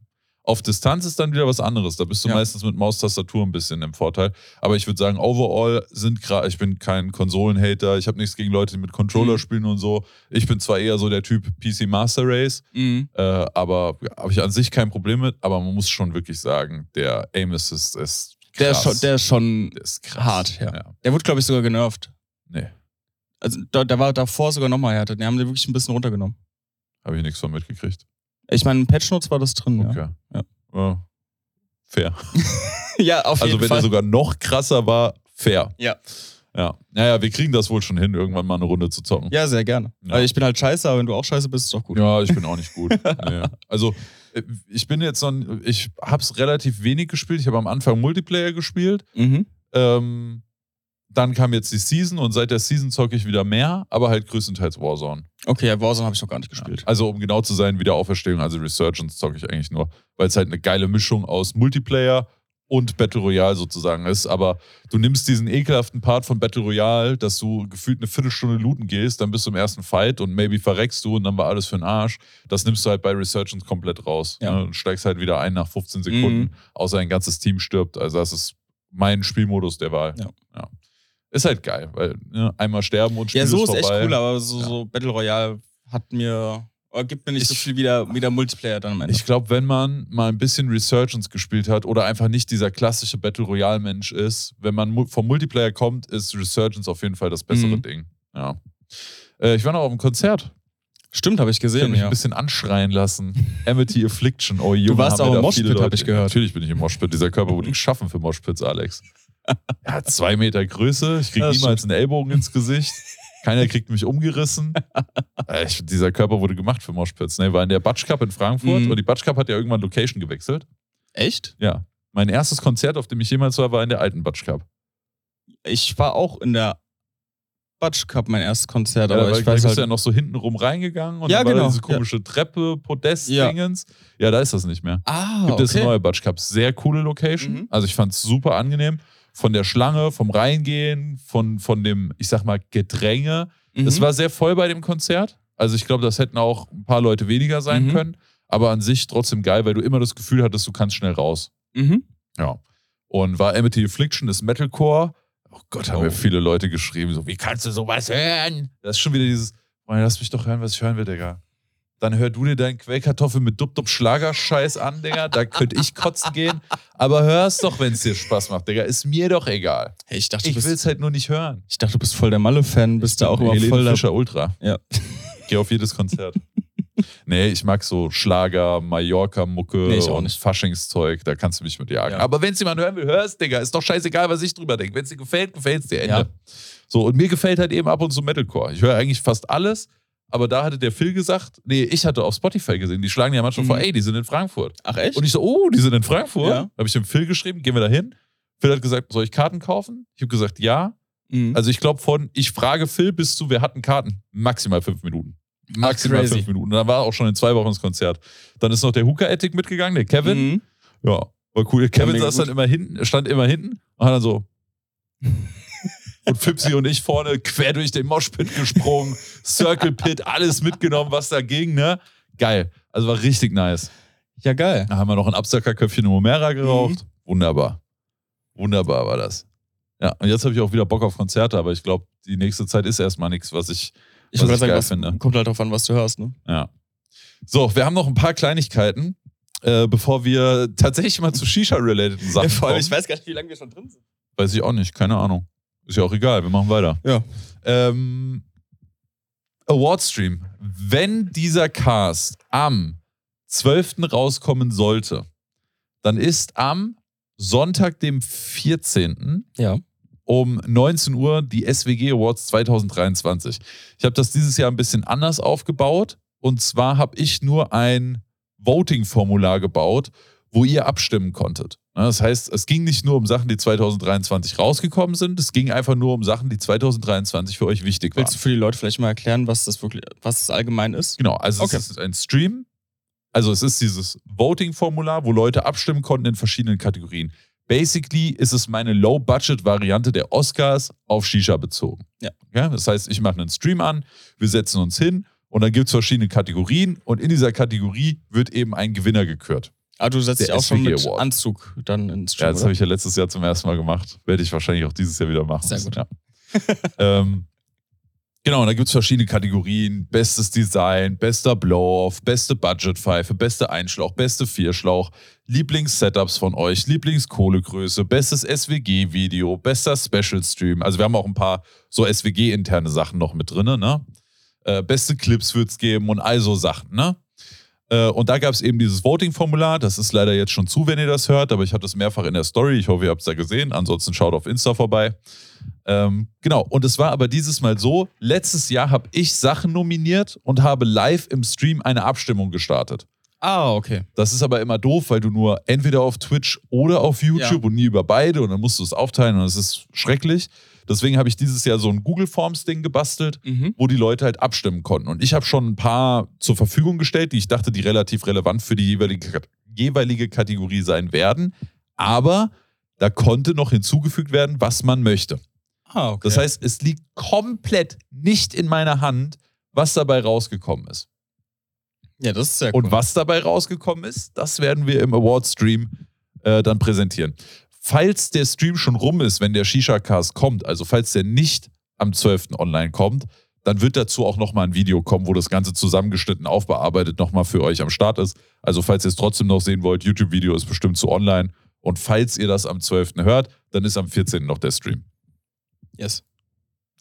Auf Distanz ist dann wieder was anderes. Da bist du Ja. meistens mit Maustastatur ein bisschen im Vorteil. Aber ich würde sagen, overall sind gerade, ich bin kein Konsolenhater, ich habe nichts gegen Leute, die mit Controller Mhm. spielen und so. Ich bin zwar eher so der Typ PC Master Race, Mhm. äh, aber ja, habe ich an sich kein Problem mit. Aber man muss schon wirklich sagen, der Aim Assist ist Der, ist krass. schon, der ist schon. Der ist hart, ja. ja. Der wurde, glaube ich, sogar genervt. Nee, Also da, da war davor sogar nochmal härter. Die haben den wirklich ein bisschen runtergenommen. habe ich nichts von mitgekriegt. Ich meine, in Patch Notes war das drin, Okay. Ja. Ja. Fair. ja. auf Also jeden wenn Fall. er sogar noch krasser war, fair. Ja. Ja. Naja, wir kriegen das wohl schon hin, irgendwann mal eine Runde zu zocken. ja, sehr gerne. Ja. Also ich bin halt scheiße, aber wenn du auch scheiße bist, ist doch gut. Ja, ich bin auch nicht gut. nee. Also äh, ich bin jetzt so ein, ich habe es relativ wenig gespielt. Ich habe am Anfang Multiplayer gespielt. Mhm. Ähm, dann kam jetzt die Season und seit der Season zocke ich wieder mehr, aber halt größtenteils Warzone. Okay, ja, Warzone habe ich noch gar nicht Ja. gespielt. Also um genau zu sein, Wiederauferstehung, also Resurgence zocke ich eigentlich nur, weil es halt eine geile Mischung aus Multiplayer und Battle Royale sozusagen ist. Aber du nimmst diesen ekelhaften Part von Battle Royale, dass du gefühlt eine Viertelstunde looten gehst, dann bist du im ersten Fight und maybe verreckst du und dann war alles für den Arsch. Das nimmst du halt bei Resurgence komplett raus. Ja. Ne? Und steigst halt wieder ein nach 15 Sekunden, Mhm. außer ein ganzes Team stirbt. Also das ist mein Spielmodus der Wahl. Ja. Ist halt geil, weil ne, einmal sterben und Spiel Ja, so ist ist echt cool, aber so, Ja. so Battle Royale hat mir, oder gibt mir nicht so Ich- viel wieder, wieder Multiplayer dann am Ende. Ich glaube, wenn man mal ein bisschen Resurgence gespielt hat oder einfach nicht dieser klassische Battle Royale Mensch ist, wenn man vom Multiplayer kommt, ist Resurgence auf jeden Fall das bessere Mhm. Ding. Ja. Äh, ich war noch auf dem Konzert. Stimmt, habe ich Ich habe gesehen, mich ja. ein bisschen anschreien lassen. Amity Affliction. Oh, Junge, warst haben auch im Moshpit, viele hab Leute- ich gehört. Natürlich bin ich im Moshpit. Dieser Körper wurde geschaffen für Moshpits, Alex. Er hat zwei Meter Größe. Ich kriege niemals einen Ellbogen ins Gesicht. Keiner kriegt mich umgerissen. Äh, Ich, dieser Körper wurde gemacht für Moshpits. Ne? War in der Batsch Cup in Frankfurt Mhm. und die Batsch Cup hat ja irgendwann Location gewechselt. Echt? Ja. Mein erstes Konzert, auf dem ich jemals war, war in der alten Batsch Cup. Ich war auch in der Batsch Cup mein erstes Konzert, Ja, aber ich weiß halt. ja noch so hinten rum reingegangen und Ja, dann war da genau, diese komische Treppe, Podest-Dingens. Ja. da ist das nicht mehr. ah, Gibt es okay. eine neue Batsch Cup. Sehr coole Location. Mhm. Also ich fand es super angenehm. Von der Schlange, vom Reingehen, von, von dem, ich sag mal, Gedränge. Mhm. Es war sehr voll bei dem Konzert. Also ich glaube, das hätten auch ein paar Leute weniger sein Mhm. können. Aber an sich trotzdem geil, weil du immer das Gefühl hattest, du kannst schnell raus. Mhm. Ja. Und war Amity Affliction, ist Metalcore. Oh Gott, haben Oh. mir viele Leute geschrieben, so, wie kannst du sowas hören? Das ist schon wieder dieses, lass mich doch hören, was ich hören will, Digga. Dann hör du dir deinen Quellkartoffel mit Dub-Dub Schlagerscheiß an, Digga. Da könnte ich kotzen gehen. Aber hör's doch, wenn es dir Spaß macht, Digga. Ist mir doch egal. Hey, ich dachte, Ich bist, will's halt nur nicht hören. ich dachte, du bist voll der Malle-Fan, bist da auch immer Helene voll. Fischer Ultra. Ja. Geh auf jedes Konzert. nee, ich mag so Schlager, Mallorca-Mucke Nee, und. Faschingszeug. Da kannst du mich mit jagen. Ja. Aber wenn's jemand hören will, hör's, Digga. Ist doch scheißegal, was ich drüber denke. Wenn's dir gefällt, gefällt's dir. Ende. Ja. So, und mir gefällt halt eben ab und zu Metalcore. Ich höre eigentlich fast alles. Aber da hatte der Phil gesagt, nee, ich hatte auf Spotify gesehen, die schlagen ja manchmal Mhm. vor, ey, die sind in Frankfurt. Ach echt? Und ich so, oh, die sind in Frankfurt. Ja. Habe ich dem Phil geschrieben, gehen wir da hin. Phil hat gesagt, soll ich Karten kaufen? Ich habe gesagt, ja. Mhm. Also ich glaube von, ich frage Phil bis zu, wir hatten Karten, maximal fünf Minuten. Maximal crazy. fünf Minuten. Und dann war auch schon in zwei Wochen das Konzert. Dann ist noch der Hooker-Ethic mitgegangen, der Kevin. Mhm. Ja, war cool. Kevin mega saß gut. dann immer hinten, stand immer hinten und hat dann so. Und Fipsi und ich vorne quer durch den Moshpit gesprungen, Circle Pit, alles mitgenommen, was da ging, ne? Geil. Also war richtig nice. Ja, geil. Da haben wir noch ein Absackerköpfchen Momera geraucht. Mhm. Wunderbar. Wunderbar war das. Ja, und jetzt habe ich auch wieder Bock auf Konzerte, aber ich glaube, die nächste Zeit ist erstmal nichts, was ich. Ich Was ich sagen, geil was, finde. kommt halt drauf an, was du hörst, ne? Ja. So, wir haben noch ein paar Kleinigkeiten, äh, bevor wir tatsächlich mal zu Shisha-relateden Sachen kommen. weiß gar nicht, wie lange wir schon drin sind. Weiß ich auch nicht, keine Ahnung. Ist ja auch egal, wir machen weiter. Ja. Ähm, Awardstream. Wenn dieser Cast am 12. rauskommen sollte, dann ist am Sonntag, dem 14. Ja. um 19 Uhr die SWG Awards 2023. Ich habe das dieses Jahr ein bisschen anders aufgebaut. Und zwar habe ich nur ein Voting-Formular gebaut, wo ihr abstimmen konntet. Ja, Das heißt, es ging nicht nur um Sachen, die 2023 rausgekommen sind, es ging einfach nur um Sachen, die 2023 für euch wichtig waren. Willst du für die Leute vielleicht mal erklären, was das wirklich, was das allgemein ist? Genau, also Okay. es ist ein Stream. Also es ist dieses Voting-Formular, wo Leute abstimmen konnten in verschiedenen Kategorien. Basically ist es meine Low-Budget-Variante der Oscars auf Shisha bezogen. Ja. ja das heißt, ich mache einen Stream an, wir setzen uns hin und dann gibt es verschiedene Kategorien und in dieser Kategorie wird eben ein Gewinner gekürt. Ah, du setzt dich auch schon mit Award. Anzug dann ins Ja, Stream. das oder? habe ich ja letztes Jahr zum ersten Mal gemacht. Werde ich wahrscheinlich auch dieses Jahr wieder machen. Sehr müssen, gut. Ja. ähm, genau, und da gibt es verschiedene Kategorien. Bestes Design, bester Blow-Off, beste Budgetpfeife, beste Einschlauch, beste Vierschlauch, Lieblings-Setups von euch, Lieblingskohlegröße, bestes SWG-Video, bester Special-Stream. Also wir haben auch ein paar so SWG-interne Sachen noch mit drin, ne? Äh, beste Clips wird es geben und all so Sachen, ne? Äh, Und da gab es eben dieses Voting-Formular. Das ist leider jetzt schon zu, wenn ihr das hört, aber ich hatte es mehrfach in der Story. Ich hoffe, ihr habt es da gesehen. Ansonsten schaut auf Insta vorbei. Ähm, genau, und es war aber dieses Mal so: Letztes Jahr habe ich Sachen nominiert und habe live im Stream eine Abstimmung gestartet. Ah, okay. Das ist aber immer doof, weil du nur entweder auf Twitch oder auf YouTube Ja. und nie über beide und dann musst du es aufteilen und das ist schrecklich. Deswegen habe ich dieses Jahr so ein Google Forms-Ding gebastelt Mhm. wo die Leute halt abstimmen konnten. Und ich habe schon ein paar zur Verfügung gestellt, die ich dachte, die relativ relevant für die jeweilige, jeweilige Kategorie sein werden. Aber da konnte noch hinzugefügt werden, was man möchte. Ah, okay. Das heißt, es liegt komplett nicht in meiner Hand, was dabei rausgekommen ist. ja, das ist sehr cool. Und was dabei rausgekommen ist, das werden wir im Award-Stream äh, dann präsentieren. Falls der Stream schon rum ist, wenn der Shisha-Cast kommt, also falls der nicht am 12. online kommt, dann wird dazu auch nochmal ein Video kommen, wo das Ganze zusammengeschnitten, aufbearbeitet nochmal für euch am Start ist. Also falls ihr es trotzdem noch sehen wollt, YouTube-Video ist bestimmt zu online. Und falls ihr das am 12. hört, dann ist am 14. noch der Stream. Yes.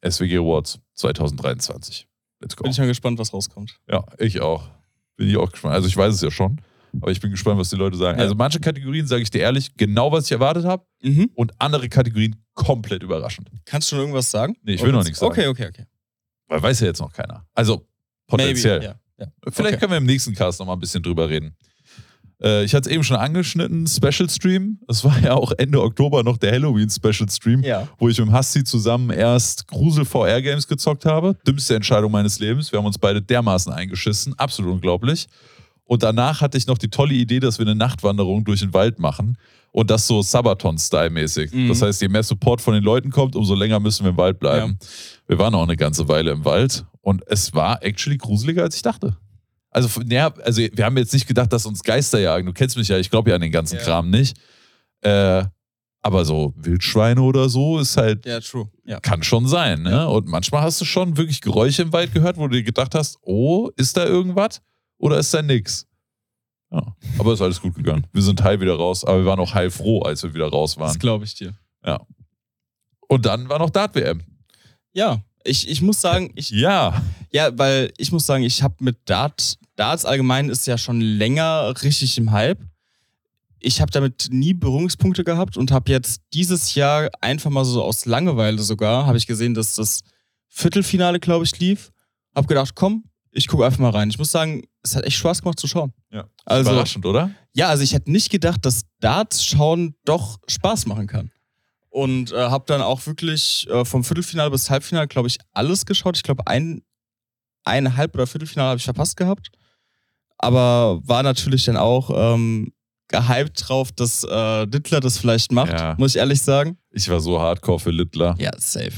SWG Awards 2023. Let's go. Bin ich mal gespannt, was rauskommt. Ja, ich auch. Bin ich auch gespannt. Also ich weiß es ja schon, aber ich bin gespannt, was die Leute sagen. Ja. Also manche Kategorien, sage ich dir ehrlich, genau was ich erwartet habe Mhm. und andere Kategorien komplett überraschend. Kannst du schon irgendwas sagen? Nee, ich will noch nichts sagen. Okay, okay, okay. Weil weiß ja jetzt noch keiner. Also potenziell. Maybe, ja. ja. Vielleicht Okay. können wir im nächsten Cast noch mal ein bisschen drüber reden. Äh, ich hatte es eben schon angeschnitten, Special Stream. Es war ja auch Ende Oktober noch der Halloween Special Stream, Ja. wo ich mit Hasti zusammen erst Grusel VR Games gezockt habe. Dümmste Entscheidung meines Lebens. Wir haben uns beide dermaßen eingeschissen. Absolut unglaublich. Und danach hatte ich noch die tolle Idee, dass wir eine Nachtwanderung durch den Wald machen. Und das so Sabaton-Style-mäßig. Mhm. Das heißt, je mehr Support von den Leuten kommt, umso länger müssen wir im Wald bleiben. Wir waren auch eine ganze Weile im Wald. Und es war actually gruseliger, als ich dachte. Also, naja, also wir haben jetzt nicht gedacht, dass uns Geister jagen. Du kennst mich ja, ich glaube ja an den ganzen Ja. Kram nicht. Äh, Aber so Wildschweine oder so ist halt, Ja, true. Ja. kann schon sein, ne? Ja. Und manchmal hast du schon wirklich Geräusche im Wald gehört, wo du dir gedacht hast, oh, ist da irgendwas oder ist da nix? Ja, aber ist alles gut gegangen. Wir sind heil wieder raus, aber wir waren auch heilfroh, als wir wieder raus Das waren. glaube ich dir. Und dann war noch Dart-WM. Ja, ich, ich muss sagen, ich, Ja. ja, weil ich muss sagen, ich habe mit Dart, Darts allgemein ist ja schon länger richtig im Hype. Ich habe damit nie Berührungspunkte gehabt und habe jetzt dieses Jahr einfach mal so aus Langeweile sogar, habe ich gesehen, dass das Viertelfinale, glaube ich, lief. Hab gedacht, komm, ich gucke einfach mal rein. Ich muss sagen, es hat echt Spaß gemacht zu schauen. ja. Also, Überraschend, oder? ja, also ich hätte nicht gedacht, dass Darts schauen doch Spaß machen kann. Und äh, habe dann auch wirklich äh, vom Viertelfinale bis Halbfinale, glaube ich, alles geschaut. Ich glaube, ein, ein Halb- oder Viertelfinale habe ich verpasst gehabt. Aber war natürlich dann auch ähm, gehypt drauf, dass äh, Dittler das vielleicht macht, Ja. muss ich ehrlich sagen. Ich war so hardcore für Littler. Ja, safe.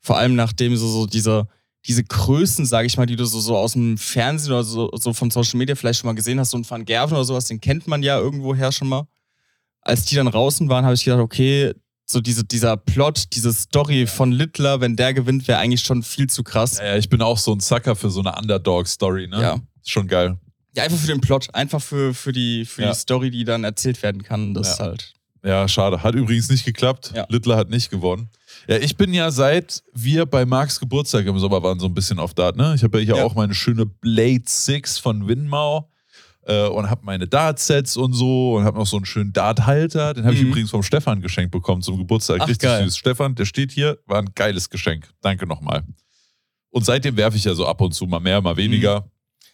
Vor allem nachdem so, so diese, diese Größen, sage ich mal, die du so, so aus dem Fernsehen oder so, so von Social Media vielleicht schon mal gesehen hast, so ein Van Gerven oder sowas, den kennt man ja irgendwoher schon mal. Als die dann draußen waren, habe ich gedacht, okay, so diese, dieser Plot, diese Story von Littler, wenn der gewinnt, wäre eigentlich schon viel zu krass. Ja, ja, ich bin auch so ein Sucker für so eine Underdog-Story, ne? Ja. Ist schon geil. Ja, einfach für den Plot, einfach für, für, die, für Ja. die Story, die dann erzählt werden kann. Das Ja. ist halt. Ja, schade. Hat übrigens nicht geklappt. Ja. Littler hat nicht gewonnen. Ja, ich bin ja seit wir bei Marks Geburtstag im Sommer waren so ein bisschen auf Dart, ne? Ich habe ja hier Ja. auch meine schöne Blade 6 von Winmau äh, und habe meine Dart-Sets und so und habe noch so einen schönen Dart-Halter. Den habe ich Mhm. übrigens vom Stefan geschenkt bekommen zum Geburtstag. Ach, Richtig geil. süß. Stefan, der steht hier, war ein geiles Geschenk. Danke nochmal. Und seitdem werfe ich ja so ab und zu mal mehr, mal weniger.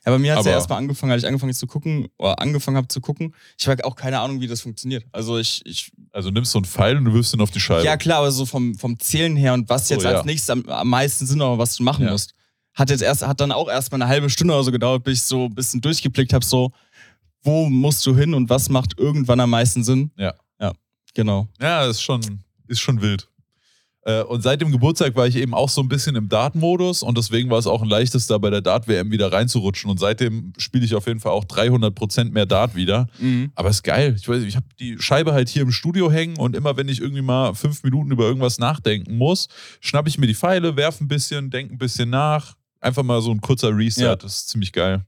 Ja, bei mir hat es ja erstmal angefangen, als ich angefangen zu gucken, oder angefangen habe zu gucken. Ich habe auch keine Ahnung, wie das funktioniert. Also ich, ich Also nimmst so einen Pfeil und du wirfst ihn auf die Scheibe. Ja, klar, aber so vom, vom Zählen her und was So, jetzt ja. als nächstes am, am meisten Sinn oder was du machen Ja. musst. Hat jetzt erst, hat dann auch erstmal eine halbe Stunde oder so gedauert, bis ich so ein bisschen durchgeblickt habe, so, wo musst du hin und was macht irgendwann am meisten Sinn. Ja. Ja, genau. Ja, ist schon, ist schon wild. Äh, Und seit dem Geburtstag war ich eben auch so ein bisschen im Dart-Modus und deswegen war es auch ein leichtes, da bei der Dart-WM wieder reinzurutschen. Und seitdem spiele ich auf jeden Fall auch 300% mehr Dart wieder. Mhm. Aber ist geil. Ich weiß, ich habe die Scheibe halt hier im Studio hängen und immer wenn ich irgendwie mal fünf Minuten über irgendwas nachdenken muss, schnappe ich mir die Pfeile, werfe ein bisschen, denke ein bisschen nach. Einfach mal so ein kurzer Reset. Ja. Das ist ziemlich geil.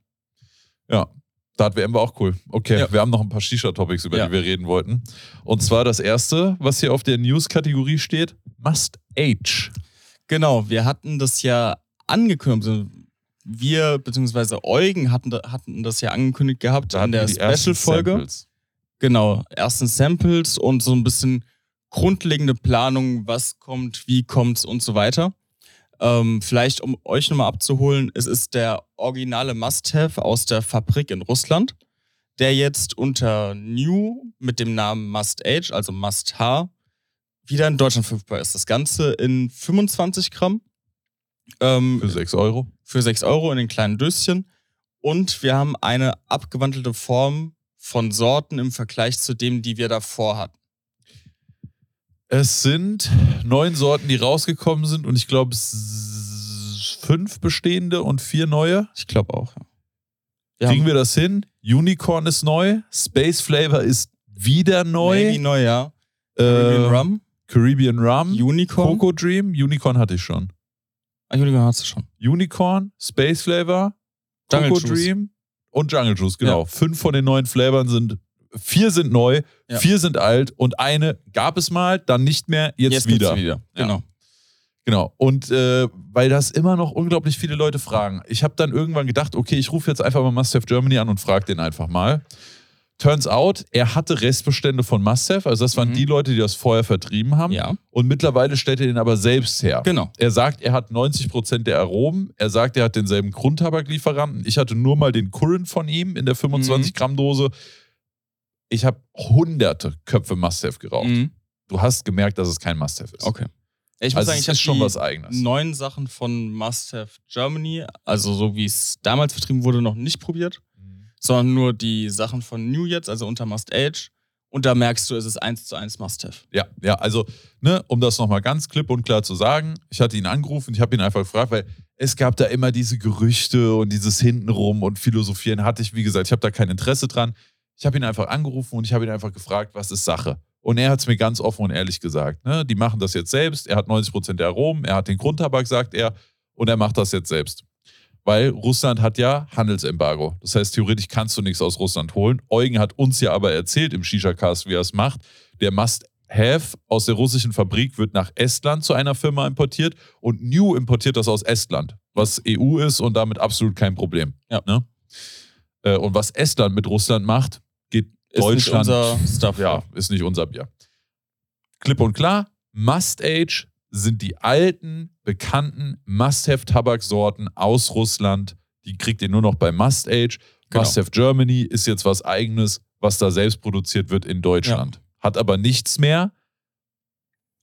Ja. Dart-WM war auch cool. Okay, Ja. wir haben noch ein paar Shisha-Topics, über Ja. die wir reden wollten. Und zwar das erste, was hier auf der News-Kategorie steht: Must Age. Genau, wir hatten das ja angekündigt. also Wir, beziehungsweise Eugen hatten, da- hatten das ja angekündigt gehabt in der Special-Folge. Genau, ersten Samples und so ein bisschen grundlegende Planung, was kommt, wie kommt's und so weiter. Ähm, vielleicht, um euch nochmal abzuholen, es ist der originale Must-Have aus der Fabrik in Russland, der jetzt unter New mit dem Namen Must Age, also Must H, wieder in Deutschland verfügbar ist. Das Ganze in 25 Gramm ähm, Für 6 Euro. für 6 Euro in den kleinen Döschen. Und wir haben eine abgewandelte Form von Sorten im Vergleich zu dem, die wir davor hatten. Es sind neun Sorten, die rausgekommen sind und ich glaube fünf bestehende und vier neue. Ich glaube auch. Ja. Kriegen wir das hin? Unicorn ist neu, Space Flavor ist wieder neu. Navy neu, ja. äh, Caribbean Rum, Caribbean Rum, Unicorn. Coco Dream, Unicorn hatte ich schon. Ah, Unicorn hast du schon. Unicorn, Space Flavor, Jungle Coco Juice. Dream und Jungle Juice, genau. Ja. Fünf von den neuen Flavern sind, vier sind neu, Ja. vier sind alt und eine gab es mal, dann nicht mehr, jetzt, gibt's wieder. wieder. Ja. Genau. Genau. Und äh, weil das immer noch unglaublich viele Leute fragen. Ich habe dann irgendwann gedacht, okay, ich rufe jetzt einfach mal Must Have Germany an und frage den einfach mal. Turns out, er hatte Restbestände von Must Have. Also das waren Mhm. die Leute, die das vorher vertrieben haben. Ja, Und mittlerweile stellt er den aber selbst her. genau. Er sagt, er hat 90% der Aromen. Er sagt, er hat denselben Grundtabaklieferanten. Ich hatte nur mal den Current von ihm in der 25 Gramm Dose. Ich habe hunderte Köpfe Must Have geraucht. Mhm. Du hast gemerkt, dass es kein Must Have ist. Okay. Ich muss Also sagen, ich habe schon die was Eigenes. neuen Sachen von Must Have Germany, also so wie es damals vertrieben wurde, noch nicht probiert, sondern nur die Sachen von New jetzt, also unter Must Age. Und da merkst du, es ist eins zu eins Must Have. Ja, ja, also, ne, um das nochmal ganz klipp und klar zu sagen, ich hatte ihn angerufen, ich habe ihn einfach gefragt, weil es gab da immer diese Gerüchte und dieses Hintenrum und Philosophieren hatte ich, wie gesagt, ich habe da kein Interesse dran. Ich habe ihn einfach angerufen und ich habe ihn einfach gefragt, was ist Sache? Und er hat es mir ganz offen und ehrlich gesagt. Ne? Die machen das jetzt selbst. Er hat 90% der Aromen, er hat den Grundtabak, sagt er, und er macht das jetzt selbst. Weil Russland hat ja Handelsembargo. Das heißt, theoretisch kannst du nichts aus Russland holen. Eugen hat uns ja aber erzählt im Shisha-Cast, wie er es macht. Der Must-Have aus der russischen Fabrik wird nach Estland zu einer Firma importiert und New importiert das aus Estland, was EU ist und damit absolut kein Problem. Ja. Ne? Äh, Und was Estland mit Russland macht, geht Ist Deutschland. nicht unser Stuff. Ja, ist nicht unser Bier. Klipp und klar, Must-Age sind die alten, bekannten Must-Have-Tabaksorten aus Russland. Die kriegt ihr nur noch bei Must-Age. Genau. Must-Have Germany ist jetzt was Eigenes, was da selbst produziert wird in Deutschland. Hat aber nichts mehr,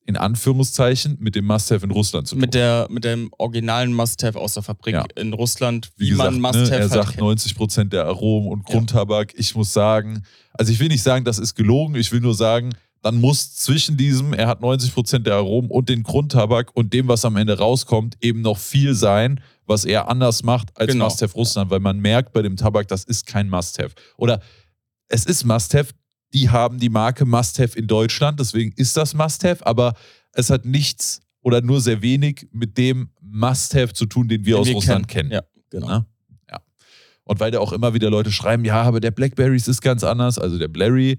in Anführungszeichen, mit dem Must-Have in Russland zu tun. Mit, der, mit dem originalen Must-Have aus der Fabrik Ja. in Russland, wie, Wie gesagt, man ne, Must-Have er halt sagt kennt. 90 Prozent der Aromen und Grundtabak. Ich muss sagen, also ich will nicht sagen, das ist gelogen. Ich will nur sagen, dann muss zwischen diesem, er hat 90 Prozent der Aromen und den Grundtabak und dem, was am Ende rauskommt, eben noch viel sein, was er anders macht als Genau. Must-Have Russland, weil man merkt bei dem Tabak, das ist kein Must-Have. Oder es ist Must-Have, die haben die Marke Must-Have in Deutschland, deswegen ist das Must-Have, aber es hat nichts oder nur sehr wenig mit dem Must-Have zu tun, den wir Den aus wir Russland kennen. Ja, genau. Ne? Ja. Und weil da auch immer wieder Leute schreiben, ja, aber der Blackberries ist ganz anders, also der Blurry,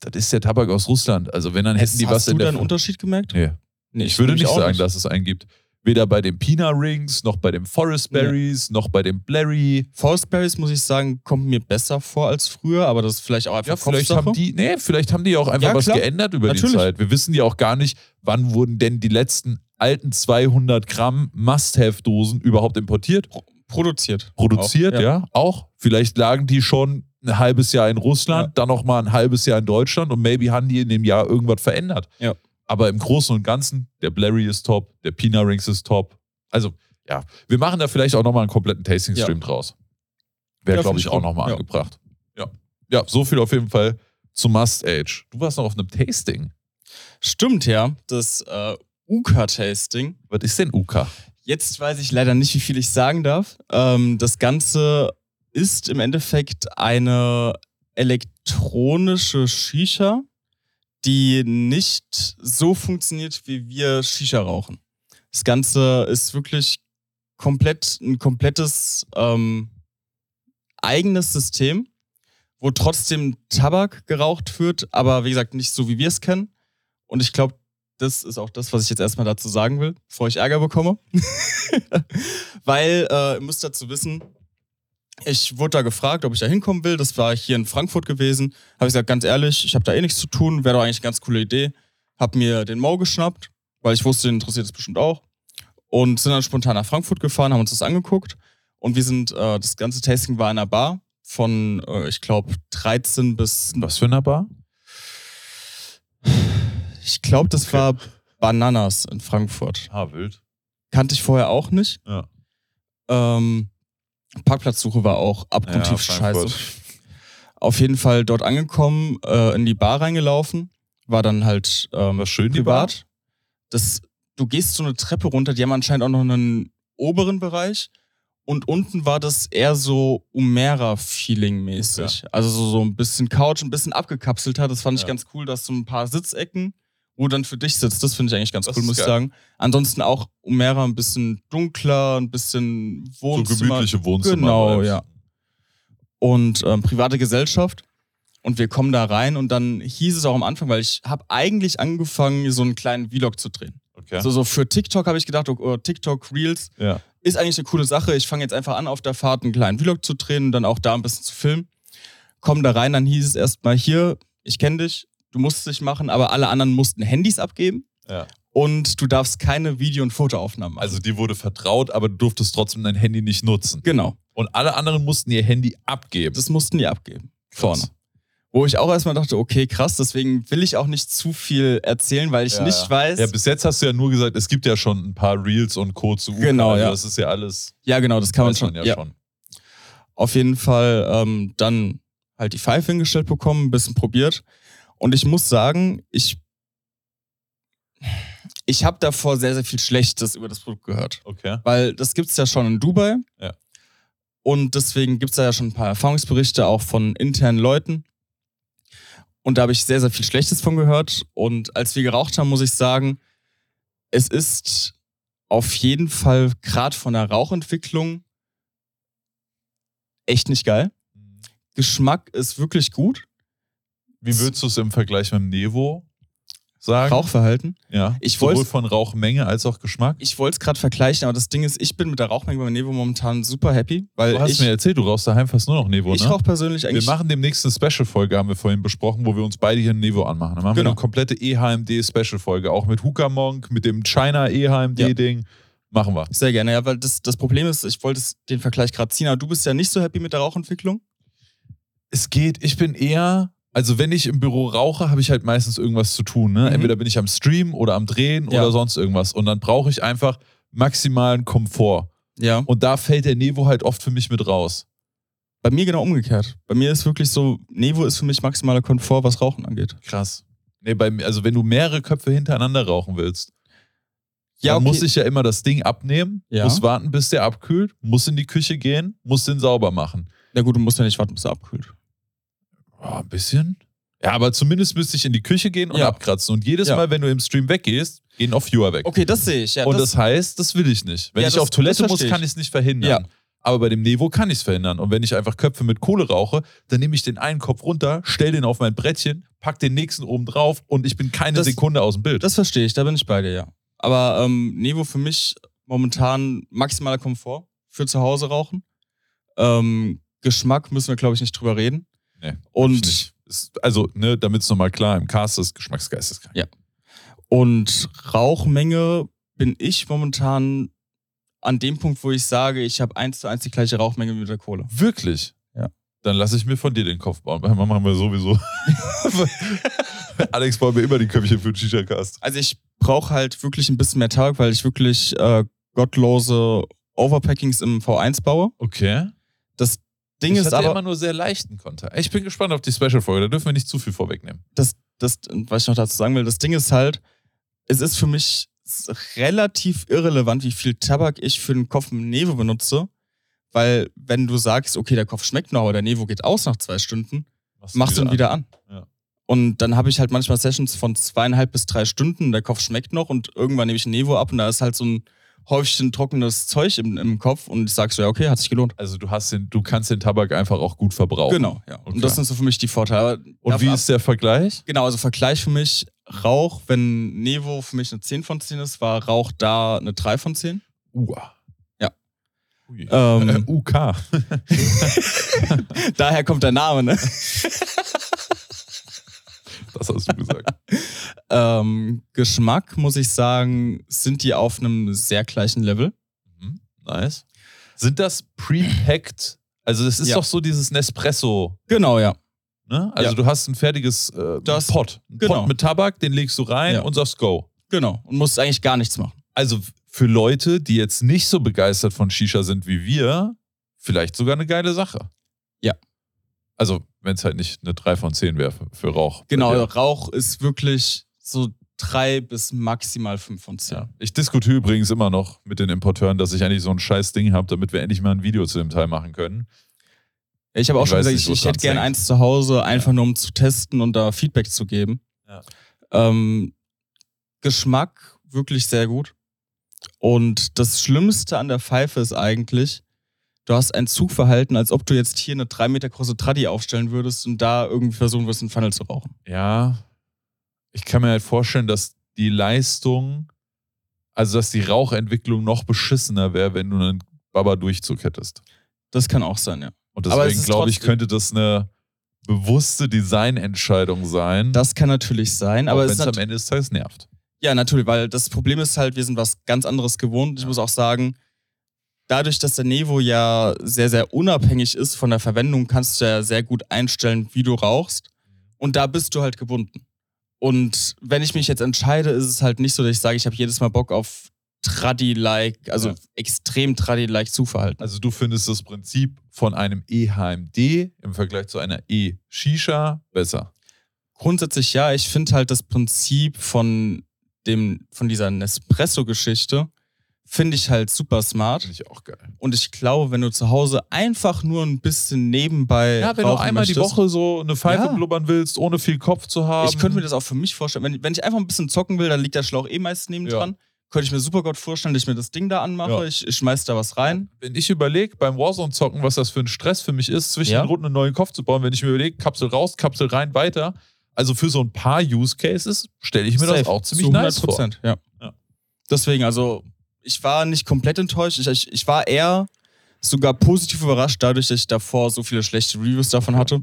das ist der Tabak aus Russland. Also wenn dann hätten Hast, die hast was du in da der einen Unterschied gemerkt? Nee. Nee, Ich würde nämlich nicht sagen, dass es einen gibt. Weder bei den Pina Rings, noch bei den Forest Berries, noch bei dem Blurry. Forest Berries, muss ich sagen, kommt mir besser vor als früher, aber das ist vielleicht auch einfach Ja, vielleicht Kopfsache. haben die, nee, vielleicht haben die auch einfach Ja, was klar. geändert über die Natürlich. Zeit. Wir wissen ja auch gar nicht, wann wurden denn die letzten alten 200 Gramm Must-Have-Dosen überhaupt importiert. produziert. produziert, Auch, ja. auch. Vielleicht lagen die schon ein halbes Jahr in Russland, Ja. dann noch mal ein halbes Jahr in Deutschland und maybe haben die in dem Jahr irgendwas verändert. Ja. Aber im Großen und Ganzen, der Blurry ist top, der Pina Rings ist top. Also, ja, wir machen da vielleicht auch noch mal einen kompletten Tasting-Stream draus. Wäre, Ja, glaube ich, auch gut. noch mal Ja. angebracht. Ja. ja, so viel auf jeden Fall zu Must Age. Du warst noch auf einem Tasting. Stimmt, ja. Das äh, Uka-Tasting. Was ist denn Uka? Jetzt weiß ich leider nicht, wie viel ich sagen darf. Ähm, das Ganze ist im Endeffekt eine elektronische Shisha, die nicht so funktioniert, wie wir Shisha rauchen. Das Ganze ist wirklich komplett ein komplettes ähm, eigenes System, wo trotzdem Tabak geraucht wird, aber wie gesagt nicht so, wie wir es kennen. Und ich glaube, das ist auch das, was ich jetzt erstmal dazu sagen will, bevor ich Ärger bekomme. Weil, äh, ihr müsst dazu wissen, ich wurde da gefragt, ob ich da hinkommen will. Das war hier in Frankfurt gewesen. Habe ich gesagt, ganz ehrlich, ich habe da eh nichts zu tun. Wäre doch eigentlich eine ganz coole Idee. Hab mir den Mo geschnappt, weil ich wusste, den interessiert es bestimmt auch. Und sind dann spontan nach Frankfurt gefahren, haben uns das angeguckt. Und wir sind, äh, das ganze Tasting war in einer Bar von, äh, ich glaube, 13 bis Was für eine Bar? Ich glaube, das war Bananas in Frankfurt. Ah, wild. Kannte ich vorher auch nicht. Ja. Ähm, Parkplatzsuche war auch abgrundtief scheiße. Auf jeden Fall dort angekommen, äh, in die Bar reingelaufen, war dann halt ähm, War schön, privat. Das, du gehst so eine Treppe runter, die haben anscheinend auch noch einen oberen Bereich. Und unten war das eher so Umera-Feeling-mäßig. Also so, so ein bisschen Couch, ein bisschen abgekapselter. Das fand ich Ja. ganz cool, dass so ein paar Sitzecken, wo dann für dich sitzt. Das finde ich eigentlich ganz Das cool, muss ich sagen. Ansonsten auch Umera ein bisschen dunkler, ein bisschen So Wohnzimmer. gemütliche Wohnzimmer. Genau, ja. Und ähm, private Gesellschaft. Und wir kommen da rein und dann hieß es auch am Anfang, weil ich habe eigentlich angefangen, so einen kleinen Vlog zu drehen. Okay. So, so für TikTok habe ich gedacht, oh, oh, TikTok Reels ja. ist eigentlich eine coole Sache. Ich fange jetzt einfach an, auf der Fahrt einen kleinen Vlog zu drehen und dann auch da ein bisschen zu filmen. Kommen da rein, dann hieß es erstmal hier, ich kenne dich, du musst es nicht machen, aber alle anderen mussten Handys abgeben Ja. und du darfst keine Video- und Fotoaufnahmen machen. Also dir wurde vertraut, aber du durftest trotzdem dein Handy nicht nutzen. genau, Und alle anderen mussten ihr Handy abgeben. das mussten die abgeben. Krass. Vorne. Wo ich auch erstmal dachte, okay, krass, deswegen will ich auch nicht zu viel erzählen, weil ich Ja, nicht ja. weiß. Ja, bis jetzt hast du ja nur gesagt, es gibt ja schon ein paar Reels und Co. zu Uka. Genau, also ja. Das ist ja alles, ja, genau, das kann man schon. man ja, schon. Auf jeden Fall ähm, dann halt die Pfeife hingestellt bekommen, ein bisschen probiert. Und ich muss sagen, ich, ich habe davor sehr, sehr viel Schlechtes über das Produkt gehört. Okay. Weil das gibt es ja schon in Dubai. Ja. Und deswegen gibt es da ja schon ein paar Erfahrungsberichte auch von internen Leuten. Und da habe ich sehr, sehr viel Schlechtes von gehört. Und als wir geraucht haben, muss ich sagen, es ist auf jeden Fall gerade von der Rauchentwicklung echt nicht geil. Geschmack ist wirklich gut. Wie würdest du es im Vergleich mit dem Nevo sagen? Rauchverhalten. Ja. Ich Sowohl von Rauchmenge als auch Geschmack. Ich wollte es gerade vergleichen, aber das Ding ist, ich bin mit der Rauchmenge bei Nevo momentan super happy, weil Du hast ich, mir erzählt, du rauchst daheim fast nur noch Nevo, ich ne? rauche persönlich Wir eigentlich. machen demnächst eine Special-Folge, haben wir vorhin besprochen, wo wir uns beide hier ein Nevo anmachen. Dann machen wir Genau. eine komplette EHMD-Special-Folge, auch mit Hookah Monk, mit dem China EHMD-Ding. Machen wir. Sehr gerne, ja, weil das, das Problem ist, ich wollte es- den Vergleich gerade ziehen, aber du bist ja nicht so happy mit der Rauchentwicklung. Es geht, ich bin eher, also wenn ich im Büro rauche, habe ich halt meistens irgendwas zu tun. Ne? Mhm. Entweder bin ich am Stream oder am Drehen Ja. oder sonst irgendwas. Und dann brauche ich einfach maximalen Komfort. Ja. Und da fällt der Nevo halt oft für mich mit raus. Bei mir genau umgekehrt. Bei mir ist wirklich so, Nevo ist für mich maximaler Komfort, was Rauchen angeht. Krass. Nee, bei, mir- also wenn du mehrere Köpfe hintereinander rauchen willst, Ja, dann okay. muss ich ja immer das Ding abnehmen, Ja. muss warten, bis der abkühlt, muss in die Küche gehen, muss den sauber machen. Ja gut, du musst ja nicht warten, bis er abkühlt. Oh, ein bisschen. Ja, aber zumindest müsste ich in die Küche gehen und Ja. abkratzen. Und jedes Ja. Mal, wenn du im Stream weggehst, gehen auf Viewer weg. Okay, das sehe ich. Ja, und das, heißt, das will ich nicht. Wenn Ja, ich das- auf Toilette das muss, verstehe kann ich. ich es nicht verhindern. Ja. Aber bei dem Nevo kann ich es verhindern. Und wenn ich einfach Köpfe mit Kohle rauche, dann nehme ich den einen Kopf runter, stell den auf mein Brettchen, pack den nächsten oben drauf und ich bin keine Das- Sekunde aus dem Bild. das verstehe ich, da bin ich bei dir, ja. Aber ähm, Nevo für mich momentan maximaler Komfort für zu Hause rauchen. Ähm, Geschmack müssen wir, glaube ich, nicht drüber reden. Nee, Und. Ist, also, ne, damit es nochmal klar im Cast ist, Geschmacksgeisteskrank. Ja. Und Rauchmenge bin ich momentan an dem Punkt, wo ich sage, ich habe eins zu eins die gleiche Rauchmenge mit der Kohle. Wirklich? Ja. Dann lasse ich mir von dir den Kopf bauen. Weil machen wir sowieso. Alex baut mir immer die Köpfchen für den Shisha-Cast. Also ich brauche halt wirklich ein bisschen mehr Tag, weil ich wirklich äh, gottlose Overpackings im V1 baue. Okay. Das Ding ich ist hatte aber, immer nur sehr leichten Kontakt. Ich bin gespannt auf die Special-Folge. Da dürfen wir nicht zu viel vorwegnehmen. das, das, was ich noch dazu sagen will, das Ding ist halt, es ist für mich relativ irrelevant, wie viel Tabak ich für den Kopf mit Nevo benutze. Weil, wenn du sagst, okay, der Kopf schmeckt noch, aber der Nevo geht aus nach zwei Stunden, machst du ihn wieder an. Ja. Und dann habe ich halt manchmal Sessions von zweieinhalb bis drei Stunden, der Kopf schmeckt noch und irgendwann nehme ich ein Nevo ab und da ist halt so ein Häufchen trockenes Zeug im, im Kopf und ich sag so, ja, okay, hat sich gelohnt. Also du hast den, du kannst den Tabak einfach auch gut verbrauchen. Genau, ja. Okay. Und das sind so für mich die Vorteile. Und wie ab- ist der Vergleich? Genau, also Vergleich für mich, Rauch, wenn Nevo für mich eine 10 von 10 ist, war Rauch da eine 3 von 10. UA. Ja. Ui. Ähm, äh, UK. Daher kommt der Name, ne? Das hast du gesagt. ähm, Geschmack, muss ich sagen, sind die auf einem sehr gleichen Level. Mhm. Nice. Sind das pre-packed? Also das ist Ja. doch so dieses Nespresso. Genau, ja. Ne? Also Ja. du hast ein fertiges äh, Das- Pot. Ein genau. Pot mit Tabak, den legst du rein Ja. und sagst Go. Genau. Und musst eigentlich gar nichts machen. Also für Leute, die jetzt nicht so begeistert von Shisha sind wie wir, vielleicht sogar eine geile Sache. Ja. Also wenn es halt nicht eine 3 von 10 wäre für, für Rauch. Genau, Ja. Rauch ist wirklich so 3 bis maximal 5 von 10. Ja. Ich diskutiere übrigens immer noch mit den Importeuren, dass ich eigentlich so ein scheiß Ding habe, damit wir endlich mal ein Video zu dem Teil machen können. Ich habe auch Ich schon gesagt, nicht, ich, ich hätte gerne eins zu Hause, einfach nur um zu testen und da Feedback zu geben. Ja. Ähm, Geschmack wirklich sehr gut. Und das Schlimmste an der Pfeife ist eigentlich, du hast ein Zugverhalten, als ob du jetzt hier eine 3 Meter große Tradi aufstellen würdest und da irgendwie versuchen wirst, einen Funnel zu rauchen. Ja, ich kann mir halt vorstellen, dass die Leistung, also dass die Rauchentwicklung noch beschissener wäre, wenn du einen Baba-Durchzug hättest. Das kann auch sein, ja. Und deswegen glaube ich, könnte das eine bewusste Designentscheidung sein. Das kann natürlich sein, aber es wenn ist am Ende des Tages nervt. Ja, natürlich, weil das Problem ist halt, wir sind was ganz anderes gewohnt. Ich muss auch sagen, dadurch, dass der Nevo ja sehr, sehr unabhängig ist von der Verwendung, kannst du ja sehr gut einstellen, wie du rauchst. Und da bist du halt gebunden. Und wenn ich mich jetzt entscheide, ist es halt nicht so, dass ich sage, ich habe jedes Mal Bock auf Tradi-like, also Ja. extrem Tradi-like Zuverhalten. Also du findest das Prinzip von einem E-HMD im Vergleich zu einer E-Shisha besser. Grundsätzlich ja, ich finde halt das Prinzip von dem, von dieser Nespresso-Geschichte, finde ich halt super smart. Finde ich auch geil. Und ich glaube, wenn du zu Hause einfach nur ein bisschen nebenbei. Ja, wenn du einmal die möchtest, Woche so eine Pfeife Ja. blubbern willst, ohne viel Kopf zu haben. Ich könnte mir das auch für mich vorstellen. Wenn, wenn ich einfach ein bisschen zocken will, dann liegt der Schlauch eh meist neben Ja. dran. Könnte ich mir super gut vorstellen, dass ich mir das Ding da anmache. Ja. Ich, ich schmeiß da was rein. wenn ich überlege, beim Warzone-Zocken, was das für ein Stress für mich ist, zwischen Ja. den Runden einen neuen Kopf zu bauen, wenn ich mir überlege, Kapsel raus, Kapsel rein, weiter. Also für so ein paar Use Cases stelle ich mir das Safe. auch ziemlich Zu nice vor. 100%, Ja. Ja. Deswegen, also, ich war nicht komplett enttäuscht. Ich, ich, ich war eher sogar positiv überrascht, dadurch, dass ich davor so viele schlechte Reviews davon hatte.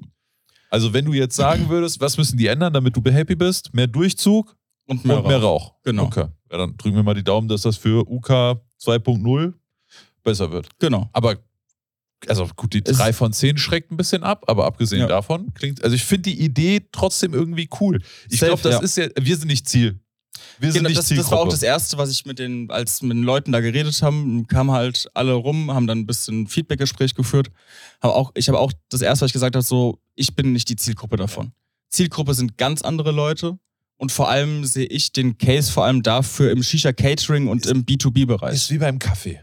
Also wenn du jetzt sagen würdest, was müssen die ändern, damit du happy bist? Mehr Durchzug Und mehr, und mehr Rauch. Genau. Okay. Ja, dann drücken wir mal die Daumen, dass das für UK 2.0 besser wird. Genau. Aber, also gut, die Es- 3 von 10 schreckt ein bisschen ab, aber abgesehen Ja. davon klingt, also ich finde die Idee trotzdem irgendwie cool. Ich glaube, das ja. ist ja, wir sind nicht Ziel. Wir sind Genau, das, das war auch das Erste, was ich mit den, als mit den Leuten da geredet haben, kamen halt alle rum, haben dann ein bisschen Feedbackgespräch geführt. Hab auch, ich habe auch das Erste, was ich gesagt habe, so, ich bin nicht die Zielgruppe davon. Zielgruppe sind ganz andere Leute und vor allem sehe ich den Case vor allem dafür im Shisha-Catering und Ist- im B2B-Bereich. ist wie beim Kaffee.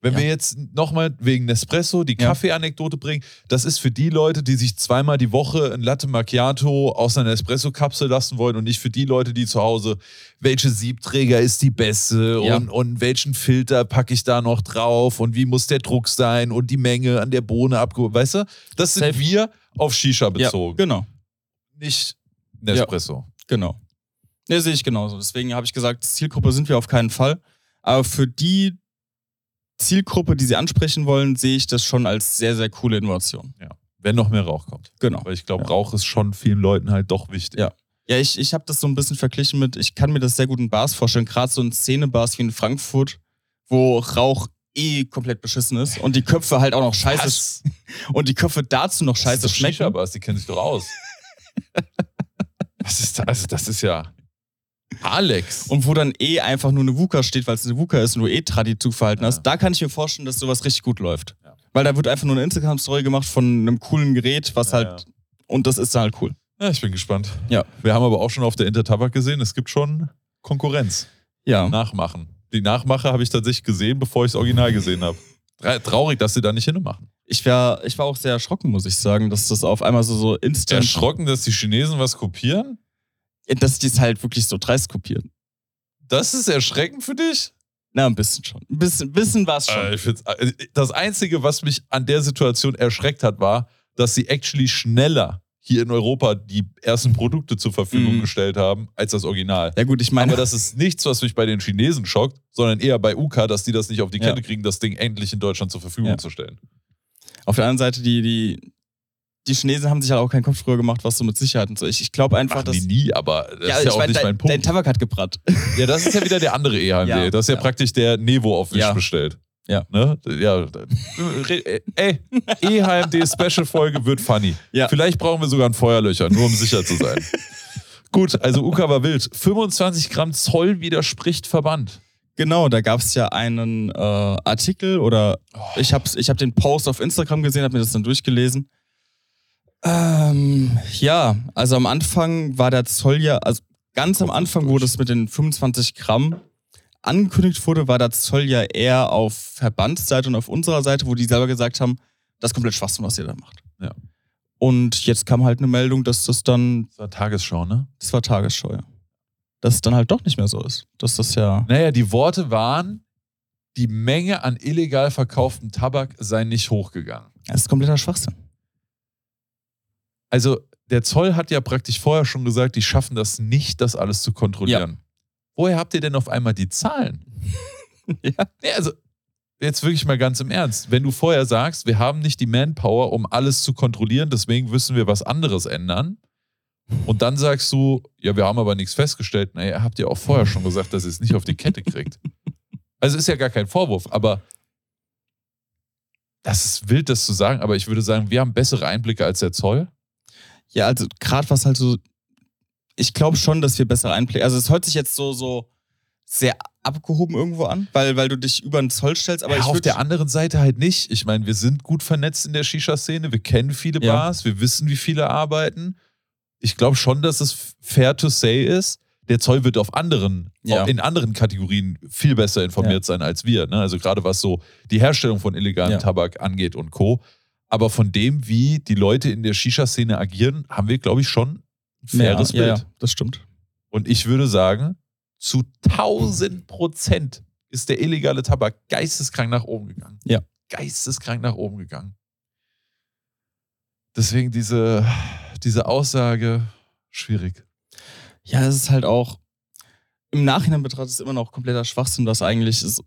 Wenn Ja. wir jetzt nochmal wegen Nespresso die Ja. Kaffee-Anekdote bringen, das ist für die Leute, die sich zweimal die Woche ein Latte Macchiato aus einer Nespresso-Kapsel lassen wollen und nicht für die Leute, die zu Hause, welche Siebträger ist die beste Ja. und, und welchen Filter packe ich da noch drauf und wie muss der Druck sein und die Menge an der Bohne abgeholt. Weißt du, das sind Safe. wir auf Shisha ja, bezogen, genau, nicht Nespresso. genau. Ne, sehe ich genauso. Deswegen habe ich gesagt, Zielgruppe sind wir auf keinen Fall. Aber für die Zielgruppe, die sie ansprechen wollen, sehe ich das schon als sehr, sehr coole Innovation. Wenn noch mehr Rauch kommt. Genau. Weil ich glaube, Ja. Rauch ist schon vielen Leuten halt doch wichtig. Ja. Ja, ich, ich habe das so ein bisschen verglichen mit, ich kann mir das sehr gut in Bars vorstellen, gerade so in Szenebars wie in Frankfurt, wo Rauch eh komplett beschissen ist und die Köpfe halt auch noch scheiße Was? und die Köpfe dazu noch scheiße das ist schmecken. Shisha-Bars, die kennen sich doch aus. Was ist das? Also, das ist ja Alex. Und wo dann eh einfach nur eine VUCA steht, weil es eine VUCA ist und du eh Tradi-Zugverhalten Ja. hast, da kann ich mir vorstellen, dass sowas richtig gut läuft. Ja. Weil da wird einfach nur eine Instagram-Story gemacht von einem coolen Gerät, was Ja, halt, und das ist dann halt cool. ja, ich bin gespannt. Ja. Wir haben aber auch schon auf der Intertabak gesehen, es gibt schon Konkurrenz. Ja. Nachmachen. Die Nachmache habe ich tatsächlich gesehen, bevor ich das Original gesehen habe. Tra- Traurig, dass sie da nicht hinmachen. Ich, wär, ich war auch sehr erschrocken, muss ich sagen, dass das auf einmal so, so instant, Erschrocken, dass die Chinesen was kopieren? Dass die es halt wirklich so dreist kopieren. Das ist erschreckend für dich? Na, ein bisschen schon. Ein bisschen, bisschen war es schon. Äh, äh, das Einzige, was mich an der Situation erschreckt hat, war, dass sie actually schneller hier in Europa die ersten Produkte zur Verfügung Mhm. gestellt haben, als das Original. ja gut, ich meine, Aber das ist nichts, was mich bei den Chinesen schockt, sondern eher bei UK, dass die das nicht auf die Ja. Kette kriegen, das Ding endlich in Deutschland zur Verfügung Ja. zu stellen. auf der anderen Seite, die, die, die Chinesen haben sich halt auch keinen Kopf drüber gemacht, was so mit Sicherheit und so. Ich, ich glaube einfach, Machen dass. die nie, aber das ist ja auch mein, nicht dein, mein Punkt. Dein Tabak hat gebrannt. Ja, das ist ja wieder der andere EHMD. Ja, das ist ja, ja. praktisch der Nevo auf Wish Ja. bestellt. Ja. Ne? Ja. Ey, EHMD Special Folge wird funny. Ja. Vielleicht brauchen wir sogar ein Feuerlöcher, nur um sicher zu sein. Gut, also Uka war wild. 25 Gramm Zoll widerspricht Verband. Genau, da gab es ja einen äh, Artikel oder ich habe ich hab den Post auf Instagram gesehen, habe mir das dann durchgelesen. Ähm, ja, also am Anfang war der Zoll ja, also ganz am Anfang, wo das mit den 25 Gramm angekündigt wurde, war der Zoll ja eher auf Verbandsseite und auf unserer Seite, wo die selber gesagt haben, das ist komplett Schwachsinn, was ihr da macht. Ja. Und jetzt kam halt eine Meldung, dass das dann, Das war Tagesschau, ne? das war Tagesschau, ja. Dass es dann halt doch nicht mehr so ist. Dass das ja. Naja, die Worte waren, die Menge an illegal verkauftem Tabak sei nicht hochgegangen. Das ist kompletter Schwachsinn. Also der Zoll hat ja praktisch vorher schon gesagt, die schaffen das nicht, das alles zu kontrollieren. Woher habt ihr denn auf einmal die Zahlen? ja. Nee, also jetzt wirklich mal ganz im Ernst. Wenn du vorher sagst, wir haben nicht die Manpower, um alles zu kontrollieren, deswegen müssen wir was anderes ändern. Und dann sagst du, ja, wir haben aber nichts festgestellt. Naja, habt ihr auch vorher schon gesagt, dass ihr es nicht auf die Kette kriegt. Also ist ja gar kein Vorwurf, aber das ist wild, das zu sagen, aber ich würde sagen, wir haben bessere Einblicke als der Zoll. Ja, also gerade was halt so, ich glaube schon, dass wir bessere Einblicke, also es hört sich jetzt so, so sehr abgehoben irgendwo an, weil, weil du dich über den Zoll stellst, aber ja, auf der anderen Seite halt nicht. Ich meine, wir sind gut vernetzt in der Shisha-Szene, wir kennen viele Ja. Bars, wir wissen, wie viele arbeiten. Ich glaube schon, dass es fair to say ist, der Zoll wird auf anderen, Ja. in anderen Kategorien viel besser informiert sein als wir. Ne? Also gerade was so die Herstellung von illegalem. Tabak angeht und Co. Aber von dem, wie die Leute in der Shisha-Szene agieren, haben wir, glaube ich, schon ein faires ja, Bild. ja, das stimmt. Und ich würde sagen, zu 1000 Prozent ist der illegale Tabak geisteskrank nach oben gegangen. Ja. Geisteskrank nach oben gegangen. Deswegen diese, diese Aussage schwierig. Ja, es ist halt auch im Nachhinein betrachtet ist immer noch kompletter Schwachsinn, was eigentlich ist.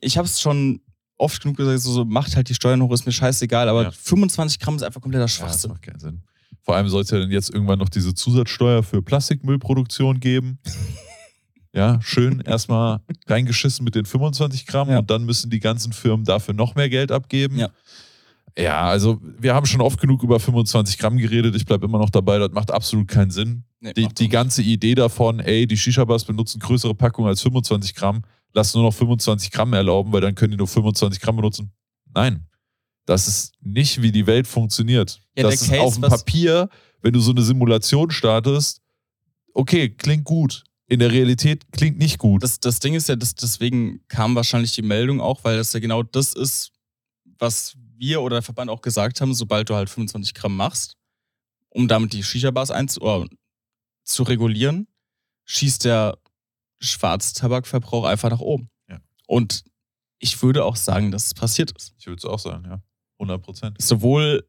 Ich habe es schon oft genug gesagt, so, so macht halt die Steuern hoch, ist mir scheißegal, aber Ja. 25 Gramm ist einfach kompletter Ja, das Schwachsinn. macht keinen Sinn. Vor allem soll es ja dann jetzt irgendwann noch diese Zusatzsteuer für Plastikmüllproduktion geben. Ja, schön erstmal reingeschissen mit den 25 Gramm Ja. und dann müssen die ganzen Firmen dafür noch mehr Geld abgeben. Ja. Ja, also wir haben schon oft genug über 25 Gramm geredet. Ich bleibe immer noch dabei, das macht absolut keinen Sinn. Nee, Die, die ganze Idee davon, ey, die Shisha-Bars benutzen größere Packungen als 25 Gramm, lass nur noch 25 Gramm erlauben, weil dann können die nur 25 Gramm benutzen. Nein, das ist nicht, wie die Welt funktioniert. Ja, das ist Case, auf dem Papier, wenn du so eine Simulation startest, okay, klingt gut. In der Realität klingt nicht gut. Das, das Ding ist ja, das, deswegen kam wahrscheinlich die Meldung auch, weil das ja genau das ist, was wir oder der Verband auch gesagt haben, sobald du halt 25 Gramm machst, um damit die Shisha-Bars einzu zu regulieren, schießt der Schwarztabakverbrauch einfach nach oben. Ja. Und ich würde auch sagen, dass es passiert ist. ich würde es auch sagen, ja. 100 Prozent. Sowohl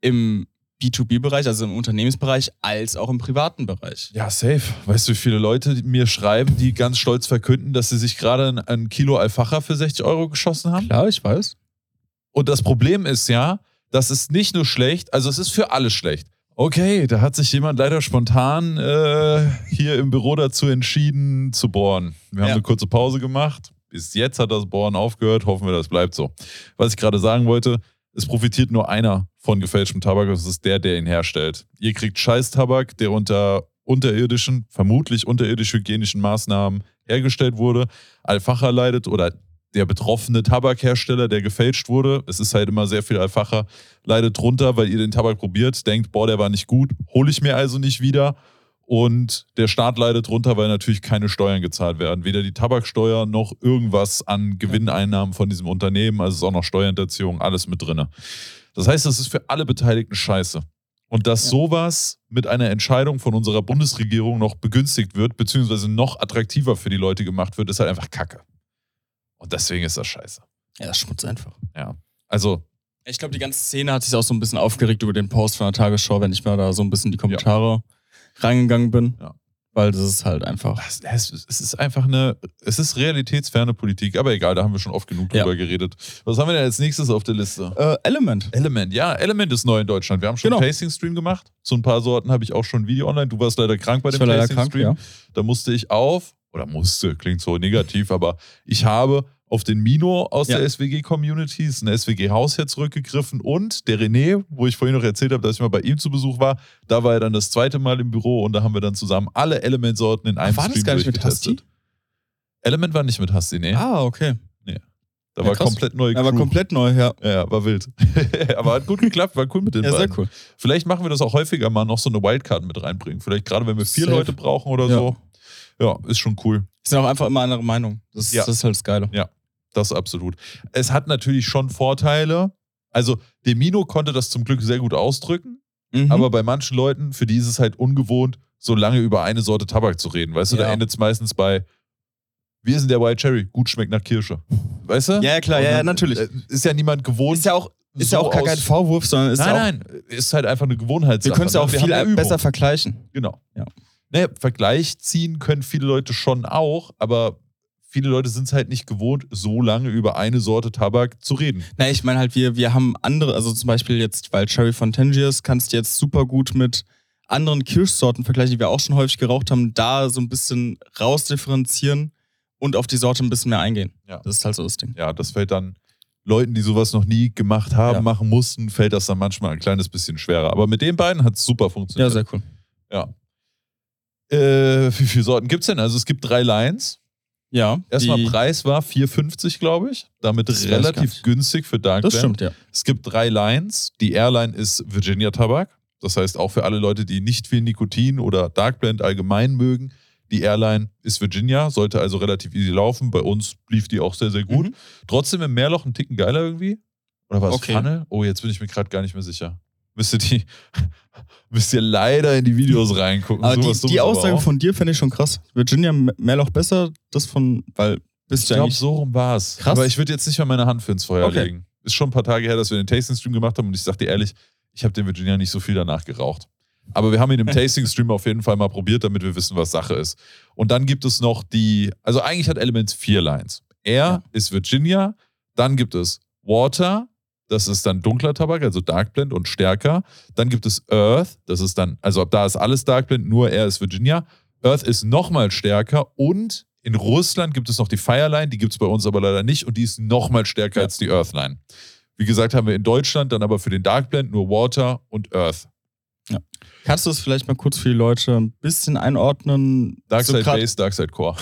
im B2B-Bereich, also im Unternehmensbereich, als auch im privaten Bereich. Ja, safe. Weißt du, wie viele Leute mir schreiben, die ganz stolz verkünden, dass sie sich gerade ein, ein Kilo Alfacher für 60 Euro geschossen haben? Klar, ich weiß. Und das Problem ist ja, das ist nicht nur schlecht, also es ist für alle schlecht. Okay, da hat sich jemand leider spontan äh, hier im Büro dazu entschieden zu bohren. Wir haben Ja. eine kurze Pause gemacht. Bis jetzt hat das Bohren aufgehört. Hoffen wir, das bleibt so. Was ich gerade sagen wollte, es profitiert nur einer von gefälschtem Tabak. Das ist der, der ihn herstellt. Ihr kriegt Scheiß-Tabak, der unter unterirdischen, vermutlich unterirdisch hygienischen Maßnahmen hergestellt wurde. Alfacher leidet oder der betroffene Tabakhersteller, der gefälscht wurde, es ist halt immer sehr viel Alfacher, leidet drunter, weil ihr den Tabak probiert, denkt, boah, der war nicht gut, hole ich mir also nicht wieder. Und der Staat leidet drunter, weil natürlich keine Steuern gezahlt werden. Weder die Tabaksteuer noch irgendwas an Gewinneinnahmen von diesem Unternehmen. Also es ist auch noch Steuerhinterziehung, alles mit drin. Das heißt, das ist für alle Beteiligten scheiße. Und dass Ja. sowas mit einer Entscheidung von unserer Bundesregierung noch begünstigt wird, beziehungsweise noch attraktiver für die Leute gemacht wird, ist halt einfach Kacke. Und deswegen ist das scheiße. Ja, das schmutzt einfach. Also, Ich glaube, die ganze Szene hat sich auch so ein bisschen aufgeregt über den Post von der Tagesschau, wenn ich mal da so ein bisschen die Kommentare reingegangen bin. Ja. Weil das ist halt einfach. es, ist einfach eine, es ist realitätsferne Politik, aber egal, da haben wir schon oft genug Ja. drüber geredet. Was haben wir denn als nächstes auf der Liste? Äh, Element. Element, ja, Element ist neu in Deutschland. Wir haben schon Genau. einen Tasting-Stream gemacht. Zu ein paar Sorten habe ich auch schon ein Video online. Du warst leider krank bei dem war leider krank, Tasting-Stream. ja. Da musste ich auf, oder musste, klingt so negativ, aber ich habe auf den Mino aus Ja. der SWG-Community, ist ein SWG-Haus hier zurückgegriffen und der René, wo ich vorhin noch erzählt habe, dass ich mal bei ihm zu Besuch war, da war er dann das zweite Mal im Büro und da haben wir dann zusammen alle Element-Sorten in einem war das Stream gar nicht mit durchgetestet. Element war nicht mit Hasti, nee. Ah, okay. da ja, war krass. komplett neue Aber Crew. komplett neu, ja. Ja, war wild. aber hat gut geklappt, war cool mit den Ja, sehr beiden. cool. Vielleicht machen wir das auch häufiger mal noch so eine Wildcard mit reinbringen. Vielleicht gerade, wenn wir vier Safe. Leute brauchen oder Ja. so. Ja, ist schon cool. Wir sind auch einfach immer andere Meinung. Das, Ja. das ist halt das Geile. Das absolut. Es hat natürlich schon Vorteile. Also, Demino konnte das zum Glück sehr gut ausdrücken, Mhm. aber bei manchen Leuten, für die ist es halt ungewohnt, so lange über eine Sorte Tabak zu reden. Weißt du, da Ja. endet es meistens bei, ist denn der White Cherry? Gut schmeckt nach Kirsche. Weißt du? Ja, ja, klar, Und ja, ja, dann, natürlich. äh, Ist ja niemand gewohnt. ist ja auch, ist so ja auch gar kein Vorwurf, sondern ist ja auch, nein, nein, ist halt einfach eine Gewohnheitssache. wir können es ja ne? auch Wir viel ja besser vergleichen. Genau. Ja. Naja, Vergleich ziehen können viele Leute schon auch, aber viele Leute sind es halt nicht gewohnt, so lange über eine Sorte Tabak zu reden. Na, ich meine halt, wir, wir haben andere, also zum Beispiel jetzt, weil Cherry von Tangiers kannst du jetzt super gut mit anderen Kirschsorten vergleichen, die wir auch schon häufig geraucht haben, da so ein bisschen rausdifferenzieren und auf die Sorte ein bisschen mehr eingehen. Ja. Das ist halt so das Ding. Ja, das fällt dann Leuten, die sowas noch nie gemacht haben, Ja. machen mussten, fällt das dann manchmal ein kleines bisschen schwerer. Aber mit den beiden hat es super Ja, funktioniert. sehr cool. Ja. Äh, wie viele Sorten gibt es denn? Also es gibt drei Lines. Ja, Erstmal Preis war 4,50, glaube ich. Damit relativ günstig für Dark Das stimmt, ja. Es gibt drei Lines. Die Airline ist Virginia Tabak. Das heißt, auch für alle Leute, die nicht viel Nikotin oder Dark Blend allgemein mögen, die Airline ist Virginia, sollte also relativ easy laufen. Bei uns lief die auch sehr, sehr gut. Mhm. Trotzdem im Meerloch ein Ticken geiler irgendwie. Oder war es Okay. Pfanne? Oh, jetzt bin ich mir gerade gar nicht mehr sicher. Müsst ihr die, müsst ihr leider in die Videos reingucken. Aber die, Sowas die aber Aussage von dir fände ich schon krass. Virginia M- Meerloch besser, das von, weil bist Ich du glaube, eigentlich. so rum war es. Krass. Aber ich würde jetzt nicht mal meine Hand für ins Feuer Okay. legen. Ist schon ein paar Tage her, dass wir den Tasting-Stream gemacht haben und ich sag dir ehrlich, ich habe den Virginia nicht so viel danach geraucht. Aber wir haben ihn im Tasting-Stream auf jeden Fall mal probiert, damit wir wissen, was Sache ist. Und dann gibt es noch die, also eigentlich hat Elements vier Lines. Er Ja. ist Virginia, dann gibt es Water, das ist dann dunkler Tabak, also Dark Blend und stärker. Dann gibt es Earth, das ist dann, also ab da ist alles Dark Blend, nur er ist Virginia. Earth ist nochmal stärker und in Russland gibt es noch die Fireline, die gibt es bei uns aber leider nicht und die ist nochmal stärker Ja. als die Earthline. Wie gesagt, haben wir in Deutschland dann aber für den Dark Blend nur Water und Earth. Kannst du das vielleicht mal kurz für die Leute ein bisschen einordnen? Dark So Base, Dark Side Core.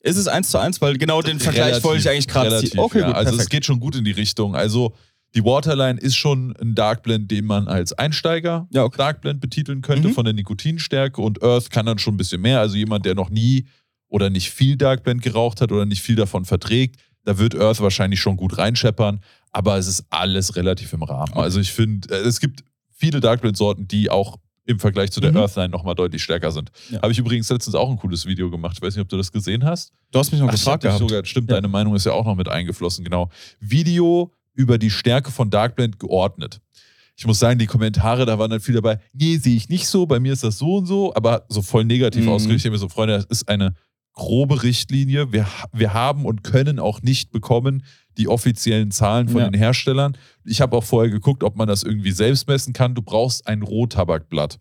Ist es eins zu eins? Weil genau den Vergleich Relativ, wollte ich eigentlich gerade ziehen. Okay, ja. gut, Also es perfekt. geht schon gut in die Richtung. Also die Waterline ist schon ein Dark Blend, den man als Einsteiger Ja, okay. Dark Blend betiteln könnte Mhm. von der Nikotinstärke und Earth kann dann schon ein bisschen mehr. Also jemand, der noch nie oder nicht viel Dark Blend geraucht hat oder nicht viel davon verträgt, da wird Earth wahrscheinlich schon gut reinscheppern, aber es ist alles relativ im Rahmen. Okay. Also ich finde, äh, es gibt viele Dark Blend Sorten, die auch im Vergleich zu der Mhm. Earthline nochmal deutlich stärker sind. Ja. Habe ich übrigens letztens auch ein cooles Video gemacht. Ich weiß nicht, ob du das gesehen hast. Du hast mich noch Ach, gefragt gehabt. sogar, stimmt, Ja. deine Meinung ist ja auch noch mit eingeflossen, genau. Video über die Stärke von Darkblend geordnet. Ich muss sagen, die Kommentare, da waren dann viel dabei, nee, sehe ich nicht so, bei mir ist das so und so, aber so voll negativ Mhm. ausgerichtet. Ich so, Freunde, das ist eine grobe Richtlinie. Wir, wir haben und können auch nicht bekommen die offiziellen Zahlen von Ja. den Herstellern. Ich habe auch vorher geguckt, ob man das irgendwie selbst messen kann. Du brauchst ein Rohtabakblatt.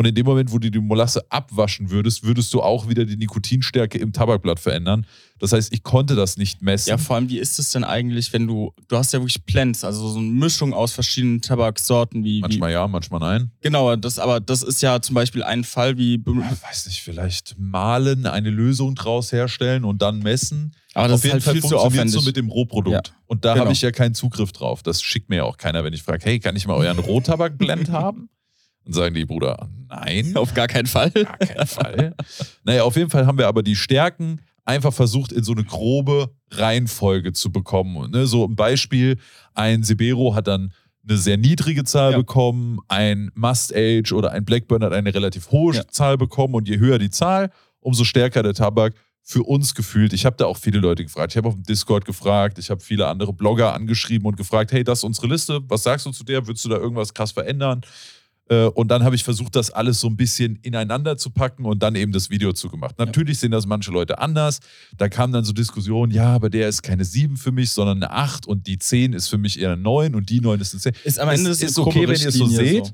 Und in dem Moment, wo du die Molasse abwaschen würdest, würdest du auch wieder die Nikotinstärke im Tabakblatt verändern. Das heißt, ich konnte das nicht messen. Ja, vor allem, wie ist es denn eigentlich, wenn du, du hast ja wirklich Blends, also so eine Mischung aus verschiedenen Tabaksorten, wie, wie manchmal ja, manchmal nein. genau, das, aber das ist ja zum Beispiel ein Fall wie, Ich weiß nicht, vielleicht malen, eine Lösung draus herstellen und dann messen. aber das Auf jeden ist halt Fall viel zu funktioniert so mit dem Rohprodukt. Ja. Und da Genau. habe ich ja keinen Zugriff drauf. Das schickt mir ja auch keiner, wenn ich frage, hey, kann ich mal euren Rohtabakblend haben? Dann sagen die Bruder, nein. Auf gar keinen Fall. gar keinen Fall. naja, auf jeden Fall haben wir aber die Stärken einfach versucht, in so eine grobe Reihenfolge zu bekommen. Und, ne, so ein Beispiel, ein Sibero hat dann eine sehr niedrige Zahl Ja. bekommen, ein Must Age oder ein Blackburn hat eine relativ hohe Ja. Zahl bekommen und je höher die Zahl, umso stärker der Tabak für uns gefühlt. Ich habe da auch viele Leute gefragt. Ich habe auf dem Discord gefragt, ich habe viele andere Blogger angeschrieben und gefragt, hey, das ist unsere Liste, was sagst du zu der? Würdest du da irgendwas krass verändern? Äh, Und dann habe ich versucht, das alles so ein bisschen ineinander zu packen und dann eben das Video zu gemacht. Natürlich sehen das manche Leute anders. Da kamen dann so Diskussionen, ja, aber der ist keine 7 für mich, sondern eine 8 und die 10 ist für mich eher eine 9 und die 9 ist eine 10. Ist am Es Ende das ist eine okay, wenn ihr es so seht.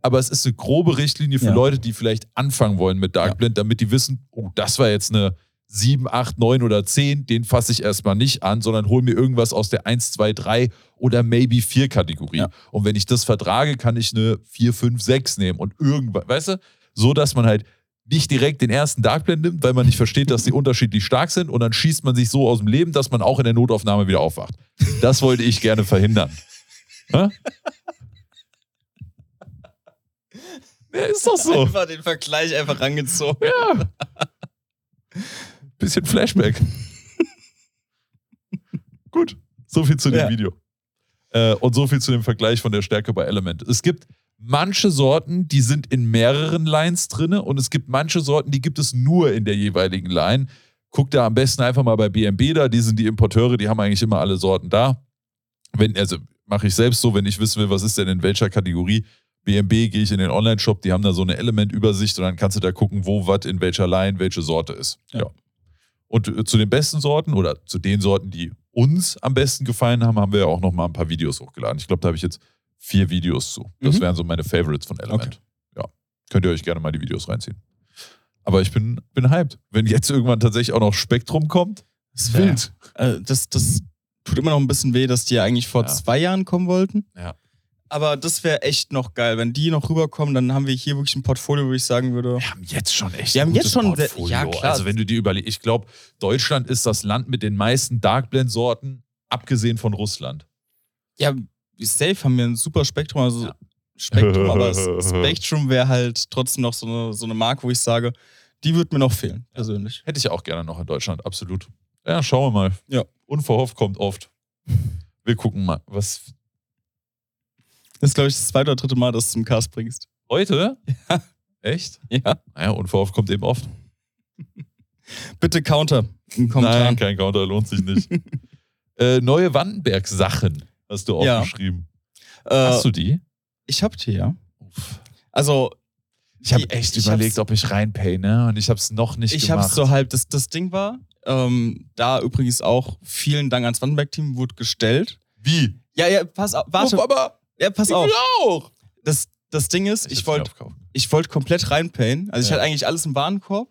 Aber es ist eine grobe Richtlinie für Ja. Leute, die vielleicht anfangen wollen mit Dark. Blend, damit die wissen, oh, das war jetzt eine 7, 8, 9 oder 10, den fasse ich erstmal nicht an, sondern hol mir irgendwas aus der 1, 2, 3 oder maybe 4 Kategorie. Ja. Und wenn ich das vertrage, kann ich eine 4, 5, 6 nehmen und irgendwann, weißt du, so dass man halt nicht direkt den ersten Dark Blend nimmt, weil man nicht versteht, dass die unterschiedlich stark sind und dann schießt man sich so aus dem Leben, dass man auch in der Notaufnahme wieder aufwacht. Das wollte ich gerne verhindern. Hä? Ja, ist doch so. Einfach den Vergleich einfach rangezogen. Ja. Bisschen Flashback. Gut, so viel zu dem Ja. Video. Äh, und so viel zu dem Vergleich von der Stärke bei Element. Es gibt manche Sorten, die sind in mehreren Lines drin und es gibt manche Sorten, die gibt es nur in der jeweiligen Line. Guck da am besten einfach mal bei BMB da, die sind die Importeure, die haben eigentlich immer alle Sorten da. Wenn, also mache ich selbst so, wenn ich wissen will, was ist denn in welcher Kategorie, BMB gehe ich in den Online-Shop, die haben da so eine Element-Übersicht und dann kannst du da gucken, wo was in welcher Line welche Sorte ist. Ja. Ja. Und äh, zu den besten Sorten oder zu den Sorten, die uns am besten gefallen haben, haben wir ja auch noch mal ein paar Videos hochgeladen. Ich glaube, da habe ich jetzt vier Videos zu. Das Mhm. wären so meine Favorites von Element. Ja. Könnt ihr euch gerne mal die Videos reinziehen. Aber ich bin, bin hyped. Wenn jetzt irgendwann tatsächlich auch noch Spektrum kommt, Das, ist wär- wild. äh, das, das tut immer noch ein bisschen weh, dass die ja eigentlich vor Ja. zwei Jahren kommen wollten. Ja. Aber das wäre echt noch geil. Wenn die noch rüberkommen, dann haben wir hier wirklich ein Portfolio, wo ich sagen würde. Wir haben jetzt schon echt Wir haben jetzt schon Portfolio. ja, klar. Also wenn du dir überlegst, ich glaube, Deutschland ist das Land mit den meisten Darkblend-Sorten, abgesehen von Russland. Ja, safe haben wir ein super Spektrum. Also Ja. Spektrum, aber das Spektrum wäre halt trotzdem noch so eine, so eine Marke, wo ich sage, die wird mir noch fehlen, persönlich. Hätte ich auch gerne noch in Deutschland, absolut. Ja, schauen wir mal. Ja. Unverhofft kommt oft. Wir gucken mal, was Das ist, glaube ich, das zweite oder dritte Mal, dass du es zum Cast bringst. heute. Ja. Echt? Ja. Naja, unverhofft kommt eben oft. Bitte Counter im Kommentar. Nein, kein Counter, lohnt sich nicht. äh, neue Wandenberg-Sachen hast du Ja. aufgeschrieben. äh, Hast du die? Ich hab die, ja. Also, Ich habe echt ich überlegt, ob ich reinpay, ne? Und ich habe es noch nicht ich gemacht. hab's so halb, das, das Ding war, ähm, da übrigens auch vielen Dank ans Wandenberg-Team, wurde gestellt. Wie? Ja, ja, pass auf, warte. aber Ja, pass ich auf. will auch. Das, das Ding ist, ich hätt's wollte ich wollte komplett reinpayen. Also ich Ja. hatte eigentlich alles im Warenkorb,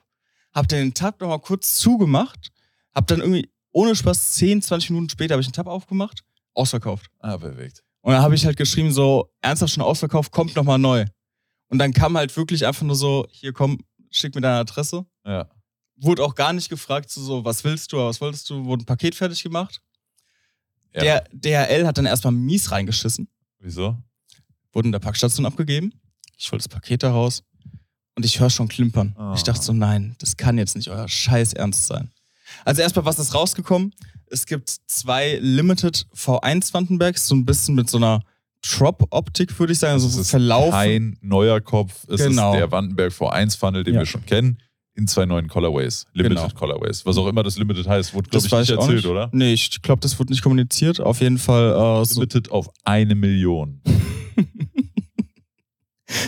hab dann den Tab nochmal kurz zugemacht, hab dann irgendwie ohne Spaß 10, 20 Minuten später habe ich den Tab aufgemacht, ausverkauft. Ah, perfekt. Und dann habe ich halt geschrieben so, ernsthaft schon ausverkauft, kommt nochmal neu. Und dann kam halt wirklich einfach nur so, hier komm, schick mir deine Adresse. Ja. Wurde auch gar nicht gefragt, so, so was willst du, was wolltest du, wurde ein Paket fertig gemacht. Ja. Der DHL hat dann erstmal mies reingeschissen, Wieso? wurde in der Packstation abgegeben. Ich wollte das Paket da raus und ich höre schon klimpern. Ah. Ich dachte so, nein, das kann jetzt nicht euer Scheiß ernst sein. Also erstmal, was ist rausgekommen? Es gibt zwei Limited V1 Wandenbergs, so ein bisschen mit so einer Drop-Optik, würde ich sagen, also Es so ist verlaufen. Kein neuer Kopf. Es Genau. ist der Wandenberg V1 Funnel, den Ja. wir schon kennen, in zwei neuen Colorways. Limited Genau. Colorways. Was auch immer das Limited heißt, wurde, glaube ich, nicht ich erzählt, nicht. oder? Nee, ich glaube, das wurde nicht kommuniziert. Auf jeden Fall, äh, so, Limited auf eine Million.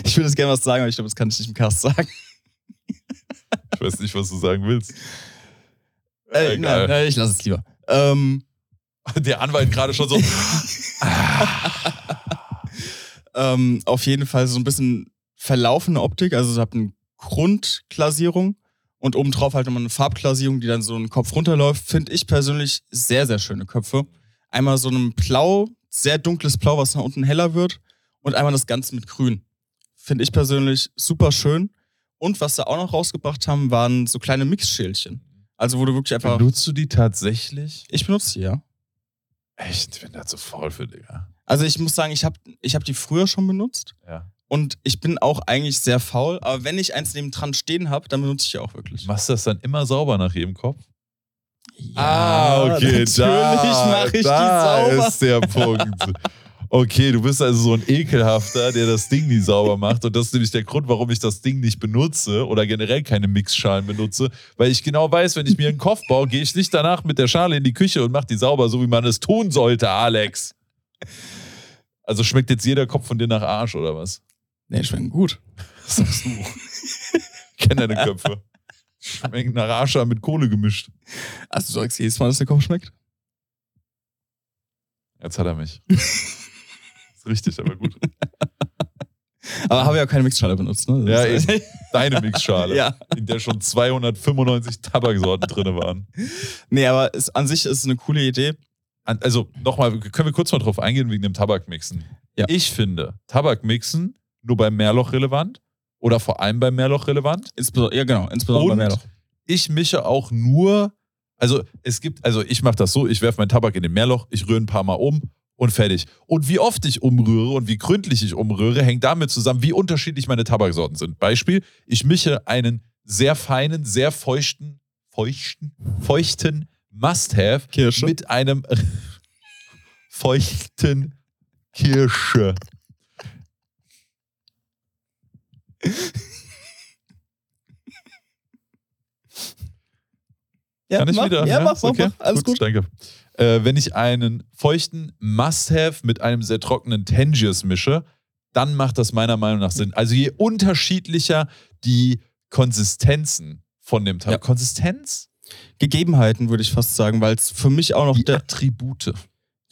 ich würde jetzt gerne was sagen, aber ich glaube, das kann ich nicht im Cast sagen. Ich weiß nicht, was du sagen willst. Äh, Egal. nein, nein, ich lasse es lieber. Ähm, Der Anwalt gerade schon so. ähm, auf jeden Fall so ein bisschen verlaufene Optik. Also es hat eine Grundglasierung und obendrauf halt nochmal eine Farbglasierung, die dann so einen Kopf runterläuft. Finde ich persönlich sehr, sehr schöne Köpfe. Einmal so ein Blau, sehr dunkles Blau, was nach unten heller wird. Und einmal das Ganze mit Grün. Finde ich persönlich super schön. Und was sie auch noch rausgebracht haben, waren so kleine Mixschälchen. Also wo du wirklich einfach... Benutzt du die tatsächlich? Ich benutze die, ja. Echt? Ich bin da zu faul für, Digga. Also ich muss sagen, ich habe ich hab die früher schon benutzt. Ja. Und ich bin auch eigentlich sehr faul, aber wenn ich eins neben dran stehen habe, dann benutze ich auch wirklich. Machst du das dann immer sauber nach jedem Kopf? Ja, natürlich mache ich da die sauber. ist der Punkt. Okay, du bist also so ein Ekelhafter, der das Ding nie sauber macht. Und das ist nämlich der Grund, warum ich das Ding nicht benutze oder generell keine Mixschalen benutze. Weil ich genau weiß, wenn ich mir einen Kopf baue, gehe ich nicht danach mit der Schale in die Küche und mache die sauber, so wie man es tun sollte, Alex. Also schmeckt jetzt jeder Kopf von dir nach Arsch oder was? Nee, schmecken gut. Was sagst du? Ich kenne deine Köpfe. Schmecken nach Arsch aber mit Kohle gemischt. Also du sagst jedes Mal, dass der Kopf schmeckt? Jetzt hat er mich. ist richtig, aber gut. Aber habe ja auch keine Mixschale benutzt, ne? Ja, Das ist- Deine Mixschale, ja. in der schon 295 Tabaksorten drin waren. Nee, aber es, an sich ist es eine coole Idee. Also nochmal, können wir kurz mal drauf eingehen wegen dem Tabakmixen. Ja. Ich finde, Tabakmixen nur beim Mehrloch relevant oder vor allem beim Mehrloch relevant. Insbesondere, ja, genau, insbesondere Und bei Meerloch. ich mische auch nur, also es gibt, also ich mache das so, ich werfe meinen Tabak in den Mehrloch, ich rühre ein paar Mal um und fertig. Und wie oft ich umrühre und wie gründlich ich umrühre, hängt damit zusammen, wie unterschiedlich meine Tabaksorten sind. Beispiel, ich mische einen sehr feinen, sehr feuchten, feuchten, feuchten Must-Have mit einem feuchten Kirsche. ja, Kann ich mach, wieder? Ja, mach, ist mach, mach. Alles gut. Danke. Äh, wenn ich einen feuchten Must-Have mit einem sehr trockenen Tangiers mische, dann macht das meiner Meinung nach Sinn. Also je unterschiedlicher die Konsistenzen von dem Tabak. Ja. Konsistenz? Gegebenheiten, würde ich fast sagen, weil es für mich auch noch Die der. Attribute.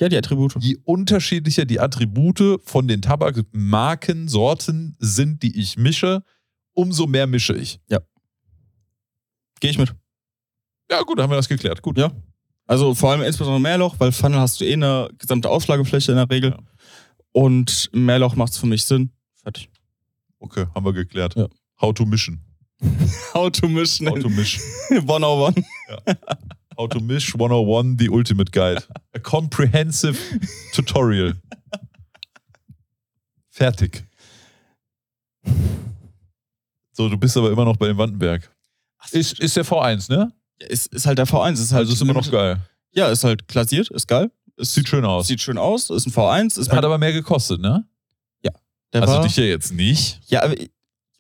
Ja, die Attribute. Je unterschiedlicher die Attribute von den Tabakmarken, Sorten sind, die ich mische, umso mehr mische ich. Gehe ich mit. Ja, gut, haben wir das geklärt. Gut. Ja. Also vor allem insbesondere Meerloch, weil Funnel hast du eh eine gesamte Auslagefläche in der Regel. Ja. Und Meerloch macht es für mich Sinn. Fertig. Okay, haben wir geklärt. Ja. How to mischen. How to mischen How to mish. 101. How to Mish 101, The Ultimate Guide. A comprehensive tutorial. Fertig. So, du bist aber immer noch bei dem Wandenberg. Ach, ist, ist der V1, ne? Ja, ist, ist halt der V1. Ist halt also ist immer noch geil. Ja, ist halt klassiert, ist geil. Ist, sieht schön aus. Sieht schön aus, ist ein V1. Ist Hat aber mehr gekostet, ne? Ja. also war, dich ja jetzt nicht. Ja, aber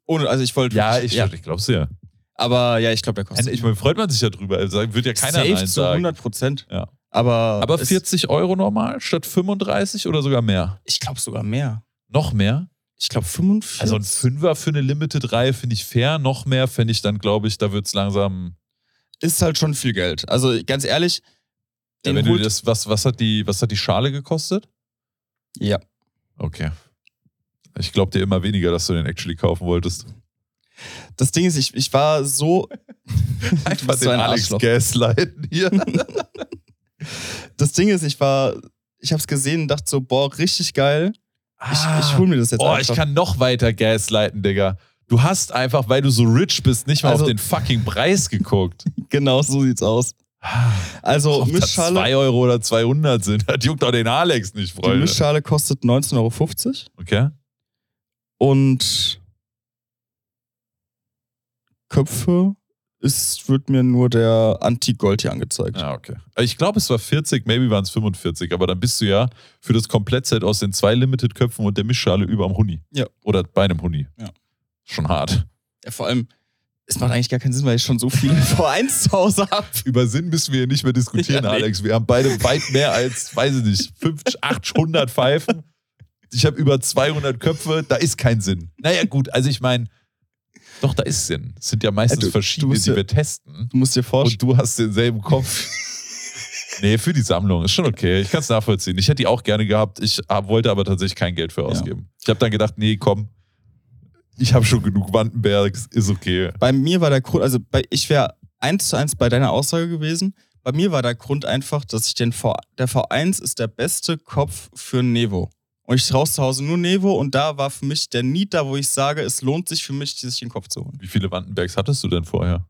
ohne, also ich wollte. Ja, ich, ja. ich glaub's ja. Aber ja, ich glaube, der kostet. Ich meine, freut man sich ja drüber. Also wird ja keiner Safe Nein zu sagen. 100 Prozent. Ja. Aber, Aber es- 40 Euro normal statt 35 oder sogar mehr? ich glaube sogar mehr. Noch mehr? Ich glaube 45. Also ein Fünfer für eine Limited-Reihe finde ich fair. Noch mehr fände ich dann, glaube ich, da wird's langsam. ist halt schon viel Geld. Also ganz ehrlich, Ja, wenn du das, was, was, hat die, was hat die Schale gekostet? ja. Okay. Ich glaube dir immer weniger, dass du den actually kaufen wolltest. Das Ding ist, ich, ich war so. Bist so ein Arschloch. gaslighten hier. Das Ding ist, ich war. Ich habe es gesehen und dachte so, boah, richtig geil. Ich, ich hol mir das jetzt Oh, einfach. ich kann noch weiter gaslighten, Digga. Du hast einfach, weil du so rich bist, nicht mal Also- auf den fucking Preis geguckt. Genau so sieht's aus. Also Ob das Mischschale, 2 Euro oder 200 sind, das juckt doch den Alex nicht, die Freunde. Mischschale kostet 19,50 Euro. Okay. Und Köpfe ist, wird mir nur der Anti-Gold hier angezeigt. Ja, okay. Ich glaube, es war 40, maybe waren es 45, aber dann bist du ja für das Komplettset aus den zwei Limited-Köpfen und der Mischschale über am Huni. Ja. Oder bei einem Huni. Ja. Schon hart. Ja, vor allem, es macht eigentlich gar keinen Sinn, weil ich schon so viele V1 zu Hause habe. Über Sinn müssen wir hier nicht mehr diskutieren, Ja, nee. Alex. Wir haben beide weit mehr als, weiß ich nicht, 500, 800 Pfeifen. Ich habe über 200 Köpfe. Da ist kein Sinn. Naja, gut. Also ich meine, doch, da ist Sinn. Es sind ja meistens Ja, du- verschiedene, du die ja- wir testen. Du musst dir vorstellen, Und du hast denselben Kopf. nee, für die Sammlung. Ist schon okay. Ich kann es nachvollziehen. Ich hätte die auch gerne gehabt. Ich wollte aber tatsächlich kein Geld für ausgeben. Ich habe dann gedacht, nee, komm. Ich habe schon genug Wandenbergs. Ist okay. bei mir war der Grund, also bei, ich wäre eins zu eins bei deiner Aussage gewesen. Bei mir war der Grund einfach, dass ich den V, der V1 ist der beste Kopf für Nevo. Und ich traue zu Hause nur Nevo und da war für mich der Need da, wo ich sage, es lohnt sich für mich, sich den Kopf zu holen. Wie viele Wandenbergs hattest du denn vorher?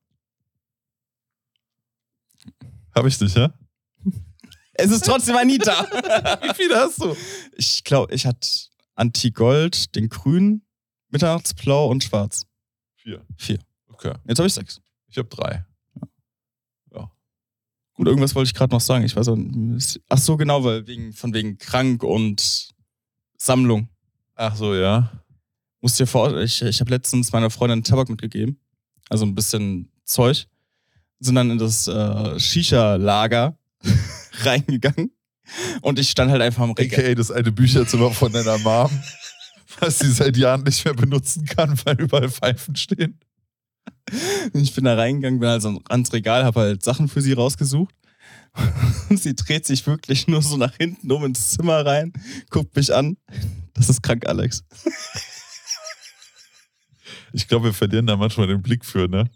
Habe ich dich, ja? Es ist trotzdem ein Need da. Wie viele hast du? Ich glaube, ich hatte Anti-Gold, den grünen, Mitternachtsblau und schwarz. Vier. Vier. Okay. Jetzt habe ich sechs. Ich habe drei. Und irgendwas wollte ich gerade noch sagen. Ich weiß auch nicht. Ach so, genau, weil wegen, von wegen krank und Sammlung. Ach so, ja. Musst dir vor, ich, ich habe letztens meiner Freundin Tabak mitgegeben. Also ein bisschen Zeug. Sind dann in das äh, Shisha-Lager reingegangen. Und ich stand halt einfach am Regal. AKA das alte Bücherzimmer von deiner Mom, was sie seit Jahren nicht mehr benutzen kann, weil überall Pfeifen stehen. Ich bin da reingegangen, bin also ans Regal, habe halt Sachen für sie rausgesucht. Und sie dreht sich wirklich nur so nach hinten um ins Zimmer rein, guckt mich an. Das ist krank, Alex. Ich glaube, wir verlieren da manchmal den Blick für, ne?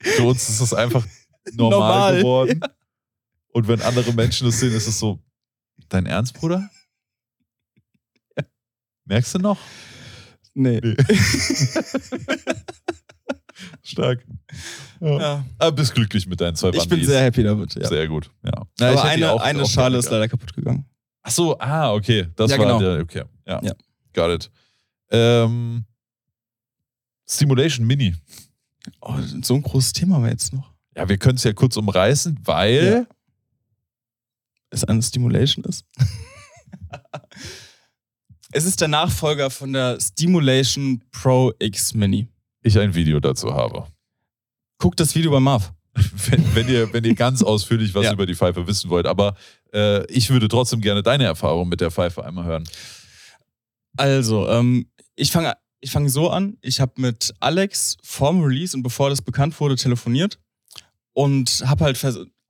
Für uns ist das einfach normal, Normal, geworden. Und wenn andere Menschen das sehen, ist es so, dein Ernst, Bruder? Merkst du noch? Nee. Nee. Stark. Ja. Aber bist glücklich mit deinen zwei Ich bin Bandis. sehr happy damit. Ja. Sehr gut, ja. Aber hätte die eine, eine Schale ist leider kaputt gegangen. Ach so, ah, okay. Das Ja, war genau. der, okay. Ja. Ja. Got it. Ähm, Simulation Mini. Oh, so ein großes Thema haben wir jetzt noch. Ja, wir können es ja kurz umreißen, weil Ja. Es eine Stimulation ist. es ist der Nachfolger von der Stimulation Pro X Mini. Ich ein Video dazu habe. Guck das Video bei Marv. Wenn, wenn, ihr, wenn ihr ganz ausführlich was Ja. über die Pfeife wissen wollt. Aber äh, ich würde trotzdem gerne deine Erfahrung mit der Pfeife einmal hören. Also, ähm, ich fange ich fang so an. Ich habe mit Alex vorm Release und bevor das bekannt wurde, telefoniert. Und habe halt,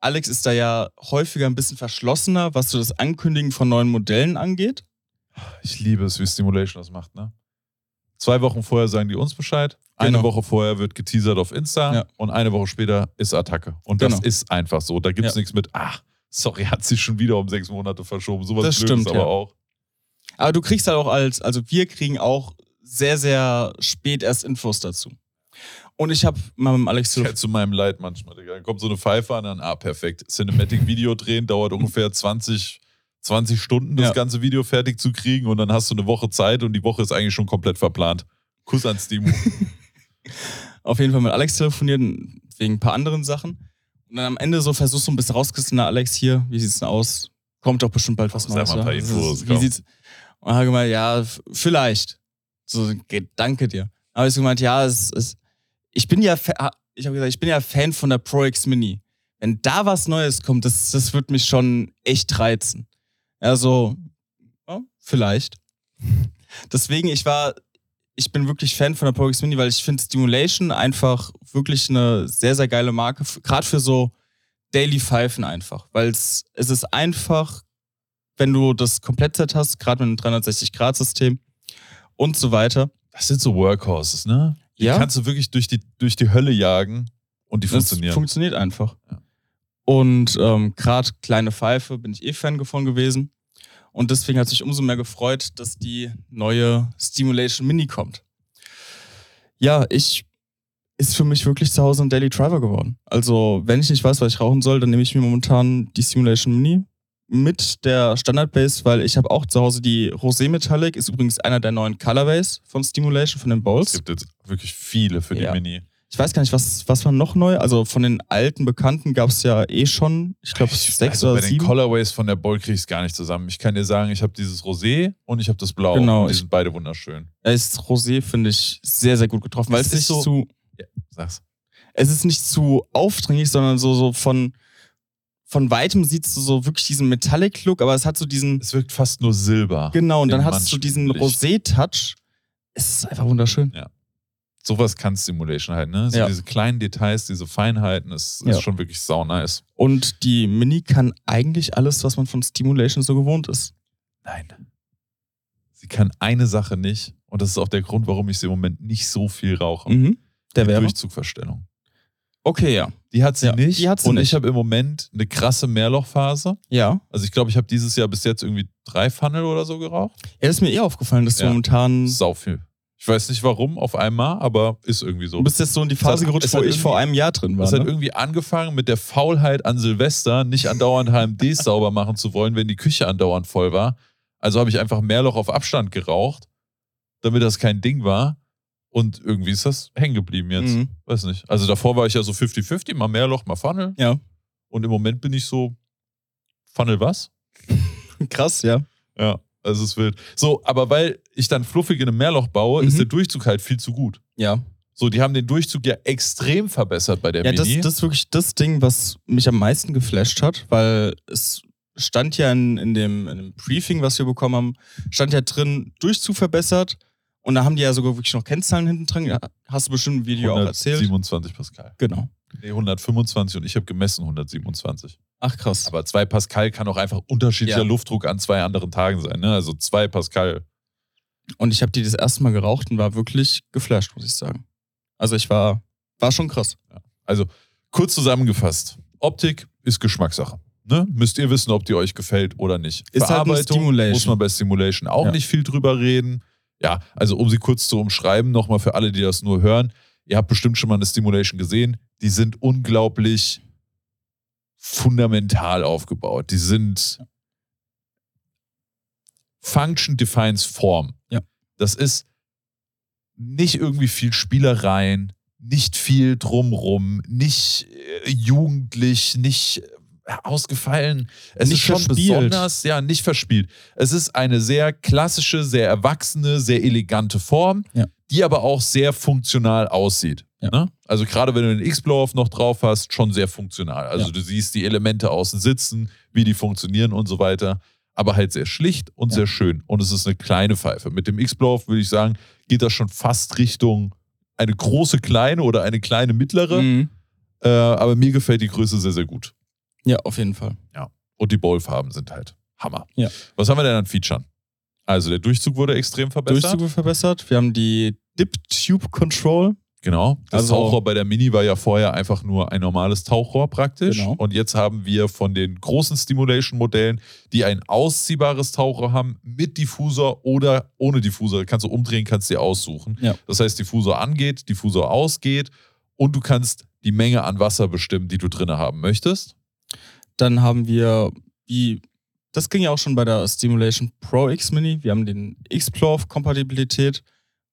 Alex ist da ja häufiger ein bisschen verschlossener, was so das Ankündigen von neuen Modellen angeht. Ich liebe es, wie Stimulation das macht, ne? Zwei Wochen vorher sagen die uns Bescheid. Eine Genau. Woche vorher wird geteasert auf Insta Ja. und eine Woche später ist Attacke. Und das Genau. ist einfach so. Da gibt es Ja. nichts mit, ach, sorry, hat sich schon wieder um sechs Monate verschoben. Sowas Das Blödes stimmt, aber ja. auch. Aber du kriegst halt auch als, also wir kriegen auch sehr, sehr spät erst Infos dazu. Und ich habe mal mit Alex hätte zu meinem Leid manchmal, Digga. Dann kommt so eine Pfeife an, dann, ah, perfekt. Cinematic-Video drehen dauert ungefähr 20, 20 Stunden, das Ja. ganze Video fertig zu kriegen und dann hast du eine Woche Zeit und die Woche ist eigentlich schon komplett verplant. Kuss an Stimo. auf jeden Fall mit Alex telefoniert, wegen ein paar anderen Sachen. Und dann am Ende so versuchst du ein bisschen rauszukriegen, na Alex, hier, wie sieht's denn aus? Kommt doch bestimmt bald was Sag Neues. mal ein paar? Infos, Wie sieht's? Und habe gemeint, ja, vielleicht. So, danke dir. Aber ich so gemeint, ja, es, es, ich bin ja, ich habe gesagt, ich bin ja Fan von der Pro X Mini. Wenn da was Neues kommt, das, das wird mich schon echt reizen. Also, ja, vielleicht. Deswegen, ich war, ich bin wirklich Fan von der Pro X Mini, weil ich finde Stimulation einfach wirklich eine sehr, sehr geile Marke, gerade für so Daily Pfeifen einfach. Weil es, es ist einfach, wenn du das Komplettset hast, gerade mit einem 360-Grad-System und so weiter. Das sind so Workhorses, ne? Die Ja. kannst du wirklich durch die, durch die Hölle jagen und die Das funktionieren. funktioniert einfach. Ja. Und ähm, gerade kleine Pfeife bin ich eh Fan davon gewesen. Und deswegen hat es mich umso mehr gefreut, dass die neue Stimulation Mini kommt. Ja, ich ist für mich wirklich zu Hause ein Daily Driver geworden. Also, wenn ich nicht weiß, was ich rauchen soll, dann nehme ich mir momentan die Stimulation Mini mit der Standard Base, weil ich habe auch zu Hause die Rosé Metallic, ist übrigens einer der neuen Colorways von Stimulation, von den es Bowls. gibt jetzt wirklich viele für Ja. die Mini. Ich weiß gar nicht, was, was war noch neu? Also von den alten Bekannten gab es ja eh schon, ich glaube, sechs also oder bei den sieben. Colorways von der Boll kriege ich es gar nicht zusammen. Ich kann dir sagen, ich habe dieses Rosé und ich habe das Blau. Genau, Und die ich- sind beide wunderschön. Da ist Rosé, finde ich, sehr, sehr gut getroffen, weil Es ist nicht so- zu, Sag's. es ist nicht zu aufdringlich, sondern so, so von, von weitem siehst du so wirklich diesen Metallic-Look, aber es hat so diesen, Es wirkt fast nur Silber. genau, und dann hast du diesen. Rosé-Touch. Es ist einfach wunderschön. Sowas kann Simulation halt, ne? So Ja. diese kleinen Details, diese Feinheiten, ist, Ja. ist schon wirklich sau nice. Und die Mini kann eigentlich alles, was man von Stimulation so gewohnt ist. Nein. Sie kann eine Sache nicht und das ist auch der Grund, warum ich sie im Moment nicht so viel rauche. Mhm. Der Die. Durchzugverstellung. Okay, ja. Die hat sie Ja, nicht. die hat sie und nicht. ich habe im Moment eine krasse Mehrlochphase. Ja. Also ich glaube, ich habe dieses Jahr bis jetzt irgendwie drei Funnel oder so geraucht. Ja, ist mir eh aufgefallen, dass du Ja. momentan. Sau viel. Ich weiß nicht warum auf einmal, aber ist irgendwie so. Du bist jetzt so in die Phase hat- gerutscht, es wo hat ich vor einem Jahr drin war. Hat Ne? irgendwie angefangen mit der Faulheit an Silvester, nicht andauernd HMDs sauber machen zu wollen, wenn die Küche andauernd voll war. Also habe ich einfach Mehrloch auf Abstand geraucht, damit das kein Ding war. Und irgendwie ist das hängen geblieben jetzt. Mhm. Weiß nicht. Also davor war ich ja so 50-50, mal Mehrloch, mal Funnel. Ja. Und im Moment bin ich so, Funnel was? Krass, ja. Ja, also es wird. So, aber weil ich dann fluffig in einem Mehrloch baue, ist Mhm. der Durchzug halt viel zu gut. Ja. So, die haben den Durchzug ja extrem verbessert bei der Ja, das, Mini. das ist wirklich das Ding, was mich am meisten geflasht hat, weil es stand ja in, in, dem, in dem Briefing, was wir bekommen haben, stand ja drin, Durchzug verbessert. Und da haben die ja sogar wirklich noch Kennzahlen hinten dran. Ja, Hast du bestimmt im Video auch erzählt. 127 Pascal. Genau. Nee, 125 und ich habe gemessen 127. Ach krass. Aber 2 Pascal kann auch einfach unterschiedlicher Ja. Luftdruck an zwei anderen Tagen sein. Ne? Also 2 Pascal. Und ich habe die das erste Mal geraucht und war wirklich geflasht, muss ich sagen. Also ich war, war schon krass. Also kurz zusammengefasst: Optik ist Geschmackssache. Ne? Müsst ihr wissen, ob die euch gefällt oder nicht. Ist halt Verarbeitung Stimulation. muss man bei Stimulation auch Ja. nicht viel drüber reden. Ja, also um sie kurz zu umschreiben, nochmal für alle, die das nur hören. Ihr habt bestimmt schon mal eine Stimulation gesehen. Die sind unglaublich fundamental aufgebaut. Die sind Function defines Form. Ja. Das ist nicht irgendwie viel Spielereien, nicht viel drumrum, nicht äh, jugendlich, nicht äh, ausgefallen. Es Nicht ist schon verspielt. besonders, ja, nicht verspielt. Es ist eine sehr klassische, sehr erwachsene, sehr elegante Form, Ja. die aber auch sehr funktional aussieht. Ja. Ne? Also gerade wenn du den X-Blow-Off noch drauf hast, schon sehr funktional. Also Ja. du siehst die Elemente außen sitzen, wie die funktionieren und so weiter. Aber halt sehr schlicht und Ja. sehr schön. Und es ist eine kleine Pfeife. Mit dem X-Blow-Off würde ich sagen, geht das schon fast Richtung eine große kleine oder eine kleine mittlere. Mhm. Äh, aber mir gefällt die Größe sehr, sehr gut. Ja, auf jeden Fall. Und die Bowl-Farben sind halt Hammer. Ja. Was haben wir denn an Featuren? Also der Durchzug wurde extrem verbessert. Durchzug wird verbessert. Wir haben die Dip Tube Control. Genau. Das Also- Tauchrohr bei der Mini war ja vorher einfach nur ein normales Tauchrohr praktisch. Genau. Und jetzt haben wir von den großen Stimulation-Modellen, die ein ausziehbares Tauchrohr haben, mit Diffusor oder ohne Diffusor. Kannst du umdrehen, kannst dir aussuchen. Ja. Das heißt, Diffusor angeht, Diffusor ausgeht und du kannst die Menge an Wasser bestimmen, die du drin haben möchtest. Dann haben wir, wie, das ging ja auch schon bei der Stimulation Pro X Mini. Wir haben den X-Plov-Kompatibilität.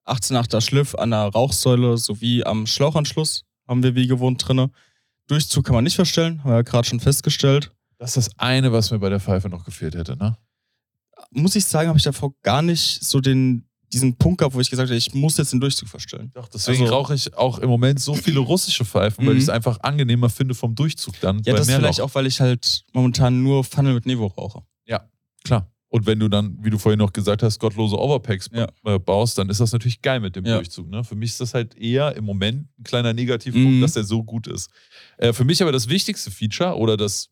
18,8er Schliff an der Rauchsäule sowie am Schlauchanschluss haben wir wie gewohnt drinne. Durchzug kann man nicht verstellen, haben wir ja gerade schon festgestellt. Das ist das eine, was mir bei der Pfeife noch gefehlt hätte, ne? Muss ich sagen, habe ich davor gar nicht so den, diesen Punkt gehabt, wo ich gesagt habe, ich muss jetzt den Durchzug verstellen. Doch, deswegen Also- rauche ich auch im Moment so viele russische Pfeifen, weil Mhm. ich es einfach angenehmer finde vom Durchzug dann. Ja, das vielleicht auch, weil ich halt momentan nur Funnel mit Nevo rauche. Klar. Und wenn du dann, wie du vorhin noch gesagt hast, gottlose Overpacks Ja. äh, baust, dann ist das natürlich geil mit dem Ja. Durchzug. Ne? Für mich ist das halt eher im Moment ein kleiner Negativpunkt, Mhm. dass der so gut ist. Äh, für mich aber das wichtigste Feature oder das,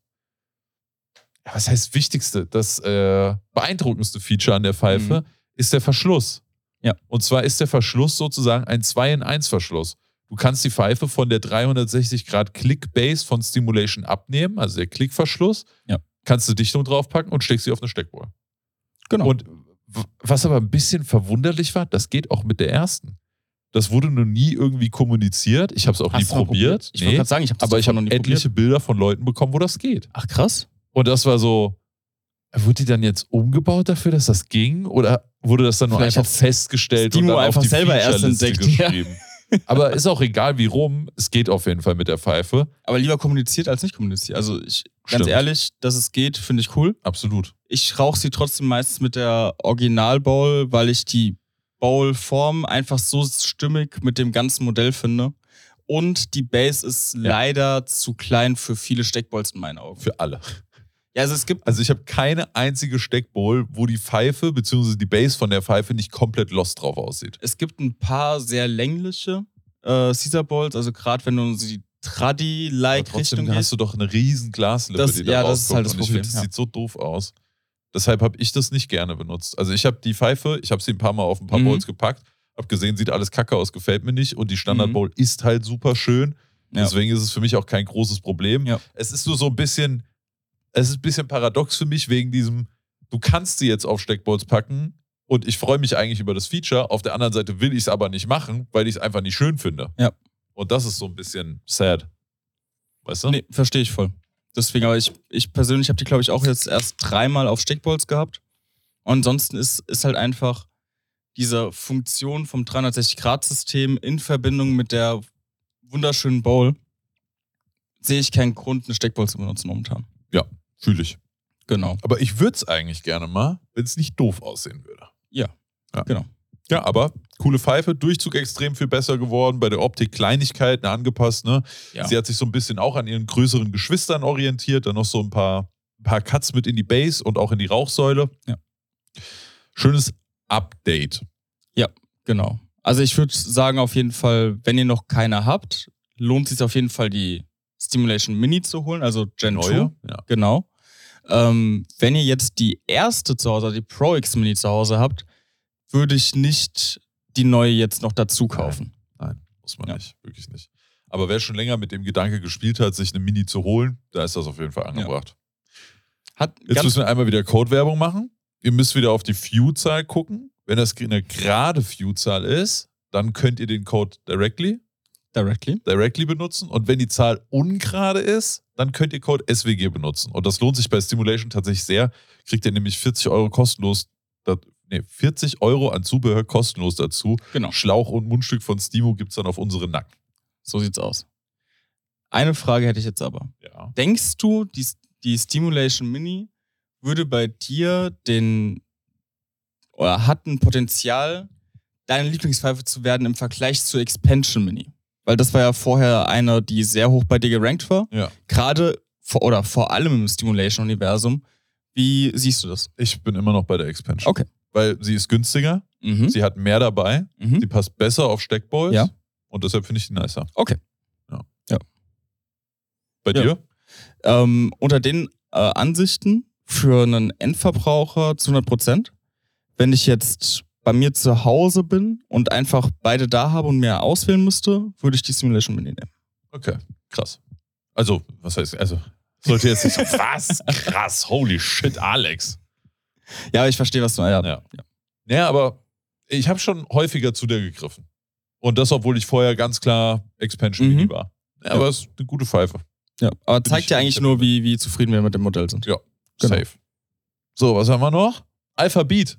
was heißt wichtigste, das äh, beeindruckendste Feature an der Pfeife Mhm. ist der Verschluss. Ja. Und zwar ist der Verschluss sozusagen ein 2 in 1 Verschluss. Du kannst die Pfeife von der 360 Grad Click Base von Stimulation abnehmen, also der Klickverschluss. Ja. Kannst du Dichtung draufpacken und steckst sie auf eine Steckbohr. Genau. Und was aber ein bisschen verwunderlich war, das geht auch mit der ersten. Das wurde noch nie irgendwie kommuniziert. Ich habe es auch nie Hast du mal probiert. Ich wollte Nee, gerade sagen, ich habe aber ich habe etliche Bilder von Leuten bekommen, wo das geht. Ach krass. Und das war so, wurde die dann jetzt umgebaut dafür, dass das ging? Oder wurde das dann nur einfach festgestellt Stimo und dann einfach auf die selber erst entdeckt, ja. geschrieben? Aber ist auch egal, wie rum. Es geht auf jeden Fall mit der Pfeife. Aber lieber kommuniziert als nicht kommuniziert. Also ich, ganz Stimmt. ehrlich, dass es geht, finde ich cool. Absolut. Ich rauche sie trotzdem meistens mit der Original-Bowl, weil ich die Bowl-Form einfach so stimmig mit dem ganzen Modell finde. Und die Base ist leider zu klein für viele Steckbolts in meinen Augen. Für alle. Ja, also es gibt Also ich habe keine einzige Steckbowl, wo die Pfeife bzw. die Base von der Pfeife nicht komplett lost drauf aussieht. es gibt ein paar sehr längliche äh, Caesar Bowls, also gerade wenn du sie Tradi-like trotzdem Richtung hast gehst. du doch eine riesen Glaslippe, Das- die da ja, das rauskommt. ist halt das und ich Problem, finde, das ja. sieht so doof aus. Deshalb habe ich das nicht gerne benutzt. Also ich habe die Pfeife, ich habe sie ein paar Mal auf ein paar Mhm. Bowls gepackt, habe gesehen, sieht alles kacke aus, gefällt mir nicht. Und die Standard Mhm. Bowl ist halt super schön. Ja. Deswegen ist es für mich auch kein großes Problem. Ja. Es ist nur so ein bisschen, es ist ein bisschen paradox für mich wegen diesem, du kannst sie jetzt auf Steckbowls packen und ich freue mich eigentlich über das Feature. Auf der anderen Seite will ich es aber nicht machen, weil ich es einfach nicht schön finde. Ja. Und das ist so ein bisschen sad. Weißt du? Nee, verstehe ich voll. Deswegen, aber ich, ich persönlich habe die, glaube ich, auch jetzt erst dreimal auf Steckbolts gehabt. Und ansonsten ist, ist halt einfach diese Funktion vom 360-Grad-System in Verbindung mit der wunderschönen Bowl, sehe ich keinen Grund, eine Steckbowl zu benutzen momentan. Fühle ich. Genau. Aber ich würde es eigentlich gerne mal, wenn es nicht doof aussehen würde. Ja, ja. genau. Ja, aber coole Pfeife, Durchzug extrem viel besser geworden, bei der Optik Kleinigkeiten angepasst. Ne? Ja. Sie hat sich so ein bisschen auch an ihren größeren Geschwistern orientiert, dann noch so ein paar, paar Cuts mit in die Base und auch in die Rauchsäule. Ja. Schönes Update. Genau. Also ich würde sagen, auf jeden Fall, wenn ihr noch keine habt, lohnt es sich auf jeden Fall, die Stimulation Mini zu holen, also Gen 2. Neue. Ja. Genau. Ähm, wenn ihr jetzt die erste zu Hause, die Pro X Mini zu Hause habt, würde ich nicht die neue jetzt noch dazu kaufen. Nein, muss man Ja. nicht, wirklich nicht. Aber wer schon länger mit dem Gedanke gespielt hat, sich eine Mini zu holen, da ist das auf jeden Fall angebracht. Hat Jetzt müssen wir einmal wieder Codewerbung machen. Ihr müsst wieder auf die View-Zahl gucken. Wenn das eine gerade View-Zahl ist, dann könnt ihr den Code directly, directly. directly benutzen. Und wenn die Zahl ungerade ist, dann könnt ihr Code SWG benutzen. Und das lohnt sich bei Stimulation tatsächlich sehr. Kriegt ihr nämlich 40 Euro kostenlos, nee, 40 Euro an Zubehör kostenlos dazu. Genau. Schlauch und Mundstück von Stimo gibt es dann auf unsere Nacken. So sieht's aus. Eine Frage hätte ich jetzt aber. Ja. Denkst du, die, die Stimulation Mini würde bei dir den oder hat ein Potenzial, deine Lieblingspfeife zu werden im Vergleich zur Expansion Mini? Weil das war ja vorher eine, die sehr hoch bei dir gerankt war. Ja. Gerade vor, oder vor allem im Stimulation-Universum. Wie siehst du das? Ich bin immer noch bei der Expansion. Okay. Weil sie ist günstiger, Mhm. sie hat mehr dabei, Mhm. sie passt besser auf Steckballs. Ja. Und deshalb finde ich die nicer. Okay. Ja. Ja. Bei Ja. dir? Ähm, unter den äh, Ansichten für einen Endverbraucher zu 100 Prozent. Wenn ich jetzt bei mir zu Hause bin und einfach beide da habe und mir auswählen müsste, würde ich die Simulation Mini nehmen. Okay, krass. Also, was heißt, also, sollte jetzt nicht so, was? Krass, holy shit, Alex. Ja, aber ich verstehe, was du ja. Ja. Ja, aber ich habe schon häufiger zu der gegriffen. Und das, obwohl ich vorher ganz klar Expansion Mhm. Mini war. Ja, aber es ist eine gute Pfeife. ja. Aber Bin zeigt ich- ja eigentlich ich nur, wie, wie zufrieden wir mit dem Modell sind. Ja, Genau. safe. So, was haben wir noch? Alphabet.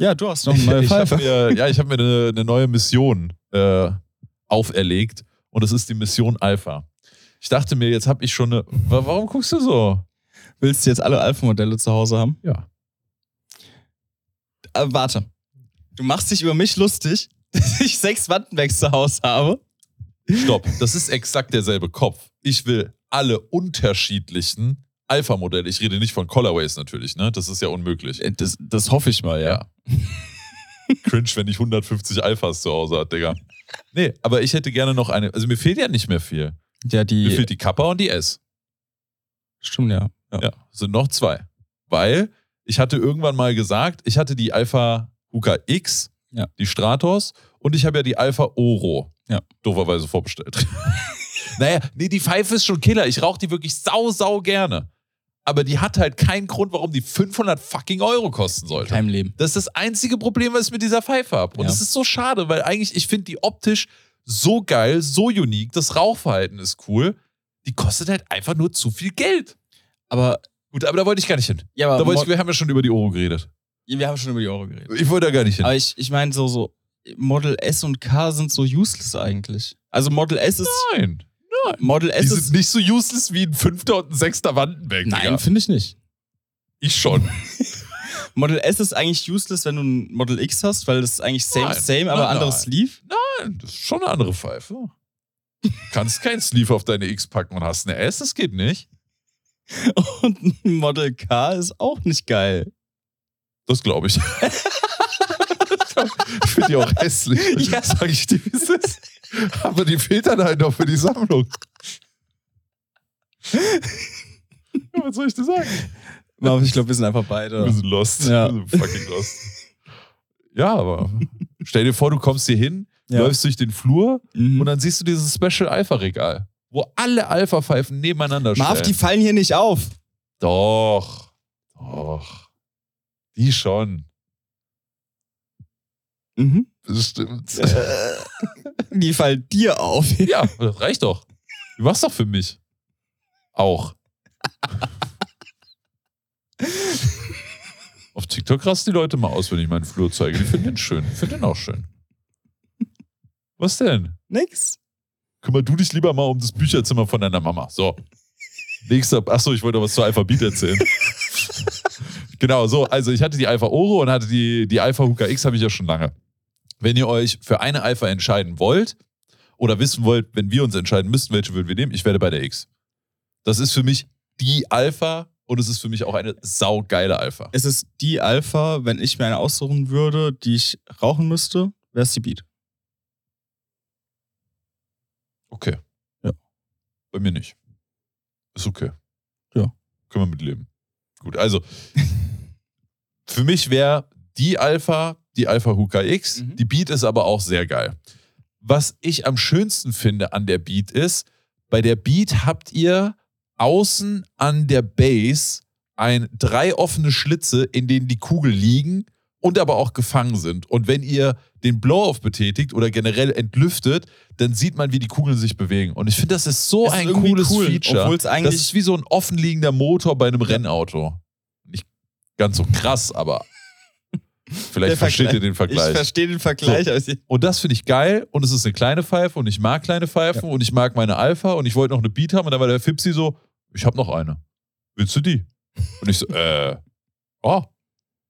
Ja, du hast noch eine neue ich habe Pfeife. mir, ja, ich hab mir eine, eine neue Mission äh, auferlegt und das ist die Mission Alpha. Ich dachte mir, jetzt habe ich schon eine. Wa- Warum guckst du so? Willst du jetzt alle Alpha-Modelle zu Hause haben? Ja. Äh, warte. Du machst dich über mich lustig, dass ich sechs Wattenbacks zu Hause habe. Stopp. Das ist exakt derselbe Kopf. Ich will alle unterschiedlichen Alpha-Modelle. Ich rede nicht von Colorways natürlich, ne? Das ist ja unmöglich. Äh, Das, das hoffe ich mal, ja. Cringe, wenn ich 150 Alphas zu Hause hat, Digga. Nee, aber ich hätte gerne noch eine. Also mir fehlt ja nicht mehr viel. Ja, Mir die. fehlt die Kappa und die S. Stimmt, ja. ja. Ja, sind noch zwei. Weil ich hatte irgendwann mal gesagt, ich hatte die Alpha Huka X, Ja. die Stratos und ich habe ja die Alpha Oro. Ja. Dooferweise vorbestellt. naja, nee, die Pfeife ist schon Killer. Ich rauche die wirklich sau, sau gerne. Aber die hat halt keinen Grund, warum die 500 fucking Euro kosten sollte. Kein Leben. Das ist das einzige Problem, was ich mit dieser Pfeife habe. Und Ja. es ist so schade, weil eigentlich, ich finde die optisch so geil, so unique, das Rauchverhalten ist cool. Die kostet halt einfach nur zu viel Geld. Aber, Gut, aber da wollte ich gar nicht hin. ja, aber Da wollte ich, wir haben ja schon über die Euro geredet. wir haben schon über die Euro geredet. Ich wollte da gar nicht hin. Aber ich, ich meine, so, so Model S und K sind so useless eigentlich. Also Model S ist. Nein. Model Die S sind ist. nicht so useless wie ein fünfter und ein sechster Wandenberg. Nein, finde ich nicht. Ich schon. Model S ist eigentlich useless, wenn du ein Model X hast, weil das ist eigentlich same, Nein, same, aber nein, anderes nein. Sleeve. Nein, das ist schon eine andere Pfeife. Du kannst kein Sleeve auf deine X packen und hast eine S, das geht nicht. Und ein Model K ist auch nicht geil. Das glaube ich. ich finde die auch hässlich. Ja. Sag ich dir, wie es ist. Aber die fehlt dann halt noch für die Sammlung. ja, was soll ich dir sagen? Aber ich glaube, wir sind einfach Wir beide. sind lost. Ja. Wir sind fucking lost. Ja, aber stell dir vor, du kommst hier hin, Ja. läufst durch den Flur Mhm. und dann siehst du dieses Special Alpha Regal, wo alle Alpha Pfeifen nebeneinander stehen. Marv, die fallen hier nicht auf. Doch. Doch. Die schon. Mhm. Bestimmt. Die fallen dir auf. Ja, das reicht doch. Du machst doch für mich. Auch. Auf TikTok rasten die Leute mal aus, wenn ich meinen Flur zeige. Die finden den schön. Ich finde den auch schön. Was denn? Nix. Kümmer du dich lieber mal um das Bücherzimmer von deiner Mama. So. Nächster. Achso, ich wollte was zu Alphabet erzählen. genau, so. Also, ich hatte die Alpha Oro und hatte die, die Alpha Huka X, habe ich ja schon lange. Wenn ihr euch für eine Alpha entscheiden wollt oder wissen wollt, wenn wir uns entscheiden müssten, welche würden wir nehmen, ich werde bei der X. Das ist für mich die Alpha und es ist für mich auch eine saugeile Alpha. Es ist die Alpha, wenn ich mir eine aussuchen würde, die ich rauchen müsste, wäre es die Beat. Okay. Ja. Bei mir nicht. Ist okay. Ja. Können wir mit leben. Gut, also für mich wäre die Alpha, die Alpha Huka X. Mhm. Die Beat ist aber auch sehr geil. Was ich am schönsten finde an der Beat ist, bei der Beat habt ihr außen an der Base ein drei offene Schlitze, in denen die Kugeln liegen und aber auch gefangen sind. Und wenn ihr den Blow-Off betätigt oder generell entlüftet, dann sieht man, wie die Kugeln sich bewegen. Und ich finde, das ist so Ist ein cooles cool, Feature. eigentlich- das ist wie so ein offenliegender Motor bei einem Rennauto. Nicht ganz so krass, aber vielleicht versteht ihr den Vergleich. Ich verstehe den Vergleich. ich- Und das finde ich geil und es ist eine kleine Pfeife und ich mag kleine Pfeifen und ich mag meine Alpha und ich wollte noch eine Beat haben und dann war der Fipsi so, ich habe noch eine. Willst du die? Und ich so, äh, oh.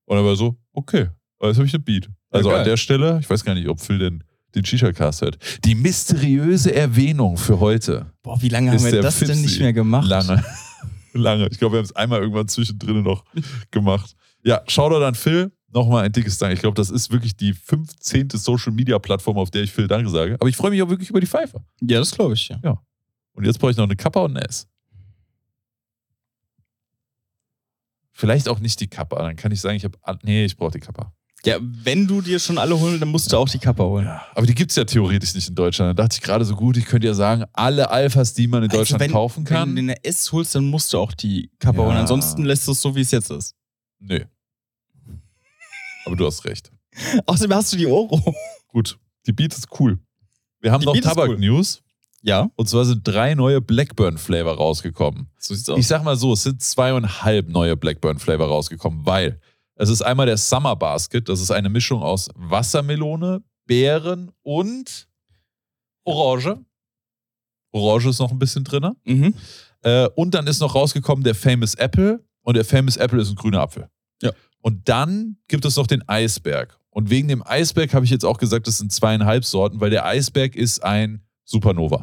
Und er war so, okay, jetzt habe ich eine Beat. Also geil. an der Stelle, ich weiß gar nicht, ob Phil den, den Shisha-Cast hört. Die mysteriöse Erwähnung für heute. Boah, wie lange haben wir das denn Fipsi. nicht mehr gemacht? Lange. Lange. Ich glaube, wir haben es einmal irgendwann zwischendrin noch gemacht. Ja, Shoutout an Phil. Nochmal ein dickes Dank. Ich glaube, das ist wirklich die 15. Social-Media-Plattform, auf der ich Phil Danke sage. Aber ich freue mich auch wirklich über die Pfeife. Ja, das glaube ich, ja. Und jetzt brauche ich noch eine Kappa und eine S. Vielleicht auch nicht die Kappa. Dann kann ich sagen, ich habe. Nee, ich brauche die Kappa. Ja, wenn du dir schon alle holen, dann musst du auch die Kappa holen. Aber die gibt es ja theoretisch nicht in Deutschland. Da dachte ich gerade so gut, ich könnte ja sagen, alle Alphas, die man in Also Deutschland wenn, kaufen kann. Wenn du eine S holst, dann musst du auch die Kappa Ja. holen. Ansonsten lässt du es so, wie es jetzt ist. nee. Aber du hast recht. Außerdem hast du die Oro. Gut, die Beat ist cool. Wir haben Die noch ist cool. Tabak-News. Ja, Und zwar sind drei neue Blackburn-Flavor rausgekommen. so sieht's Ich sag mal so, es sind zweieinhalb neue Blackburn-Flavor rausgekommen, weil Es ist einmal der Summer Basket. Das ist eine Mischung aus Wassermelone, Beeren und Orange. Orange ist noch ein bisschen drin. Mhm. Äh, und dann ist noch rausgekommen der Famous Apple. Und der Famous Apple ist ein grüner Apfel. Ja. Und dann gibt es noch den Eisberg. Und wegen dem Eisberg habe ich jetzt auch gesagt, das sind zweieinhalb Sorten, weil der Eisberg ist ein Supernova.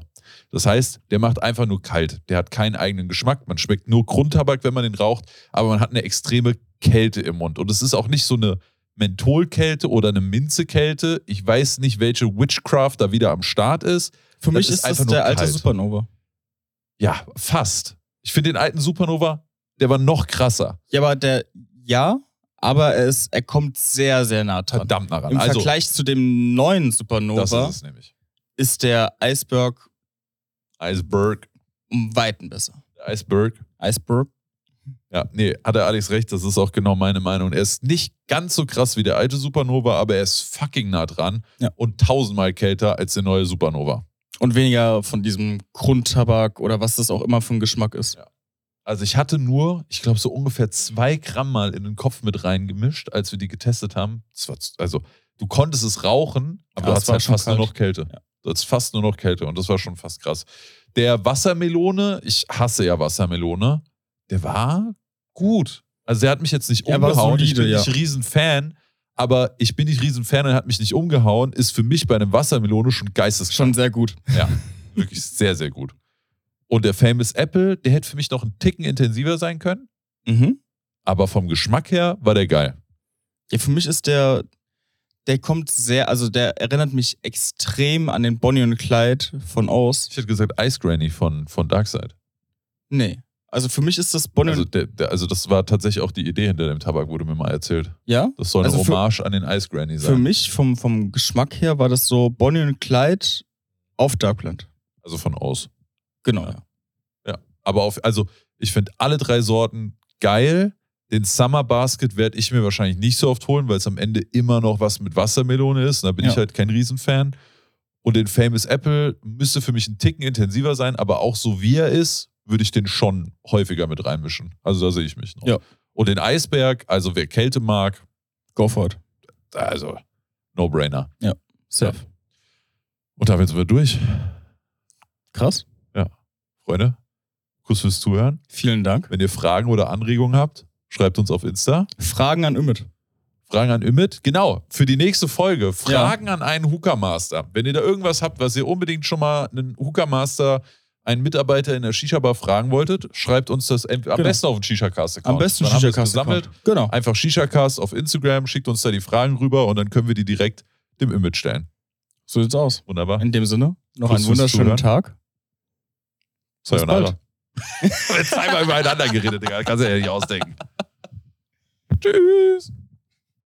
Das heißt, der macht einfach nur kalt. Der hat keinen eigenen Geschmack. Man schmeckt nur Grundtabak, wenn man den raucht, aber man hat eine extreme Kälte im Mund. Und es ist auch nicht so eine Mentholkälte oder eine Minzekälte. Ich weiß nicht, welche Witchcraft da wieder am Start ist. Für Das mich ist ist das einfach nur der alte kalt. Supernova. Ja, fast. Ich finde den alten Supernova, der war noch krasser. Ja, aber der, ja, aber er, ist, er kommt sehr, sehr nah dran. Verdammt nah ran. Im Also, Vergleich zu dem neuen das Supernova ist ist, es nämlich. der Iceberg Iceberg. um Weiten besser. Iceberg. Iceberg? Ja, nee, hat der Alex recht, das ist auch genau meine Meinung. Er ist nicht ganz so krass wie der alte Supernova, aber er ist fucking nah dran Ja. und tausendmal kälter als der neue Supernova. Und weniger von diesem Grundtabak oder was das auch immer für ein Geschmack ist. Also ich hatte nur, ich glaube, so ungefähr zwei Gramm mal in den Kopf mit reingemischt, als wir die getestet haben. War, also du konntest es rauchen, aber Ja, du war halt fast nur kalt. noch Kälte. Ja. Du hattest fast nur noch Kälte und das war schon fast krass. Der Wassermelone, ich hasse ja Wassermelone, der war gut. Also der hat mich jetzt nicht war umgehauen. ich solide, bin ja. nicht riesen Fan, aber ich bin nicht riesen Fan und er hat mich nicht umgehauen, ist für mich bei einem Wassermelone schon geisteskrank. Schon sehr gut. Ja, wirklich sehr, sehr gut. Und der Famous Apple, der hätte für mich noch einen Ticken intensiver sein können. Mhm. Aber vom Geschmack her war der geil. Ja, für mich ist der, der kommt sehr, also der erinnert mich extrem an den Bonnie und Clyde von Aus. Ich hätte gesagt Ice Granny von, von Darkseid. Nee. Also für mich ist das Bonnie Also, und der, der, also das war tatsächlich auch die Idee hinter dem Tabak, wurde mir mal erzählt. ja. Das soll eine Also für- Hommage an den Ice Granny Für sein. mich vom, vom Geschmack her war das so Bonnie und Clyde auf Darkland. Also von aus. Genau. Ja. Ja. Aber auf, also ich finde alle drei Sorten geil. Den Summer Basket werde ich mir wahrscheinlich nicht so oft holen, weil es am Ende immer noch was mit Wassermelone ist. Da bin Ja. ich halt kein Riesenfan. Und den Famous Apple müsste für mich ein Ticken intensiver sein, aber auch so wie er ist, würde ich den schon häufiger mit reinmischen. Also da sehe ich mich noch. Ja. Und den Eisberg, also wer Kälte mag, Go for it. also No-Brainer. Safe. Und damit sind wir durch. Krass. Freunde, Kuss fürs Zuhören. Vielen Dank. Wenn ihr Fragen oder Anregungen habt, schreibt uns auf Insta. Fragen an Ümit. Fragen an Ümit. Genau, für die nächste Folge. Fragen an einen Hookah Master. Wenn ihr da irgendwas habt, was ihr unbedingt schon mal einen Hookah Master, einen Mitarbeiter in der Shisha-Bar fragen wolltet, schreibt uns das am Genau. besten auf den Shisha-Cast-Account. Am besten Shisha-Cast gesammelt. Genau. Einfach Shisha-Cast auf Instagram, schickt uns da die Fragen rüber und dann können wir die direkt dem Ümit stellen. So sieht's aus. Wunderbar. In dem Sinne, noch einen wunderschönen. Tag. Sayonara. Haben zweimal übereinander geredet, Digga. Kannst du ja nicht ausdenken. Tschüss.